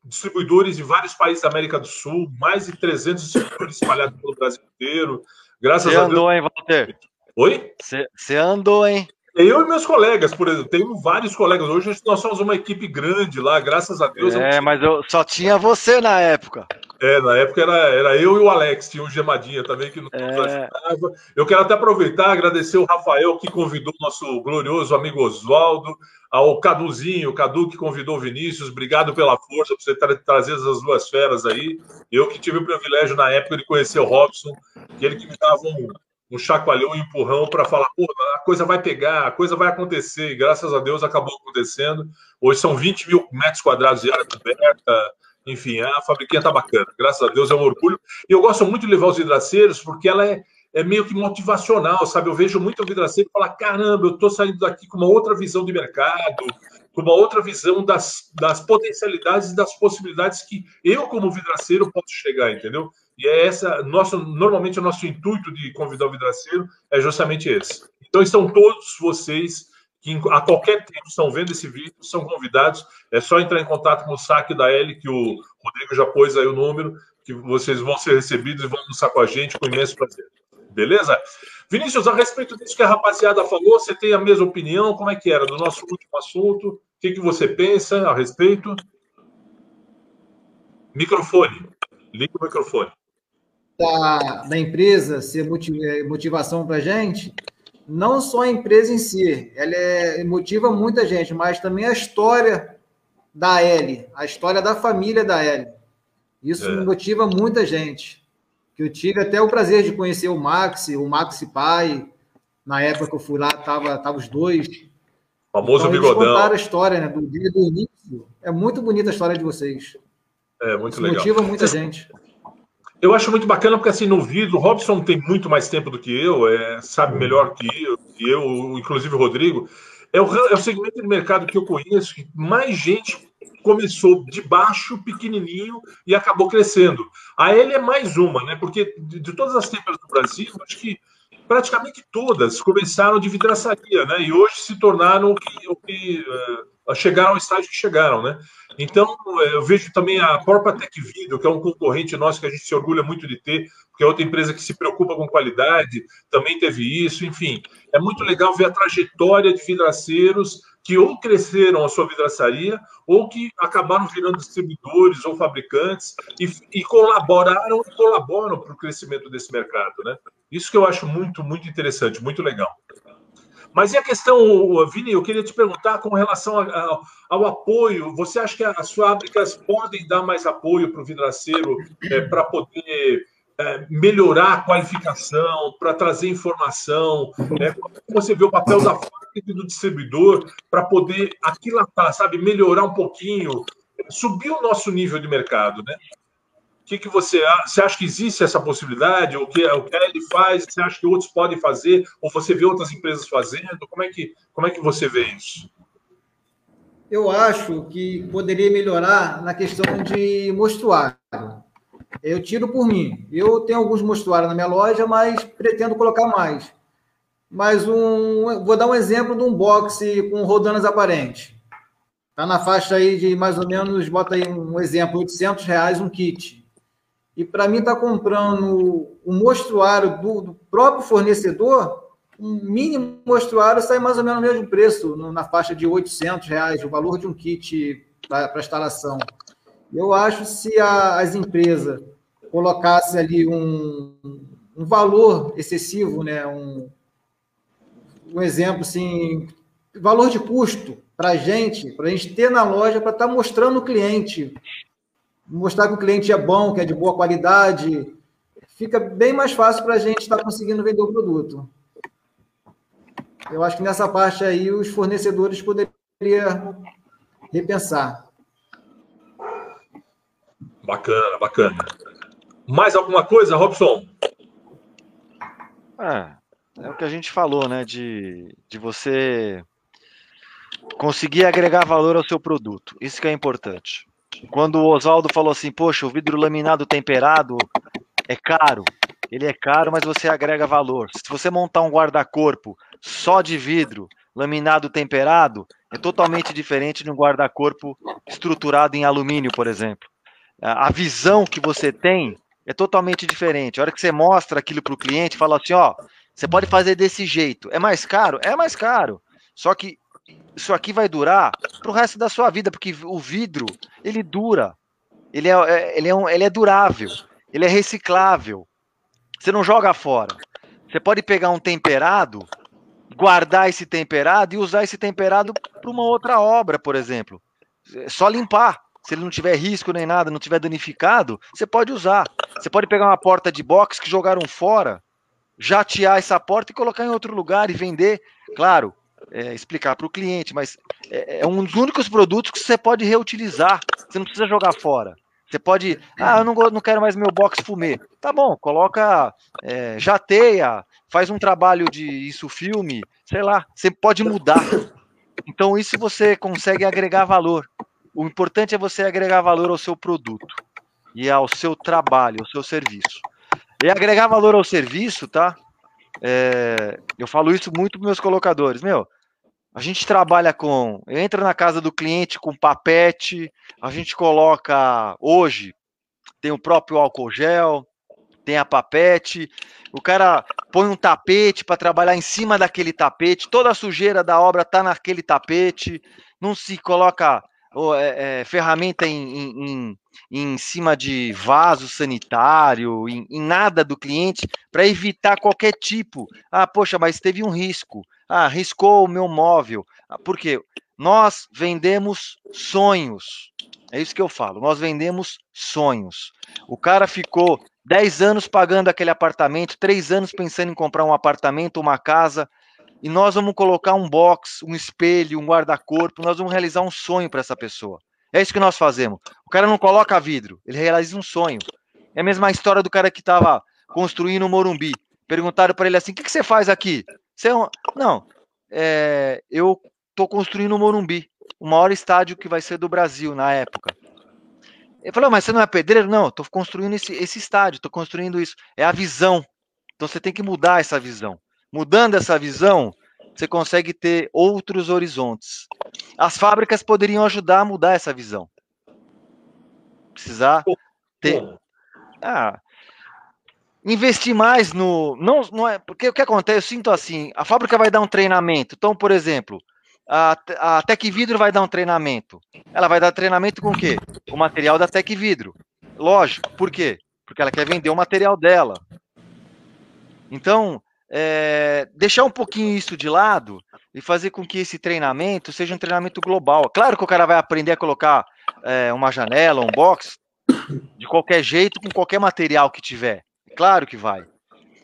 distribuidores em vários países da América do Sul, mais de 300 distribuidores espalhados pelo Brasil inteiro. Graças Você a Deus. andou, hein, Walter? Oi? Você- andou, hein? Eu e meus colegas, por exemplo, tenho vários colegas. Hoje nós somos uma equipe grande lá, graças a Deus. É, mas eu só tinha você na época. É, na época era, era eu e o Alex, tinha o Gemadinha também que nos É. ajudava. Eu quero até aproveitar e agradecer o Rafael que convidou o nosso glorioso amigo Oswaldo, ao Caduzinho, o Cadu que convidou o Vinícius. Obrigado pela força, por você tra trazer essas duas feras aí. Eu que tive o privilégio na época de conhecer o Robson, que ele que me dava um, um chacoalhão, um empurrão para falar, pô, a coisa vai pegar, a coisa vai acontecer, e graças a Deus acabou acontecendo. Hoje são 20 mil metros quadrados de área coberta, enfim, a fabriquinha tá bacana, graças a Deus é um orgulho. E eu gosto muito de levar os vidraceiros, porque ela é, é meio que motivacional, sabe? Eu vejo muito o vidraceiro falar, caramba, eu tô saindo daqui com uma outra visão de mercado, com uma outra visão das, das potencialidades e das possibilidades que eu, como vidraceiro, posso chegar, entendeu? E é essa, nosso, normalmente o nosso intuito de convidar o vidraceiro é justamente esse. Então estão todos vocês que a qualquer tempo estão vendo esse vídeo, são convidados, é só entrar em contato com o saque da L, que o Rodrigo já pôs aí o número, que vocês vão ser recebidos e vão almoçar com a gente com imenso prazer. Beleza? Vinícius, a respeito disso que a rapaziada falou, você tem a mesma opinião? Como é que era do nosso último assunto? O que, que você pensa a respeito? Microfone. Liga o microfone. da, da empresa ser motiv- motivação para a gente, não só a empresa em si, ela é, motiva muita gente, mas também a história da L, a história da família da L. Isso É. motiva muita gente. Que eu tive até o prazer de conhecer o Maxi, o Maxi pai. Na época que eu fui lá, tava, tava os dois. Famoso Então, bigodão. contaram a história, né? Do dia do início. É muito bonita a história de vocês. É, muito Isso legal. motiva muita gente. Eu acho muito bacana porque assim no vidro, o Robson tem muito mais tempo do que eu, é, sabe melhor que eu, que eu, inclusive o Rodrigo. É o, é o segmento de mercado que eu conheço que mais gente começou de baixo, pequenininho e acabou crescendo. A L é mais uma, né? Porque de, todas as têmperas do Brasil, acho que praticamente todas começaram de vidraçaria, né? E hoje se tornaram o que, o que eh, chegaram ao estágio que chegaram, né? Então, eh, eu vejo também a própria Tech Video, que é um concorrente nosso que a gente se orgulha muito de ter, porque é outra empresa que se preocupa com qualidade, também teve isso, enfim. É muito legal ver a trajetória de vidraceiros que ou cresceram a sua vidraçaria ou que acabaram virando distribuidores ou fabricantes e, e colaboraram e colaboram para o crescimento desse mercado, né? Isso que eu acho muito, muito interessante, muito legal. Mas e a questão, Vini, eu queria te perguntar com relação a- a- ao apoio. Você acha que as fábricas podem dar mais apoio para o vidraceiro para poder é, melhorar a qualificação, para trazer informação? Né? Como você vê o papel da fábrica e do distribuidor para poder aquilatar, sabe, melhorar um pouquinho, subir o nosso nível de mercado, né? O que, que você, você acha que existe essa possibilidade? O que, o que ele faz? Você acha que outros podem fazer? Ou você vê outras empresas fazendo? Como é que, como é que você vê isso? Eu acho que poderia melhorar na questão de mostruário. Eu tiro por mim. Eu tenho alguns mostruários na minha loja, mas pretendo colocar mais. Mas um, vou dar um exemplo de um boxe com rodanas aparentes. Está na faixa aí de mais ou menos, bota aí um exemplo, 800 reais um kit. E para mim estar comprando um mostruário do, do próprio fornecedor, um mínimo mostruário sai mais ou menos o mesmo preço, na faixa de 800 reais, o valor de um kit para instalação. Eu acho se a- as empresas colocassem ali um, um valor excessivo, né, um, um exemplo assim, valor de custo para a gente, para a gente ter na loja, para estar mostrando o cliente, mostrar que o cliente é bom, que é de boa qualidade, fica bem mais fácil para a gente estar conseguindo vender o produto. Eu acho que nessa parte aí os fornecedores poderiam repensar. Bacana, bacana. Mais alguma coisa, Robson? É, é o que a gente falou, né? De, de você conseguir agregar valor ao seu produto. Isso que é importante. Quando o Oswaldo falou assim, poxa, o vidro laminado temperado é caro. Ele é caro, mas você agrega valor. Se você montar um guarda-corpo só de vidro, laminado temperado, é totalmente diferente de um guarda-corpo estruturado em alumínio, por exemplo. A visão que você tem é totalmente diferente. A hora que você mostra aquilo para o cliente, fala assim, ó, você pode fazer desse jeito. É mais caro? É mais caro. Só que isso aqui vai durar para o resto da sua vida, porque o vidro, ele dura. Ele é, é, ele, é um, ele é durável. Ele é reciclável. Você não joga fora. Você pode pegar um temperado, guardar esse temperado e usar esse temperado para uma outra obra, por exemplo. É só limpar. Se ele não tiver risco nem nada, não tiver danificado, você pode usar. Você pode pegar uma porta de box que jogaram fora, jatear essa porta e colocar em outro lugar e vender. Claro, é, explicar para o cliente, mas é, é, um dos únicos produtos que você pode reutilizar. Você não precisa jogar fora. Você pode, ah, eu não, não quero mais meu box fumê. Tá bom, coloca, é, jateia, faz um trabalho de isso filme, sei lá. Você pode mudar. Então isso você consegue agregar valor. O importante é você agregar valor ao seu produto e ao seu trabalho, ao seu serviço. E agregar valor ao serviço, tá? É, eu falo isso muito para meus colocadores. Meu, a gente trabalha com. Entra na casa do cliente com papete, a gente coloca. Hoje, tem o próprio álcool gel, tem a papete. O cara põe um tapete para trabalhar em cima daquele tapete, toda a sujeira da obra está naquele tapete, não se coloca oh, é, é, ferramenta em, em, em, cima de vaso sanitário, em, em nada do cliente, para evitar qualquer tipo. Ah, poxa, mas teve um risco. Ah, riscou o meu móvel. Ah, por quê? Nós vendemos sonhos. É isso que eu falo. Nós vendemos sonhos. O cara ficou 10 anos pagando aquele apartamento, 3 anos pensando em comprar um apartamento, uma casa, e nós vamos colocar um box, um espelho, um guarda-corpo, nós vamos realizar um sonho para essa pessoa. É isso que nós fazemos. O cara não coloca vidro, ele realiza um sonho. É a mesma história do cara que estava construindo o Morumbi. Perguntaram para ele assim: o que, que, você faz aqui? Você é um... Não, é... eu estou construindo o Morumbi, o maior estádio que vai ser do Brasil na época. Ele falou: mas você não é pedreiro? Não, estou construindo esse, esse estádio, estou construindo isso. É a visão. Então você tem que mudar essa visão. Mudando essa visão, você consegue ter outros horizontes. As fábricas poderiam ajudar a mudar essa visão. Precisar ter. Ah, investir mais no. Não, não é. Porque o que acontece? Eu sinto assim: a fábrica vai dar um treinamento. Então, por exemplo, a, a Tec Vidro vai dar um treinamento. Ela vai dar treinamento com o quê? O material da Tec Vidro. Lógico. Por quê? Porque ela quer vender o material dela. Então, é, deixar um pouquinho isso de lado e fazer com que esse treinamento seja um treinamento global. Claro que o cara vai aprender a colocar é, uma janela, um box, de qualquer jeito, com qualquer material que tiver. Claro que vai.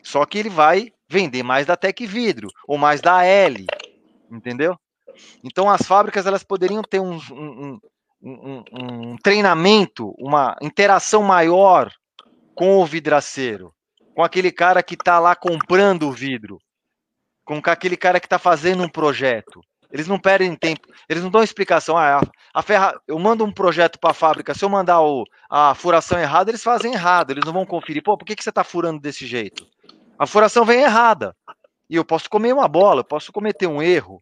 Só que ele vai vender mais da Tec Vidro ou mais da L, entendeu? Então as fábricas elas poderiam ter um, um, um, um treinamento, uma interação maior com o vidraceiro com aquele cara que está lá comprando o vidro, com aquele cara que está fazendo um projeto. Eles não perdem tempo, eles não dão explicação. Ah, a, ferra... Eu mando um projeto para a fábrica, se eu mandar o, a furação errada, eles fazem errado, eles não vão conferir. Pô, por que, que você está furando desse jeito? A furação vem errada. E eu posso comer uma bola, eu posso cometer um erro.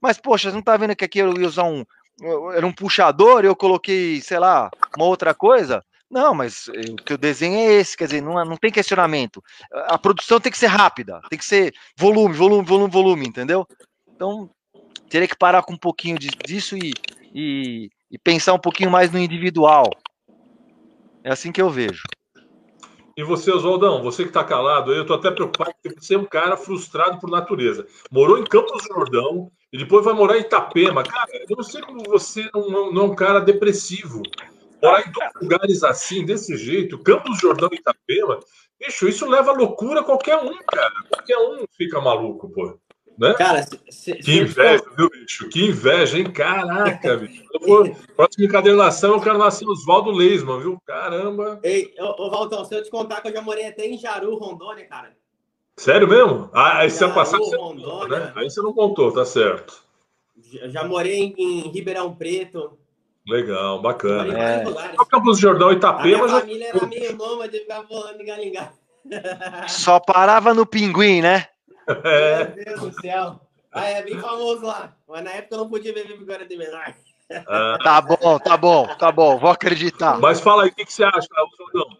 Mas, poxa, você não está vendo que aqui eu ia usar um. Era um puxador, eu coloquei, sei lá, uma outra coisa? Não, mas eh, o teu desenho é esse, quer dizer, não, não tem questionamento. A produção tem que ser rápida, tem que ser volume, volume, volume, volume, entendeu? Então, teria que parar com um pouquinho disso e, e, e pensar um pouquinho mais no individual. É assim que eu vejo. E você, Oswaldão, você que está calado, eu estou até preocupado porque você é um cara frustrado por natureza. Morou em Campos do Jordão e depois vai morar em Itapema. Cara, eu não sei como você não, não é um cara depressivo. Morar em dois lugares assim, desse jeito, Campos Jordão e Itapema, bicho, isso leva loucura a qualquer um, cara. Qualquer um fica maluco, pô. Né? Cara, se, que inveja, for... viu, bicho? Que inveja, hein? Caraca, bicho. Eu próxima encadernação eu quero nascer Oswaldo Leisman, viu? Caramba. Ei, ô, ô Valtão, se eu te contar que eu já morei até em Jaru, Rondônia, cara. Sério mesmo? Ah, aí você passado você contou, né? Aí você não contou, tá certo. Já, já morei em, Ribeirão Preto. Legal, bacana. É. Campos do Jordão e Itapema. A minha família era meio nômade, ficava voando em galingá. Só parava no pinguim, né? É. Meu Deus do céu. Ah, é bem famoso lá. Mas na época eu não podia beber era de menor. Ah. Tá bom, tá bom, tá bom. Vou acreditar. Mas fala aí, o que, que você acha, Jordão?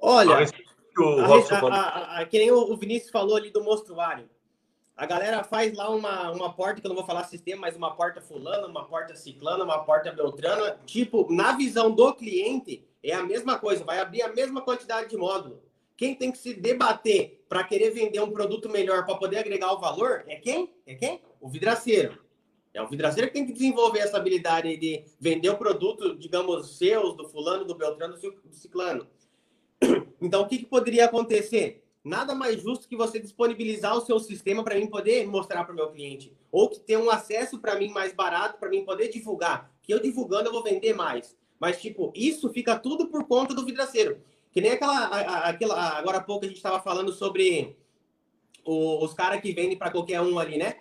Olha, que, o a, a, a, que nem o Vinícius falou ali do mostruário. A galera faz lá uma, uma porta, que eu não vou falar sistema, mas uma porta fulana, uma porta ciclana, uma porta beltrana. Tipo, na visão do cliente, é a mesma coisa, vai abrir a mesma quantidade de módulo. Quem tem que se debater para querer vender um produto melhor para poder agregar o valor é quem? É quem? O vidraceiro. É o vidraceiro que tem que desenvolver essa habilidade de vender o produto, digamos, seus, do fulano, do beltrano, do ciclano. [CLEARS THROAT] Então, o que, que poderia acontecer? Nada mais justo que você disponibilizar o seu sistema para mim poder mostrar para o meu cliente. Ou que ter um acesso para mim mais barato, para mim poder divulgar. Que eu divulgando eu vou vender mais. Mas, tipo, isso fica tudo por conta do vidraceiro. Que nem aquela. aquela agora há pouco a gente estava falando sobre os caras que vendem para qualquer um ali, né?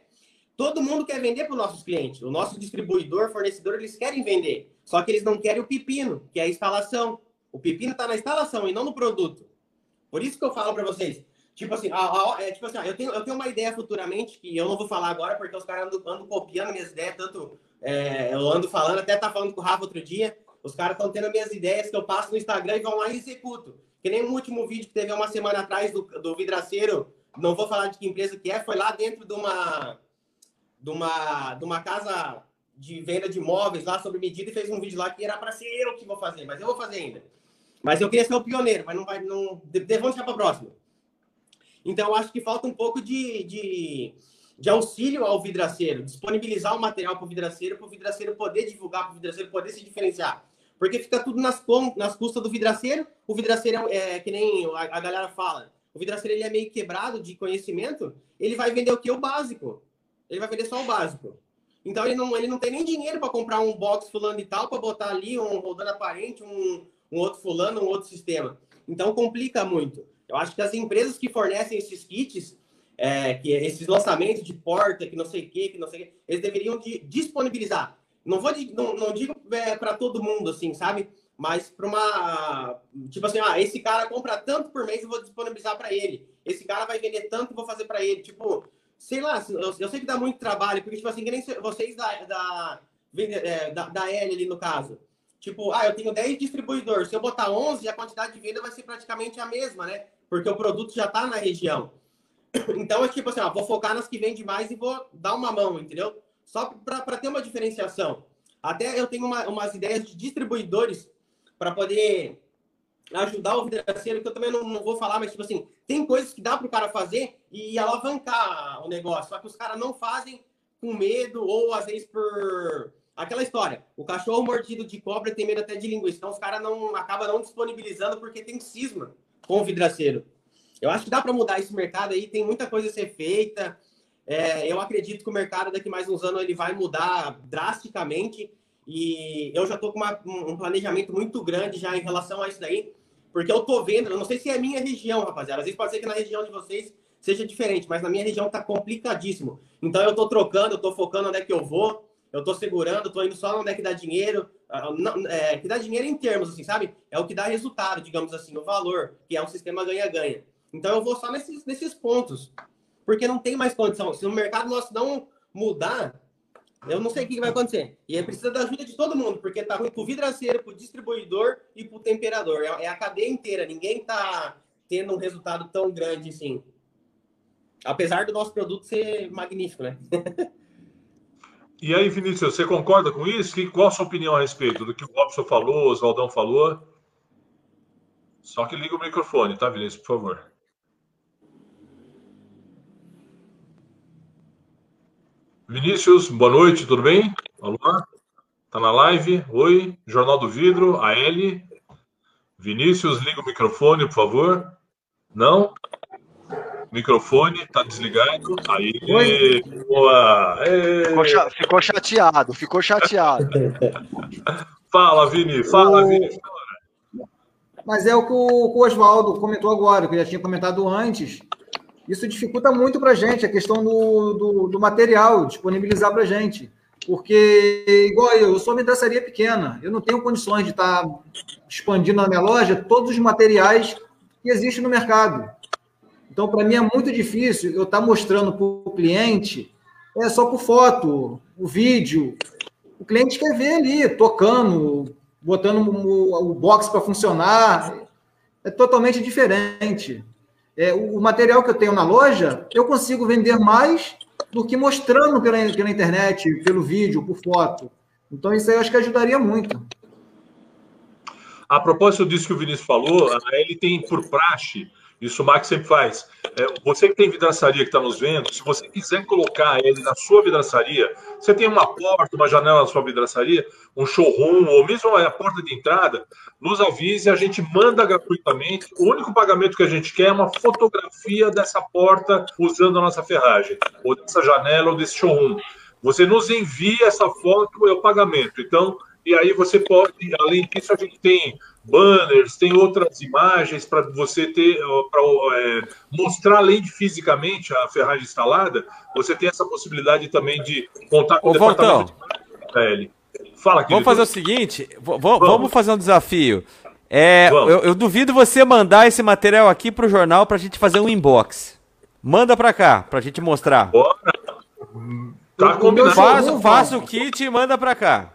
Todo mundo quer vender para os nossos clientes. O nosso distribuidor, fornecedor, eles querem vender. Só que eles não querem o pepino, que é a instalação. O pepino está na instalação e não no produto. Por isso que eu falo para vocês. Tipo assim, é, tipo assim eu, tenho, eu tenho uma ideia futuramente que eu não vou falar agora porque os caras andam, andam copiando minhas ideias, tanto é, eu ando falando, até tá falando com o Rafa outro dia. Os caras estão tendo minhas ideias que eu passo no Instagram e vão lá e executo. Que nem o último vídeo que teve uma semana atrás do, do vidraceiro, não vou falar de que empresa que é, foi lá dentro de uma, de uma, de uma casa de venda de imóveis lá sobre medida e fez um vídeo lá que era para ser eu que vou fazer, mas eu vou fazer ainda. Mas eu queria ser o pioneiro, mas não vai. Não, vamos deixar para a próxima. Então, eu acho que falta um pouco de, de, de auxílio ao vidraceiro, disponibilizar o material para o vidraceiro, para o vidraceiro poder divulgar, para o vidraceiro poder se diferenciar. Porque fica tudo nas, nas custas do vidraceiro. O vidraceiro é, é que nem a, a, galera fala. O vidraceiro ele é meio quebrado de conhecimento. Ele vai vender o que? O básico. Ele vai vender só o básico. Então ele não, ele não tem nem dinheiro para comprar um box fulano e tal, para botar ali um rodando aparente, um, um outro fulano, um outro sistema. Então complica muito. Eu acho que as empresas que fornecem esses kits, é, que esses lançamentos de porta, que não sei o que, que não sei o que, eles deveriam de disponibilizar. Não vou não, não digo é, para todo mundo assim, sabe? Mas para uma tipo assim, ah, esse cara compra tanto por mês, eu vou disponibilizar para ele. Esse cara vai vender tanto, eu vou fazer para ele. Tipo, sei lá, eu, eu, sei que dá muito trabalho, porque tipo assim, que nem vocês da da, é, da, da L ali no caso Tipo, ah, eu tenho 10 distribuidores. Se eu botar 11, a quantidade de venda vai ser praticamente a mesma, né? Porque o produto já está na região. [COUGHS] Então, é tipo assim, ó, vou focar nas que vendem mais e vou dar uma mão, entendeu? Só para ter uma diferenciação. Até eu tenho uma, umas ideias de distribuidores para poder ajudar o vidraceiro, que eu também não, não, vou falar, mas tipo assim, tem coisas que dá para o cara fazer e alavancar o negócio. Só que os caras não fazem com medo ou às vezes por aquela história, o cachorro mordido de cobra tem medo até de linguiça. Então os caras não acabam não disponibilizando porque tem cisma com o vidraceiro. Eu acho que dá para mudar esse mercado aí, tem muita coisa a ser feita. É, eu acredito que o mercado daqui mais uns anos ele vai mudar drasticamente e eu já estou com uma, um planejamento muito grande já em relação a isso daí, porque eu estou vendo, eu não sei se é a minha região, rapaziada, às vezes pode ser que na região de vocês seja diferente, mas na minha região está complicadíssimo. Então eu estou trocando, eu estou focando onde é que eu vou, eu tô segurando, tô indo só onde é que dá dinheiro, ah, é, que dá dinheiro em termos, assim, sabe? É o que dá resultado, digamos assim, o valor, que é um sistema ganha-ganha. Então eu vou só nesses, nesses pontos, porque não tem mais condição. Se o mercado nosso não mudar, eu não sei o que vai acontecer. E é precisa da ajuda de todo mundo, porque tá ruim pro vidraceiro, pro distribuidor e pro temperador. É, é a cadeia inteira, ninguém tá tendo um resultado tão grande assim. Apesar do nosso produto ser magnífico, né? [LAUGHS] E aí, Vinícius, você concorda com isso? qual a sua opinião a respeito do que o Robson falou, o Oswaldão falou? Só que liga o microfone, tá, Vinícius, por favor. Vinícius, boa noite, tudo bem? Alô? Tá na live? Oi, Jornal do Vidro, AL. Vinícius, liga o microfone, por favor. Não? Microfone tá desligado. Aí, Oi. boa. Ficou, ficou, chateado, ficou chateado. [LAUGHS] fala, Vini, fala, Vini. Mas é o que o, o Oswaldo comentou agora, que eu já tinha comentado antes. Isso dificulta muito para a gente a questão do, do, do material, disponibilizar para a gente. Porque, igual eu, eu sou uma vidraçaria pequena, eu não tenho condições de estar tá expandindo na minha loja todos os materiais que existem no mercado. Então, para mim é muito difícil eu estar tá mostrando para o cliente é só por foto, o vídeo. O cliente quer ver ali, tocando, botando o, o box para funcionar. É totalmente diferente. É, o, o material que eu tenho na loja, eu consigo vender mais do que mostrando pela, pela internet, pelo vídeo, por foto. Então, isso aí eu acho que ajudaria muito. A propósito disso que o Vinícius falou, ele tem por praxe isso o Max sempre faz. É, você que tem vidraçaria que está nos vendo, se você quiser colocar ele na sua vidraçaria, você tem uma porta, uma janela na sua vidraçaria, um showroom, ou mesmo a porta de entrada, nos avise, a gente manda gratuitamente. O único pagamento que a gente quer é uma fotografia dessa porta usando a nossa ferragem, ou dessa janela, ou desse showroom. Você nos envia essa foto, é o pagamento. Então, e aí você pode, além disso, a gente tem banners, tem outras imagens para você ter, para é, mostrar além de fisicamente a ferragem instalada, você tem essa possibilidade também de contar com Ô, o departamento de Fala, querido. Vamos fazer o seguinte, vamos, vamos fazer um desafio. É, eu, eu, duvido você mandar esse material aqui para o jornal para a gente fazer um inbox. Manda para cá, para a gente mostrar. Bora. Tá combinado. Faz, faz o kit e manda para cá.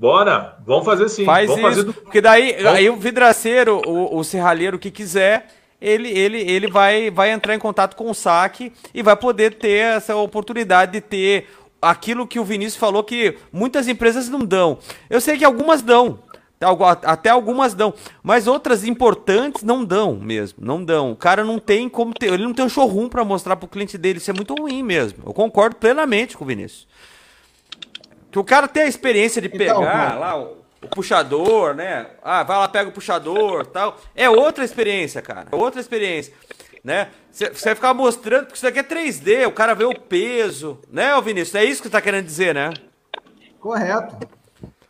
Bora, vamos fazer sim. Faz vamos isso, fazer do... porque daí aí o vidraceiro, o, o serralheiro que quiser, ele, ele, ele vai, vai entrar em contato com o saque e vai poder ter essa oportunidade de ter aquilo que o Vinícius falou que muitas empresas não dão. Eu sei que algumas dão, até algumas dão, mas outras importantes não dão mesmo, não dão. O cara não tem como ter, ele não tem um showroom para mostrar para o cliente dele, isso é muito ruim mesmo. Eu concordo plenamente com o Vinícius. Que o cara tem a experiência de então, pegar lá o, o, puxador, né? Ah, vai lá, pega o puxador tal. É outra experiência, cara. É outra experiência. Né? Você vai ficar mostrando, porque isso daqui é 3D, o cara vê o peso, né, Vinícius? É isso que você tá querendo dizer, né? Correto.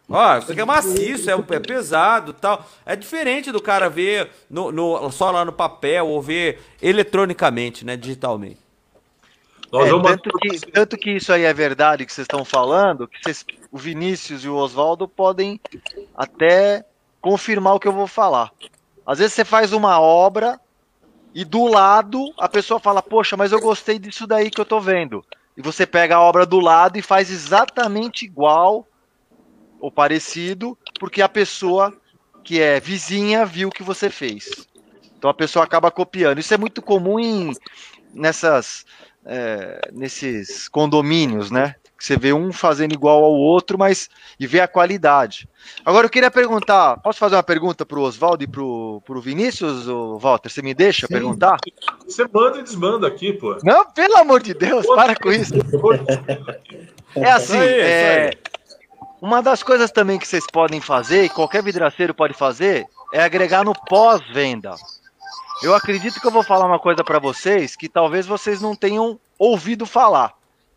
Ó, isso aqui é maciço, é, é pesado tal. É diferente do cara ver no, no, só lá no papel ou ver eletronicamente, né, digitalmente. É, tanto, que, tanto, que, isso aí é verdade que vocês estão falando, que vocês, o Vinícius e o Oswaldo podem até confirmar o que eu vou falar. Às vezes você faz uma obra e do lado a pessoa fala, poxa, mas eu gostei disso daí que eu tô vendo. E você pega a obra do lado e faz exatamente igual ou parecido, porque a pessoa que é vizinha viu o que você fez. Então a pessoa acaba copiando. Isso é muito comum em, nessas é, nesses condomínios, né? Você vê um fazendo igual ao outro, mas e vê a qualidade. Agora eu queria perguntar, posso fazer uma pergunta para o Oswaldo e para o Vinícius, Walter? Você me deixa Sim. perguntar? Você manda e desmanda aqui, pô. Não, pelo amor de Deus, para com isso. [LAUGHS] É assim, é, uma das coisas também que vocês podem fazer, e qualquer vidraceiro pode fazer, é agregar no pós-venda. Eu acredito que eu vou falar uma coisa para vocês que talvez vocês não tenham ouvido falar,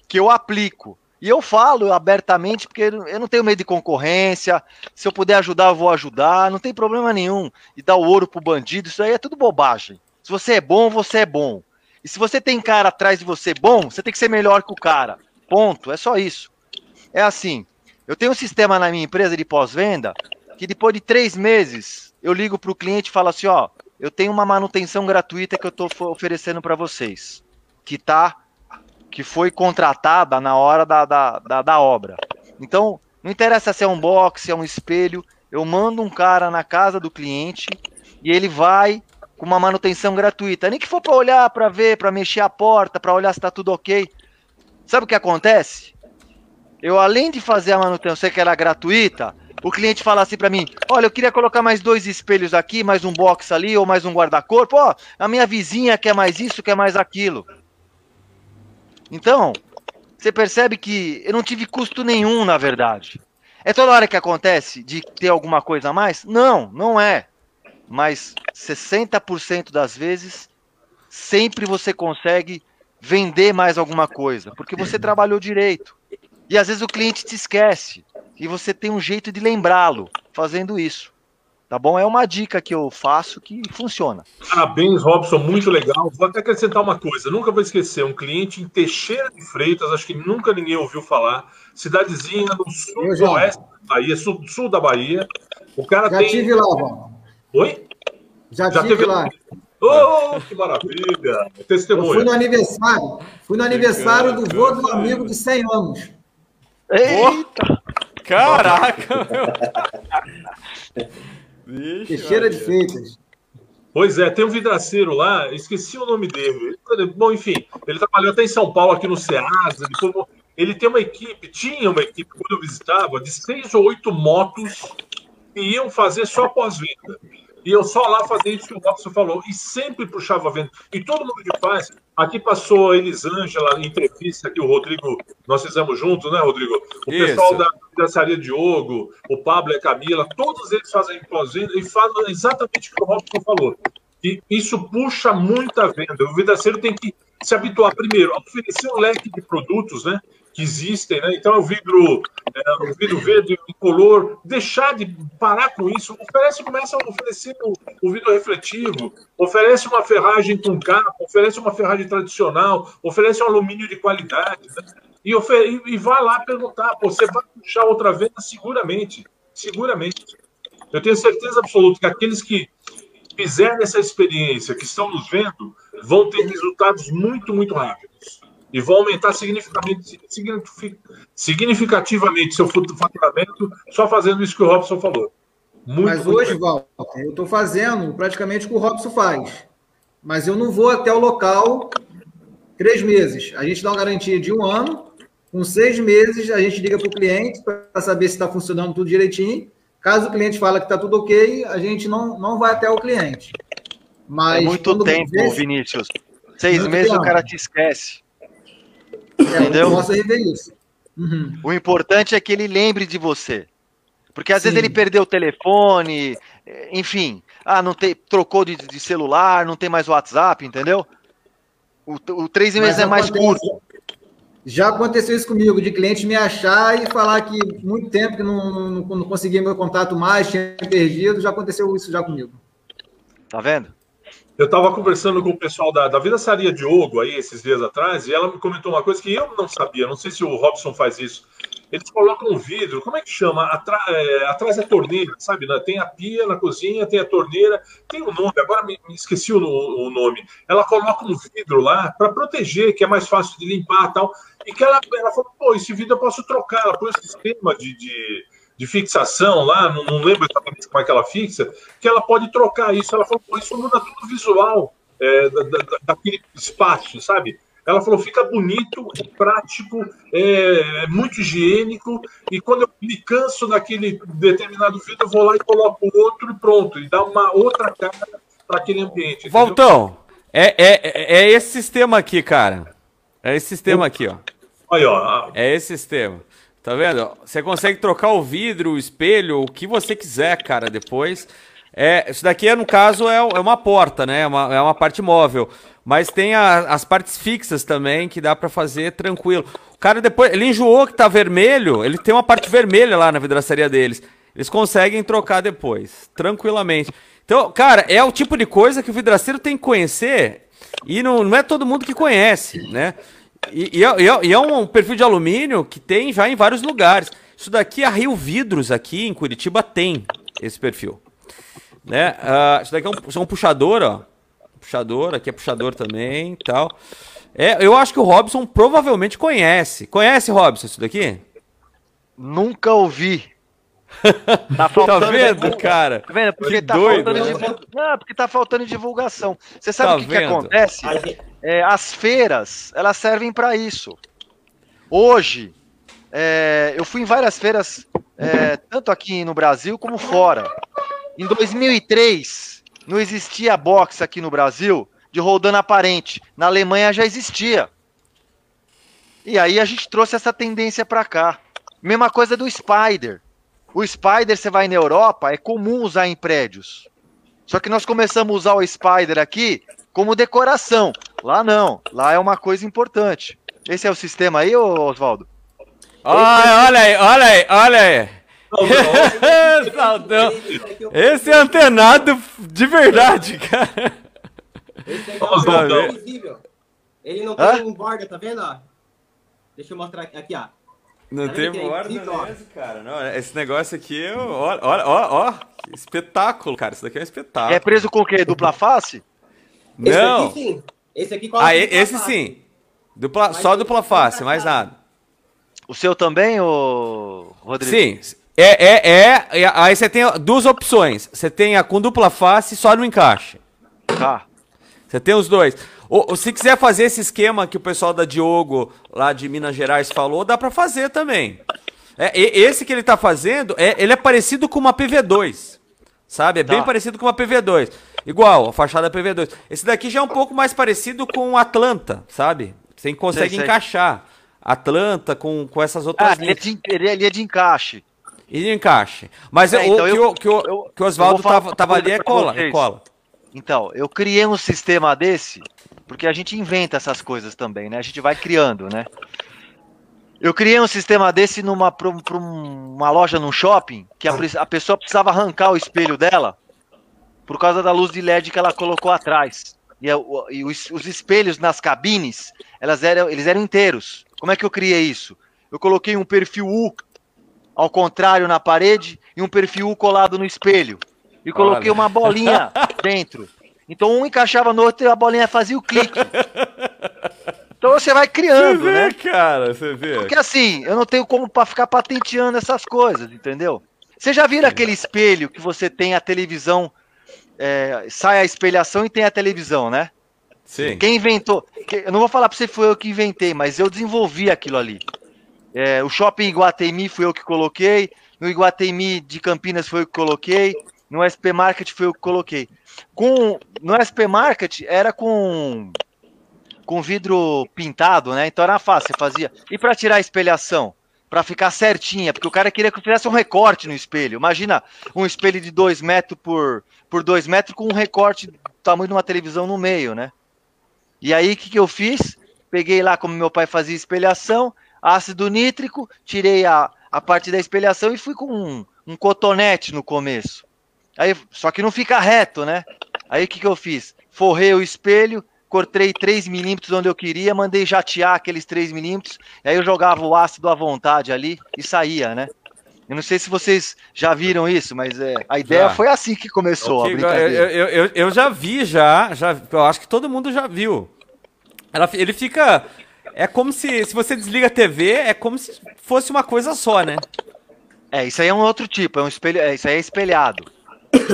que eu aplico. E eu falo abertamente porque eu não tenho medo de concorrência. Se eu puder ajudar, eu vou ajudar. Não tem problema nenhum. E dar o ouro pro bandido, isso aí é tudo bobagem. Se você é bom, você é bom. E se você tem cara atrás de você bom, você tem que ser melhor que o cara. Ponto. É só isso. É assim. Eu tenho um sistema na minha empresa de pós-venda que depois de três meses eu ligo para o cliente e falo assim: ó, eu tenho uma manutenção gratuita que eu estou oferecendo para vocês, que tá, que foi contratada na hora da, da, da, da obra. Então, não interessa se é um box, se é um espelho, eu mando um cara na casa do cliente e ele vai com uma manutenção gratuita. Nem que for para olhar, para ver, para mexer a porta, para olhar se está tudo ok. Sabe o que acontece? Eu, além de fazer a manutenção que era gratuita, o cliente fala assim para mim: olha, eu queria colocar mais dois espelhos aqui, mais um box ali, ou mais um guarda-corpo. Ó, a minha vizinha quer mais isso, quer mais aquilo. Então, você percebe que eu não tive custo nenhum, na verdade. É toda hora que acontece de ter alguma coisa a mais? Não, não é. Mas 60% das vezes, sempre você consegue vender mais alguma coisa, porque você trabalhou direito. E às vezes o cliente te esquece. E você tem um jeito de lembrá-lo fazendo isso. Tá bom? É uma dica que eu faço que funciona. Parabéns, Robson, muito legal. Vou até acrescentar uma coisa, nunca vou esquecer, um cliente em Teixeira de Freitas, acho que nunca ninguém ouviu falar, cidadezinha no sul do oeste da Bahia, sul, sul da Bahia. O cara Já tem... tive lá, Val. Oi? Já, Já tive lá. Oh, que maravilha! Testemunha. Eu fui no aniversário, fui no aniversário do vô do amigo de 100 anos. Eita! Caraca! Teixeira [LAUGHS] de Feitas. Pois é, tem um vidraceiro lá, esqueci o nome dele. Bom, enfim, ele trabalhou até em São Paulo, aqui no Ceasa. Ele, ele tem uma equipe, tinha uma equipe, quando eu visitava, de seis ou oito motos que iam fazer só pós-venda. E eu só lá fazia isso que o Robson falou. E sempre puxava venda. E todo mundo que faz. Aqui passou a Elisângela, entrevista que o Rodrigo, nós fizemos juntos, né, Rodrigo? O isso. pessoal da Dançaria Diogo, o Pablo e a Camila, todos eles fazem pós-venda e falam exatamente o que o Robson falou. E isso puxa muita venda. O vidraceiro tem que se habituar primeiro a oferecer um leque de produtos, né? Que existem, né? Então, o vidro, é, o vidro verde incolor, deixar de parar com isso. Oferece, começa a oferecer o, o vidro refletivo, oferece uma ferragem com capa, oferece uma ferragem tradicional, oferece um alumínio de qualidade, né? e, ofer e vai lá perguntar, você vai puxar outra venda seguramente, seguramente. Eu tenho certeza absoluta que aqueles que fizerem essa experiência, que estão nos vendo, vão ter resultados muito, muito rápidos e vão aumentar significativamente, significativamente seu faturamento só fazendo isso que o Robson falou. Muito, Mas muito hoje, Walter, eu estou fazendo praticamente o que o Robson faz. Mas eu não vou até o local três meses. A gente dá uma garantia de um ano. Com seis meses, a gente liga para o cliente para saber se está funcionando tudo direitinho. Caso o cliente fale que está tudo ok, a gente não, não vai até o cliente. Mas é muito tempo, vê, Vinícius. Seis meses tempo. o cara te esquece. É, Entendeu? Eu posso rever isso. Uhum. O importante é que ele lembre de você. Porque às Sim. vezes ele perdeu o telefone, enfim, ah, não tem, trocou de, de celular, não tem mais WhatsApp, entendeu? O, o três meses é mais curto. Já aconteceu isso comigo, de cliente me achar e falar que muito tempo que não, não, não conseguia meu contato mais, tinha perdido, já aconteceu isso já comigo. Tá vendo? Eu estava conversando com o pessoal da, da Vida Saria Diogo aí esses dias atrás, e ela me comentou uma coisa que eu não sabia, não sei se o Robson faz isso. Eles colocam um vidro, como é que chama? Atra, é, atrás da torneira, sabe? Né? Tem a pia na cozinha, tem a torneira, tem o um nome, agora me, me esqueci o, o, nome. Ela coloca um vidro lá para proteger, que é mais fácil de limpar e tal. E que ela, ela falou, pô, esse vidro eu posso trocar. Ela põe um sistema de, de de fixação lá, não, não, lembro exatamente como é que ela fixa, que ela pode trocar isso. Ela falou, pô, isso muda tudo visual é, da, da, daquele espaço, sabe? Ela falou, fica bonito, é prático, é, é, muito higiênico, e quando eu me canso daquele determinado vídeo, eu vou lá e coloco outro e pronto, e dá uma outra cara para aquele ambiente. Voltão, é, é, é esse sistema aqui, cara. É esse sistema aqui, ó. Aí, ó. É esse sistema. Tá vendo? Você consegue trocar o vidro, o espelho, o que você quiser, cara, depois. É, isso daqui, no caso, é, é uma porta, né? É uma, é uma parte móvel. Mas tem a, as partes fixas também, que dá para fazer tranquilo. O cara depois, ele enjoou que tá vermelho, ele tem uma parte vermelha lá na vidraçaria deles. Eles conseguem trocar depois, tranquilamente. Então, cara, é o tipo de coisa que o vidraceiro tem que conhecer e não, não é todo mundo que conhece, né? E, e, é, e, é, um perfil de alumínio que tem já em vários lugares. Isso daqui, a Rio Vidros, aqui em Curitiba, tem esse perfil. Né? Uh, isso daqui é um, é um puxador, ó. Puxador, aqui é puxador também tal. É, eu acho que o Robson provavelmente conhece. Conhece, Robson, isso daqui? Nunca ouvi. [LAUGHS] Tá, tá vendo, cara? Tá vendo? Porque que tá doido, faltando. Não, porque tá faltando divulgação. Você sabe tá o que, que, acontece? É, as feiras, elas servem para isso. Hoje, é, eu fui em várias feiras, é, tanto aqui no Brasil como fora. Em 2003, não existia box aqui no Brasil de rodando aparente. Na Alemanha já existia. E aí a gente trouxe essa tendência para cá. Mesma coisa do Spider. O Spider, você vai na Europa, é comum usar em prédios. Só que nós começamos a usar o Spider aqui como decoração. Lá não, lá é uma coisa importante. Esse é o sistema aí, Oswaldo? Ah, olha aí, olha aí, olha aí. Saldão. [LAUGHS] Esse é antenado de verdade, cara. Esse aqui é o invisível. Ele não tem um borda, tá vendo? Ó? Deixa eu mostrar aqui, ó. Não tá tem borda mesmo, cara. Não, esse negócio aqui, olha, olha, ó, ó, espetáculo, cara. Isso daqui é um espetáculo. É preso com o quê? Dupla face? Não. Esse aqui sim. Esse aqui Ah, esse face. sim. Dupla, só dupla face, mais nada. O seu também, ô Rodrigo? Sim. É, é, é, Aí você tem duas opções. Você tem a com dupla face só no encaixe. Tá. Você tem os dois. Ou, se quiser fazer esse esquema que o pessoal da Diogo, lá de Minas Gerais, falou, dá para fazer também. É, esse que ele tá fazendo, é, ele é parecido com uma PV2. Sabe? É tá. bem parecido com uma PV2. Igual, a fachada PV2. Esse daqui já é um pouco mais parecido com o Atlanta, sabe? Você consegue sei, sei. encaixar. Atlanta com, com essas outras ah, ele é, de, ele é de encaixe. E de encaixe. Mas é, o, então que, eu, que, o, que o Oswaldo tava, tava ali é cola, é cola. Então, eu criei um sistema desse, porque a gente inventa essas coisas também, né? A gente vai criando, né? Eu criei um sistema desse numa pra, pra uma loja num shopping, que a, a pessoa precisava arrancar o espelho dela por causa da luz de LED que ela colocou atrás. E, e os, os, espelhos nas cabines, elas eram, eles eram inteiros. Como é que eu criei isso? Eu coloquei um perfil U ao contrário na parede e um perfil U colado no espelho. E coloquei Olha. uma bolinha [LAUGHS] dentro. Então um encaixava no outro e a bolinha fazia o clique. Então você vai criando, você vê, né? cara, você vê. Porque assim, eu não tenho como para ficar patenteando essas coisas, entendeu? Você já viu aquele espelho que você tem a televisão, é, sai a espelhação e tem a televisão, né? Sim. Quem inventou? Eu não vou falar para você foi eu que inventei, mas eu desenvolvi aquilo ali. É, o shopping Iguatemi foi eu que coloquei. No Iguatemi de Campinas foi eu que coloquei. No SP Market foi eu que coloquei. Com, no SP Market era com com vidro pintado, né? Então era fácil, você fazia. E para tirar a espelhação? Para ficar certinha, porque o cara queria que eu fizesse um recorte no espelho. Imagina um espelho de 2 metros por, por 2 metros com um recorte do tamanho de uma televisão no meio, né? E aí, o que, que eu fiz? Peguei lá, como meu pai fazia espelhação, ácido nítrico, tirei a, a parte da espelhação e fui com um, um cotonete no começo. Aí, só que não fica reto, né? Aí o que, que eu fiz? Forrei o espelho, cortei 3 milímetros onde eu queria, mandei jatear aqueles 3 milímetros, aí eu jogava o ácido à vontade ali e saía, né? Eu não sei se vocês já viram isso, mas é, a ideia já. foi assim que começou a brincadeira. Eu, eu, eu, eu, já vi, já, já. Eu acho que todo mundo já viu. Ela, ele fica. É como se. Se você desliga a TV, é como se fosse uma coisa só, né? É, isso aí é um outro tipo, é um espelho. É, isso aí é espelhado.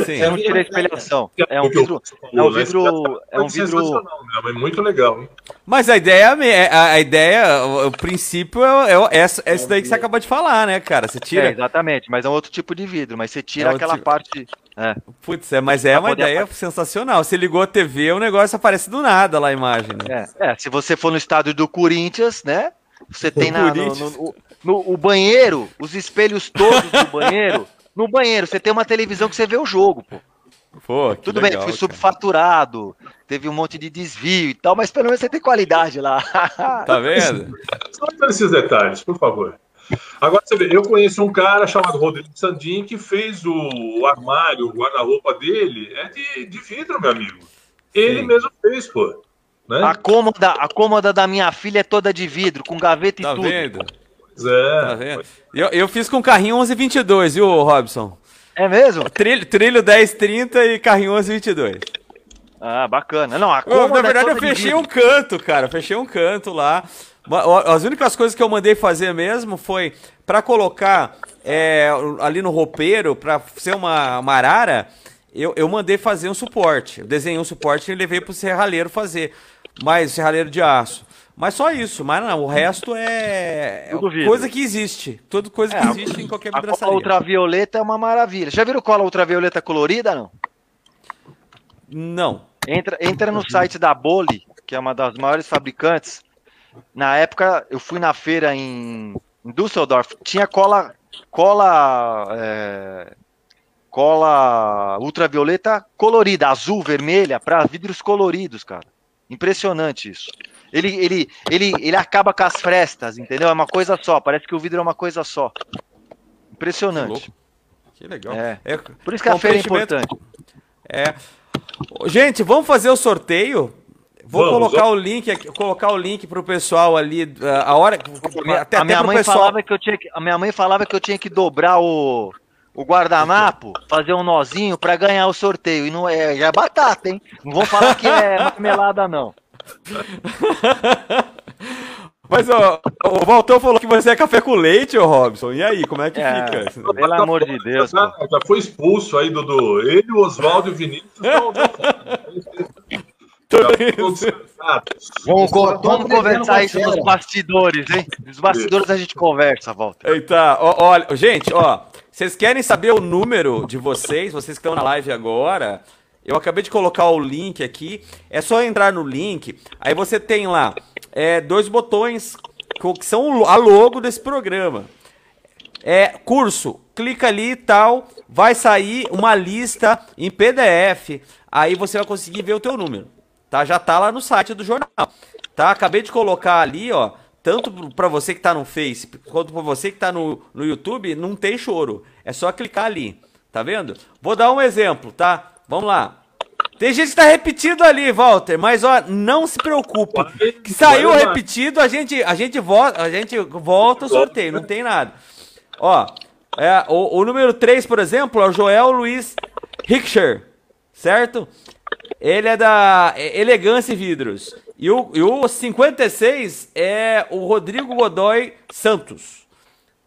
Sim. É um tira espelhação. É um vidro. É um vidro. É um vidro. É muito legal, hein? Mas a ideia, a, a ideia, o, princípio é, é, essa, é daí que você acabou de falar, né, cara? Você tira. É, exatamente, mas é um outro tipo de vidro, mas você tira é aquela tipo... parte. É. Putz, é, mas é uma ideia sensacional. Você ligou a TV, o negócio aparece do nada lá a imagem. Né? É, é, se você for no estádio do Corinthians, né? Você tem na, no, no, no, o banheiro, os espelhos todos do banheiro. [LAUGHS] No banheiro, você tem uma televisão que você vê o jogo, pô. Pô, Tudo legal, bem, foi subfaturado, teve um monte de desvio e tal, mas pelo menos você tem qualidade lá. [LAUGHS] Tá vendo? Só esses detalhes, por favor. Agora você vê, eu conheço um cara chamado Rodrigo Sandin que fez o armário, o guarda-roupa dele, é de, de vidro, meu amigo. Ele Sim. mesmo fez, pô. Né? A, cômoda, a cômoda da minha filha é toda de vidro, com gaveta tá e tudo. Vendo? É. Tá vendo? Eu, eu fiz com carrinho 1122, viu, Robson? É mesmo? Trilho, trilho 1030 e carrinho 1122. Ah, bacana. Não, a eu, Na verdade, é eu fechei um canto, cara. Fechei um canto lá. As únicas coisas que eu mandei fazer mesmo foi para colocar é, ali no roupeiro, para ser uma, uma arara, eu, eu mandei fazer um suporte. Eu desenhei um suporte e levei pro serralheiro fazer. Mas serralheiro de aço. Mas só isso, mas não, o resto é, [LAUGHS] coisa que existe. Tudo coisa que é, existe em qualquer vidraçaria. A cola ultravioleta é uma maravilha. Já viram cola ultravioleta colorida, não? Não. Entra, entra no site da Boli, que é uma das maiores fabricantes. Na época, eu fui na feira em, em Düsseldorf, tinha cola cola é, cola ultravioleta colorida, azul, vermelha, para vidros coloridos, cara. Impressionante isso. Ele, ele, ele, ele acaba com as frestas, entendeu? É uma coisa só. Parece que o vidro é uma coisa só. Impressionante. Que, que legal. É. É, Por isso que a feira é importante. É. Gente, vamos fazer o sorteio? Vou Vamos, colocar vamos. o link aqui, colocar o link pro pessoal ali, a hora até, a até minha mãe pessoal. falava que eu tinha que, a minha mãe falava que eu tinha que dobrar o, o guardanapo, fazer um nozinho pra ganhar o sorteio. E não é, já é batata, hein? Não vão falar que é [LAUGHS] marmelada não. [LAUGHS] Mas ó, o Valtão falou que você é café com leite, ô Robson. E aí, como é que É, fica? pelo amor de Deus. Já, já foi expulso aí, Dudu. Ele, o Oswaldo e o Vinícius não. [LAUGHS] Vamos, conversar isso nos bastidores, hein? Nos bastidores a gente conversa, Walter. Eita, ó, olha, gente, ó, vocês querem saber o número de vocês, vocês que estão na live agora? Eu acabei de colocar o link aqui. É só entrar no link. Aí você tem lá é, dois botões que são a logo desse programa. É curso, clica ali e tal, vai sair uma lista em PDF. Aí você vai conseguir ver o teu número. Tá? Já tá lá no site do jornal. Tá? Acabei de colocar ali, ó, tanto para você que tá no Face, quanto para você que tá no, no YouTube, não tem choro. É só clicar ali. Tá vendo? Vou dar um exemplo, tá? Vamos lá. Tem gente que tá repetido ali, Walter, mas ó, não se preocupe. Que saiu repetido, a gente, a gente volta, a gente volta o sorteio, não tem nada. Ó, é, o, o número 3, por exemplo, é o Joel Luiz Richter, certo? Ele é da Elegância e Vidros. E o, e o 56 é o Rodrigo Godoy Santos.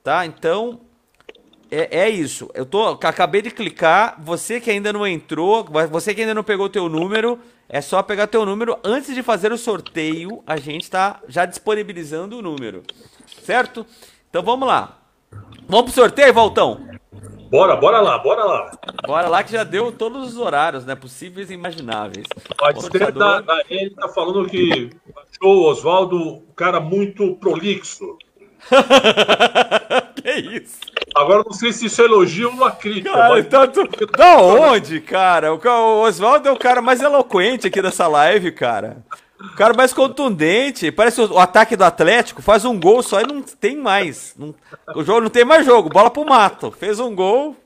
Tá? Então, é, é isso. Eu tô, acabei de clicar. Você que ainda não entrou, você que ainda não pegou teu número, é só pegar teu número. Antes de fazer o sorteio, a gente está já disponibilizando o número. Certo? Então vamos lá. Vamos pro sorteio, Valtão? Bora, bora lá, bora lá. Bora lá que já deu todos os horários, né? Possíveis e imagináveis. A da, da N tá falando que achou o Oswaldo um cara muito prolixo. [LAUGHS] que [LAUGHS] isso? Agora não sei se isso é elogio ou uma crítica. Cara, mas- tanto... Da onde, cara? O, Oswaldo é o cara mais eloquente aqui dessa live, cara. O cara mais contundente. Parece o, o ataque do Atlético. Faz um gol só e não tem mais. Não- o jogo não tem mais jogo. Bola pro mato. Fez um gol.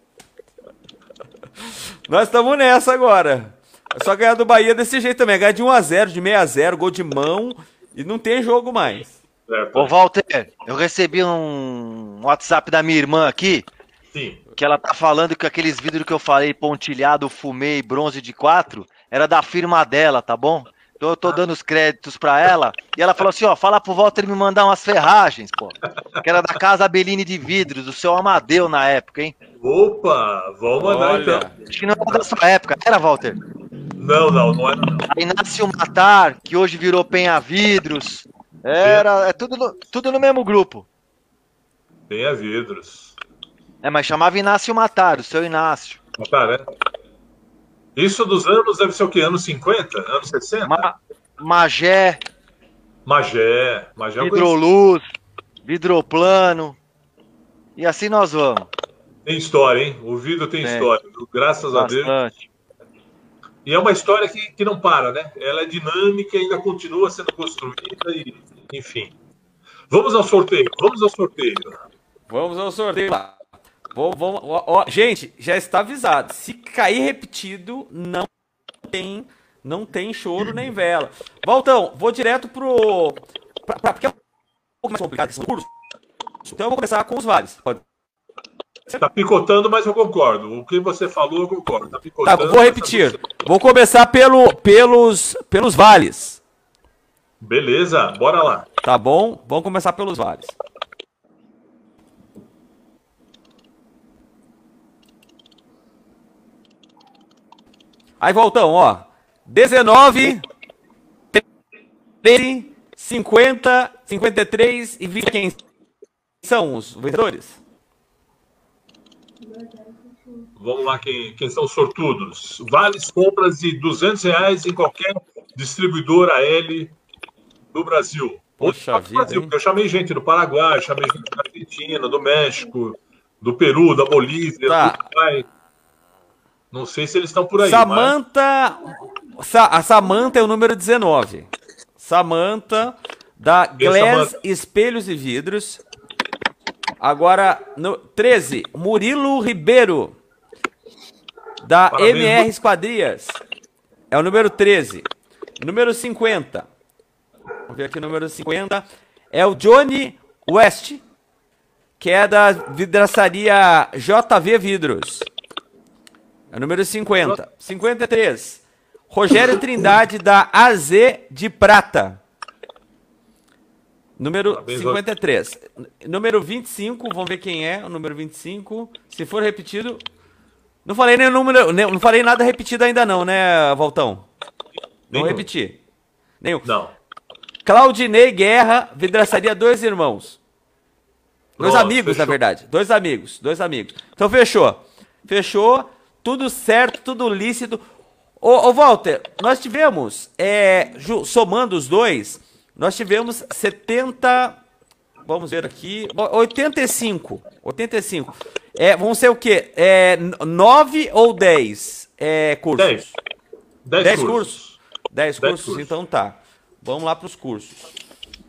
Nós estamos nessa agora. É só ganhar do Bahia desse jeito também. Ganhar de 1x0, de 6x0, gol de mão. E não tem jogo mais. Certo. Ô, Walter, eu recebi um WhatsApp da minha irmã aqui, Sim. que ela tá falando que aqueles vidros que eu falei, pontilhado, fumei, bronze de 4, era da firma dela, tá bom? Então eu tô dando os créditos pra ela, e ela falou assim, ó, fala pro Walter me mandar umas ferragens, pô. Que era da Casa Beline de Vidros, do seu Amadeu na época, hein? Opa, vamos mandar Olha. então. Acho que não era da sua época, era, Walter? Não, não, não é. Não. A Inácio Matar, que hoje virou Penha Vidros. Era, é tudo no, tudo no mesmo grupo. Tenha vidros. É, mas chamava Inácio Matar, o seu Inácio. Cara, é. Isso dos anos deve ser o quê? Anos 50? Anos 60? Ma Magé, Magé. Magé conheci. Hidroluz, Vidroplano. E assim nós vamos. tem história, hein? O vidro tem Tem. história. Graças a Deus. Bastante. E é uma história que, que não para, né? Ela é dinâmica e ainda continua sendo construída e, enfim. Vamos ao sorteio, vamos ao sorteio. Vamos ao sorteio lá. Vamos, vamos, ó, ó, gente, já está avisado. Se cair repetido, não tem, não tem choro nem vela. Valtão, vou direto pro. Pra, pra, porque é um pouco mais complicado esse curso. Então eu vou começar com os vales. Pode- Tá picotando, mas eu concordo. O que você falou, eu concordo. Tá Tá, picotando. vou mas repetir. Vou começar pelo, pelos, pelos vales. Beleza, bora lá. Tá bom? Vamos começar pelos vales. Aí, Voltão, ó. 19, 13, 50, 53 e 20. Quem são os vencedores? Vamos lá, quem, quem são os sortudos? Vales compras de 200 reais em qualquer distribuidor AL do Brasil. Poxa do vida, Brasil, porque eu chamei gente do Paraguai, chamei gente da Argentina, do México, do Peru, da Bolívia, Tá. do Uruguai. Não sei se eles estão por aí. Samanta. Sa- a Samanta é o número 19. Samanta, da é Glass Samantha? Espelhos e Vidros. Agora, no 13, Murilo Ribeiro, da Parabéns, MR Esquadrias. É o número 13. Número 50. Vamos ver aqui o número 50. É o Johnny West, que é da vidraçaria JV Vidros. É o número 50. 53. Rogério Trindade, da AZ de Prata. Número Parabéns, 53. Número 25, vamos ver quem é o número 25. Se for repetido. Não falei nem o número. nem- Não falei nada repetido ainda, não, né, Valtão? Não repeti. Nenhum. Não. Claudinei Guerra, vidraçaria Dois Irmãos. Dois Nossa, amigos, na fechou. verdade. Dois amigos, dois amigos. Então fechou. Fechou, tudo certo, tudo lícito. Ô, ô Walter, nós tivemos, é, somando os dois, nós tivemos 70. Vamos ver aqui. ó, 85. 85. É, vão ser o quê? É, 9 ou 10 é, cursos? 10. 10, 10 cursos. cursos? 10 Dez cursos, cursos. então tá. Vamos lá para os cursos.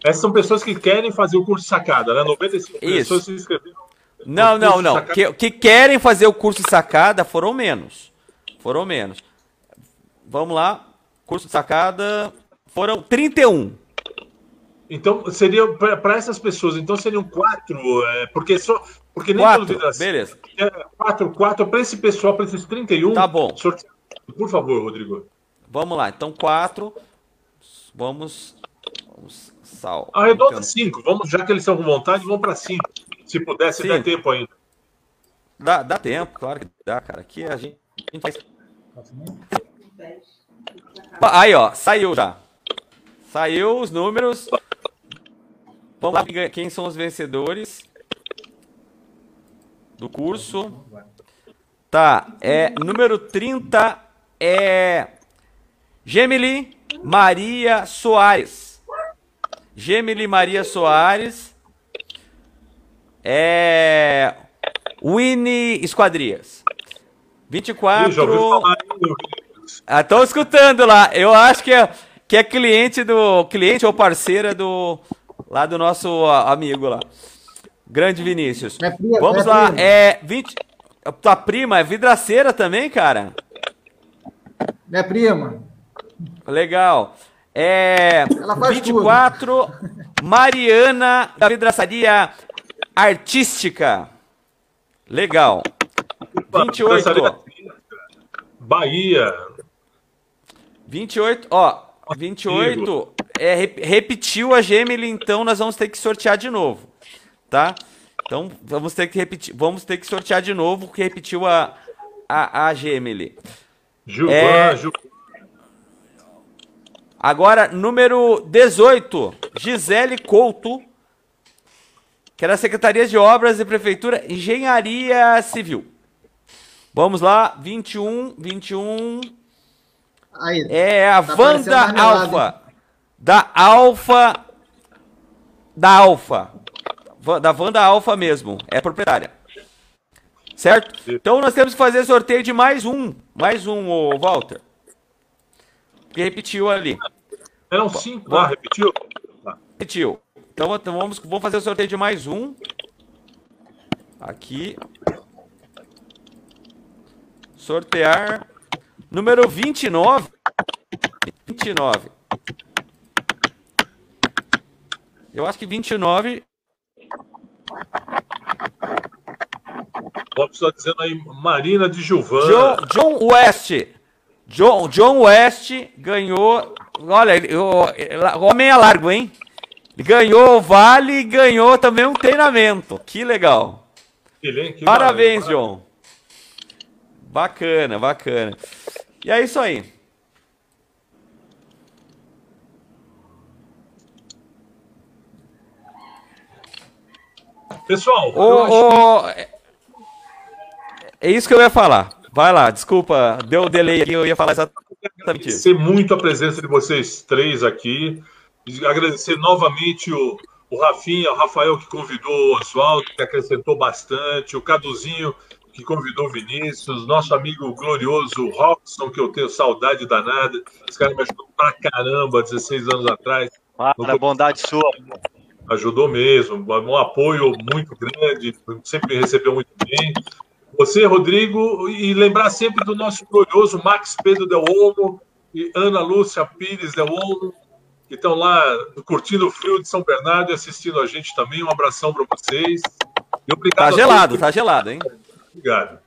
Essas são pessoas que querem fazer o curso de sacada, né? 95 Isso. pessoas se inscreveram. Não, não, não. Que, que querem fazer o curso de sacada foram menos. Foram menos. Vamos lá. Curso de sacada foram 31. Então, seria para essas pessoas, então seriam quatro, é, porque só. Porque nem Quatro, todo vidraceiro- beleza. É, quatro, quatro, para esse pessoal, para esses 31. Tá bom. Por favor, Rodrigo. Vamos lá. Então, 4. Vamos. Vamos. Sal. Arredonda Então, cinco. Vamos, já que eles estão com vontade, vamos para cinco. Se puder, se der tempo ainda. Dá, dá tempo, claro que dá, cara. Aqui a gente, a gente faz. Aí, ó, saiu já. Saiu os números. Vamos lá, quem são os vencedores do curso. Tá, é número 30 é Gemily Maria Soares. Gemily Maria Soares é Winnie Esquadrias. Ih, já ouviu 24 falar aí, meu Vinícius? ah, escutando lá. Eu acho que é, que é cliente do. Cliente ou parceira do. Lá do nosso amigo lá. Grande Vinícius. Minha prima, Vamos minha lá. prima. É. 20. Tua prima é vidraceira também, cara? Minha prima. Legal. É. Ela faz 24. Mariana da vidraçaria artística. Legal. 28. Bahia. 28, ó, 28, é, rep- repetiu a Gemily, então nós vamos ter que sortear de novo, tá? Então vamos ter que repetir, vamos ter que sortear de novo, que repetiu a, a, a Gemily. Gilvan, É. Gil- Agora, número 18, Gisele Couto, que era Secretaria de Obras e Prefeitura, Engenharia Civil. Vamos lá, 21, 21, Aí. É a Tá Wanda Alfa. Da Alfa. Da Alfa. Da Wanda Alfa mesmo. É proprietária. Certo? Então nós temos que fazer sorteio de mais um. Mais um, Walter. Que repetiu ali. Eram cinco. Ah, repetiu? Tá. Repetiu. Então então vamos, vamos fazer o sorteio de mais um. Aqui. Sortear. Número 29. 29. Eu acho que 29. Ó, pessoal dizendo aí, Marina de Gilvan. John, John West. John, John West ganhou. Olha, ele- o, o homem é largo, hein? Ganhou o vale e ganhou também um treinamento. Que legal. Ele, hein? Que Parabéns, valeu. John. Bacana, bacana. E é isso aí. Pessoal, eu acho ô, é- é isso que eu ia falar. Vai lá, desculpa, deu o delay aqui, eu ia falar exatamente que. Agradecer muito a presença de vocês três aqui. Agradecer novamente o, o Rafinha, o Rafael que convidou o Oswaldo, que acrescentou bastante, o Caduzinho que convidou o Vinícius, nosso amigo glorioso Robson, que eu tenho saudade danada. Esse cara me ajudou pra caramba 16 anos atrás. Para, bondade sua. ajudou mesmo, um apoio muito grande, sempre me recebeu muito bem. Você, Rodrigo, e lembrar sempre do nosso glorioso Max Pedro Del Olmo e Ana Lúcia Pires Del Olmo, que estão lá curtindo o frio de São Bernardo e assistindo a gente também. Um abração para vocês. E obrigado tá gelado, tá gelado, hein? Obrigado.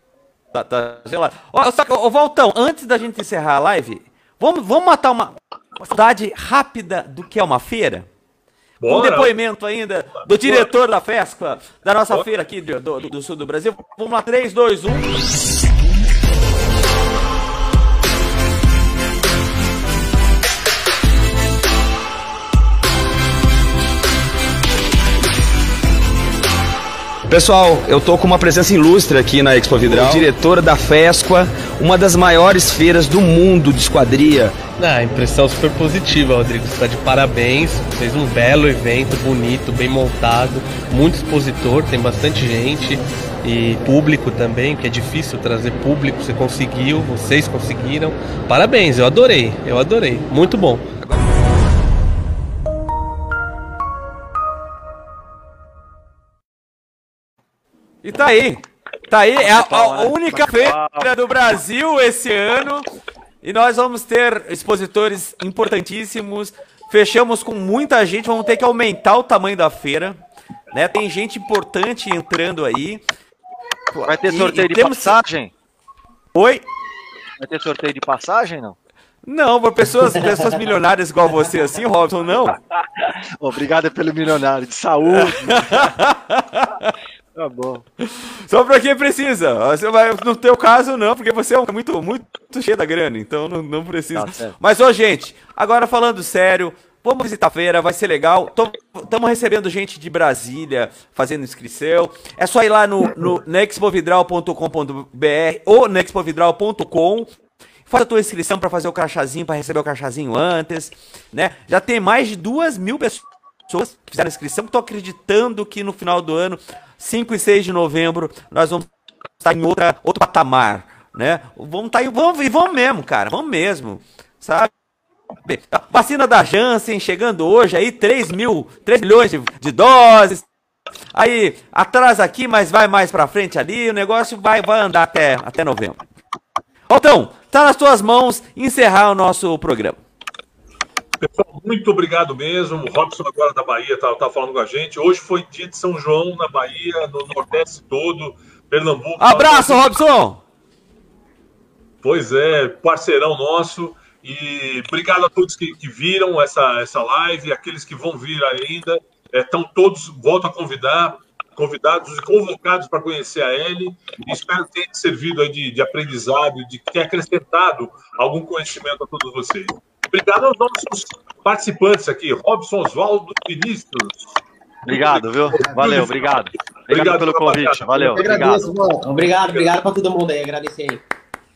Tá, tá gelado. Ó, só que, ô, Valtão, antes da gente encerrar a live, vamos, vamos matar uma cidade rápida do que é uma feira? Bora. Um depoimento ainda do diretor Bora. da FESCA, da nossa Bora. feira aqui do, do, do sul do Brasil. Vamos lá, 3, 2, 1. Pessoal, eu tô com uma presença ilustre aqui na Expo Vidral, diretora da FESQUA, uma das maiores feiras do mundo de esquadria. Ah, impressão super positiva, Rodrigo. Você está de parabéns. Fez um belo evento, bonito, bem montado, muito expositor, tem bastante gente e público também, que é difícil trazer público. Você conseguiu, vocês conseguiram. Parabéns, eu adorei, eu adorei. Muito bom. E tá aí. Tá aí, é a, a única feira do Brasil esse ano. E nós vamos ter expositores importantíssimos. Fechamos com muita gente, vamos ter que aumentar o tamanho da feira. Né? Tem gente importante entrando aí. Vai ter sorteio e, de temos... passagem? Oi? Vai ter sorteio de passagem, não? Não, para pessoas, pessoas milionárias igual você assim, Robson, não. [LAUGHS] Obrigado pelo milionário, de saúde. [LAUGHS] Tá bom. Só pra quem precisa. No teu caso, não, porque você é muito, muito cheio da grana, então não, não precisa. Tá Mas, ô, gente, agora falando sério, vamos visitar a feira, vai ser legal. Estamos recebendo gente de Brasília fazendo inscrição. É só ir lá no, no nexpovidral.com.br ou nexpovidral.com. Faça a tua inscrição para fazer o crachazinho, para receber o crachazinho antes, né? Já tem mais de duas mil pessoas que fizeram inscrição, que estão acreditando que no final do ano 5 e 6 de novembro, nós vamos estar em outra, outro patamar, né? Vamos estar em, vamos, vamos mesmo, cara, vamos mesmo, sabe? Vacina da Janssen chegando hoje aí, 3 mil, 3 milhões de, de doses. Aí, atrás aqui, mas vai mais pra frente ali, o negócio vai, vai andar até, até novembro. Então, tá nas tuas mãos encerrar o nosso programa. Pessoal, muito obrigado mesmo. O Robson agora da Bahia está tá falando com a gente. Hoje foi dia de São João na Bahia, no Nordeste todo, Pernambuco. Abraço, Robson! Pois é, parceirão nosso. E obrigado a todos que, que viram essa, essa live, aqueles que vão vir ainda. Estão é, todos, volto a convidar, convidados e convocados para conhecer a Ellie. E espero que tenha servido de, de aprendizado, de ter acrescentado algum conhecimento a todos vocês. Obrigado aos nossos participantes aqui, Robson Oswaldo Vinícius. Obrigado, viu? Valeu, obrigado. Obrigado, obrigado pelo convite. Valeu. Agradeço, obrigado. Obrigado, obrigado para todo mundo aí. Agradecer aí.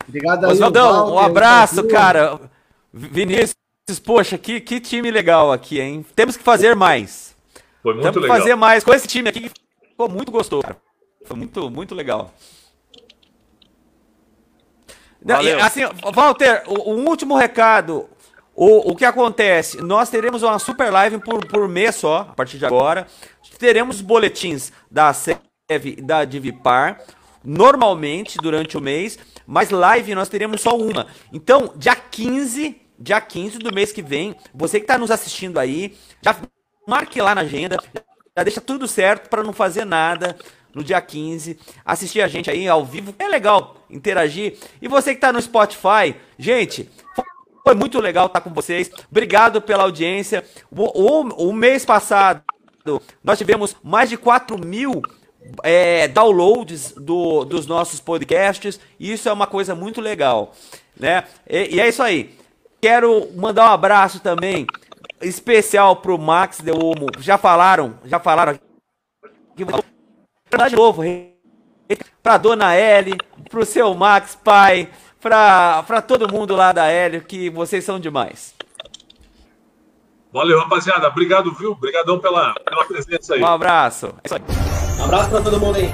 Obrigado aí. Oswaldão, um abraço, cara. Vinícius, poxa, que, que time legal aqui, hein? Temos que fazer mais. Foi muito Temos legal. que fazer mais com esse time aqui. Ficou muito gostoso, cara. Foi muito, muito legal. Valeu. Assim, Walter, o último recado. O, o que acontece? Nós teremos uma super live por, por mês só, a partir de agora. Teremos boletins da SEV e da Divipar, normalmente durante o mês, mas live nós teremos só uma. Então, dia 15, dia 15 do mês que vem, você que está nos assistindo aí, já marque lá na agenda, já deixa tudo certo para não fazer nada no dia 15, assistir a gente aí ao vivo, é legal interagir. E você que está no Spotify, gente, foi muito legal estar com vocês. Obrigado pela audiência. O, o, o mês passado, nós tivemos mais de 4 mil é, downloads do, dos nossos podcasts. E isso é uma coisa muito legal. Né? E, e é isso aí. Quero mandar um abraço também especial pro Max Deomo. Já falaram, já falaram. De novo, pra dona L, pro seu Max pai, para todo mundo lá da Hélio, que vocês são demais. Valeu, rapaziada. Obrigado, viu? Obrigadão pela, pela presença aí. Um abraço. Um abraço para todo mundo aí.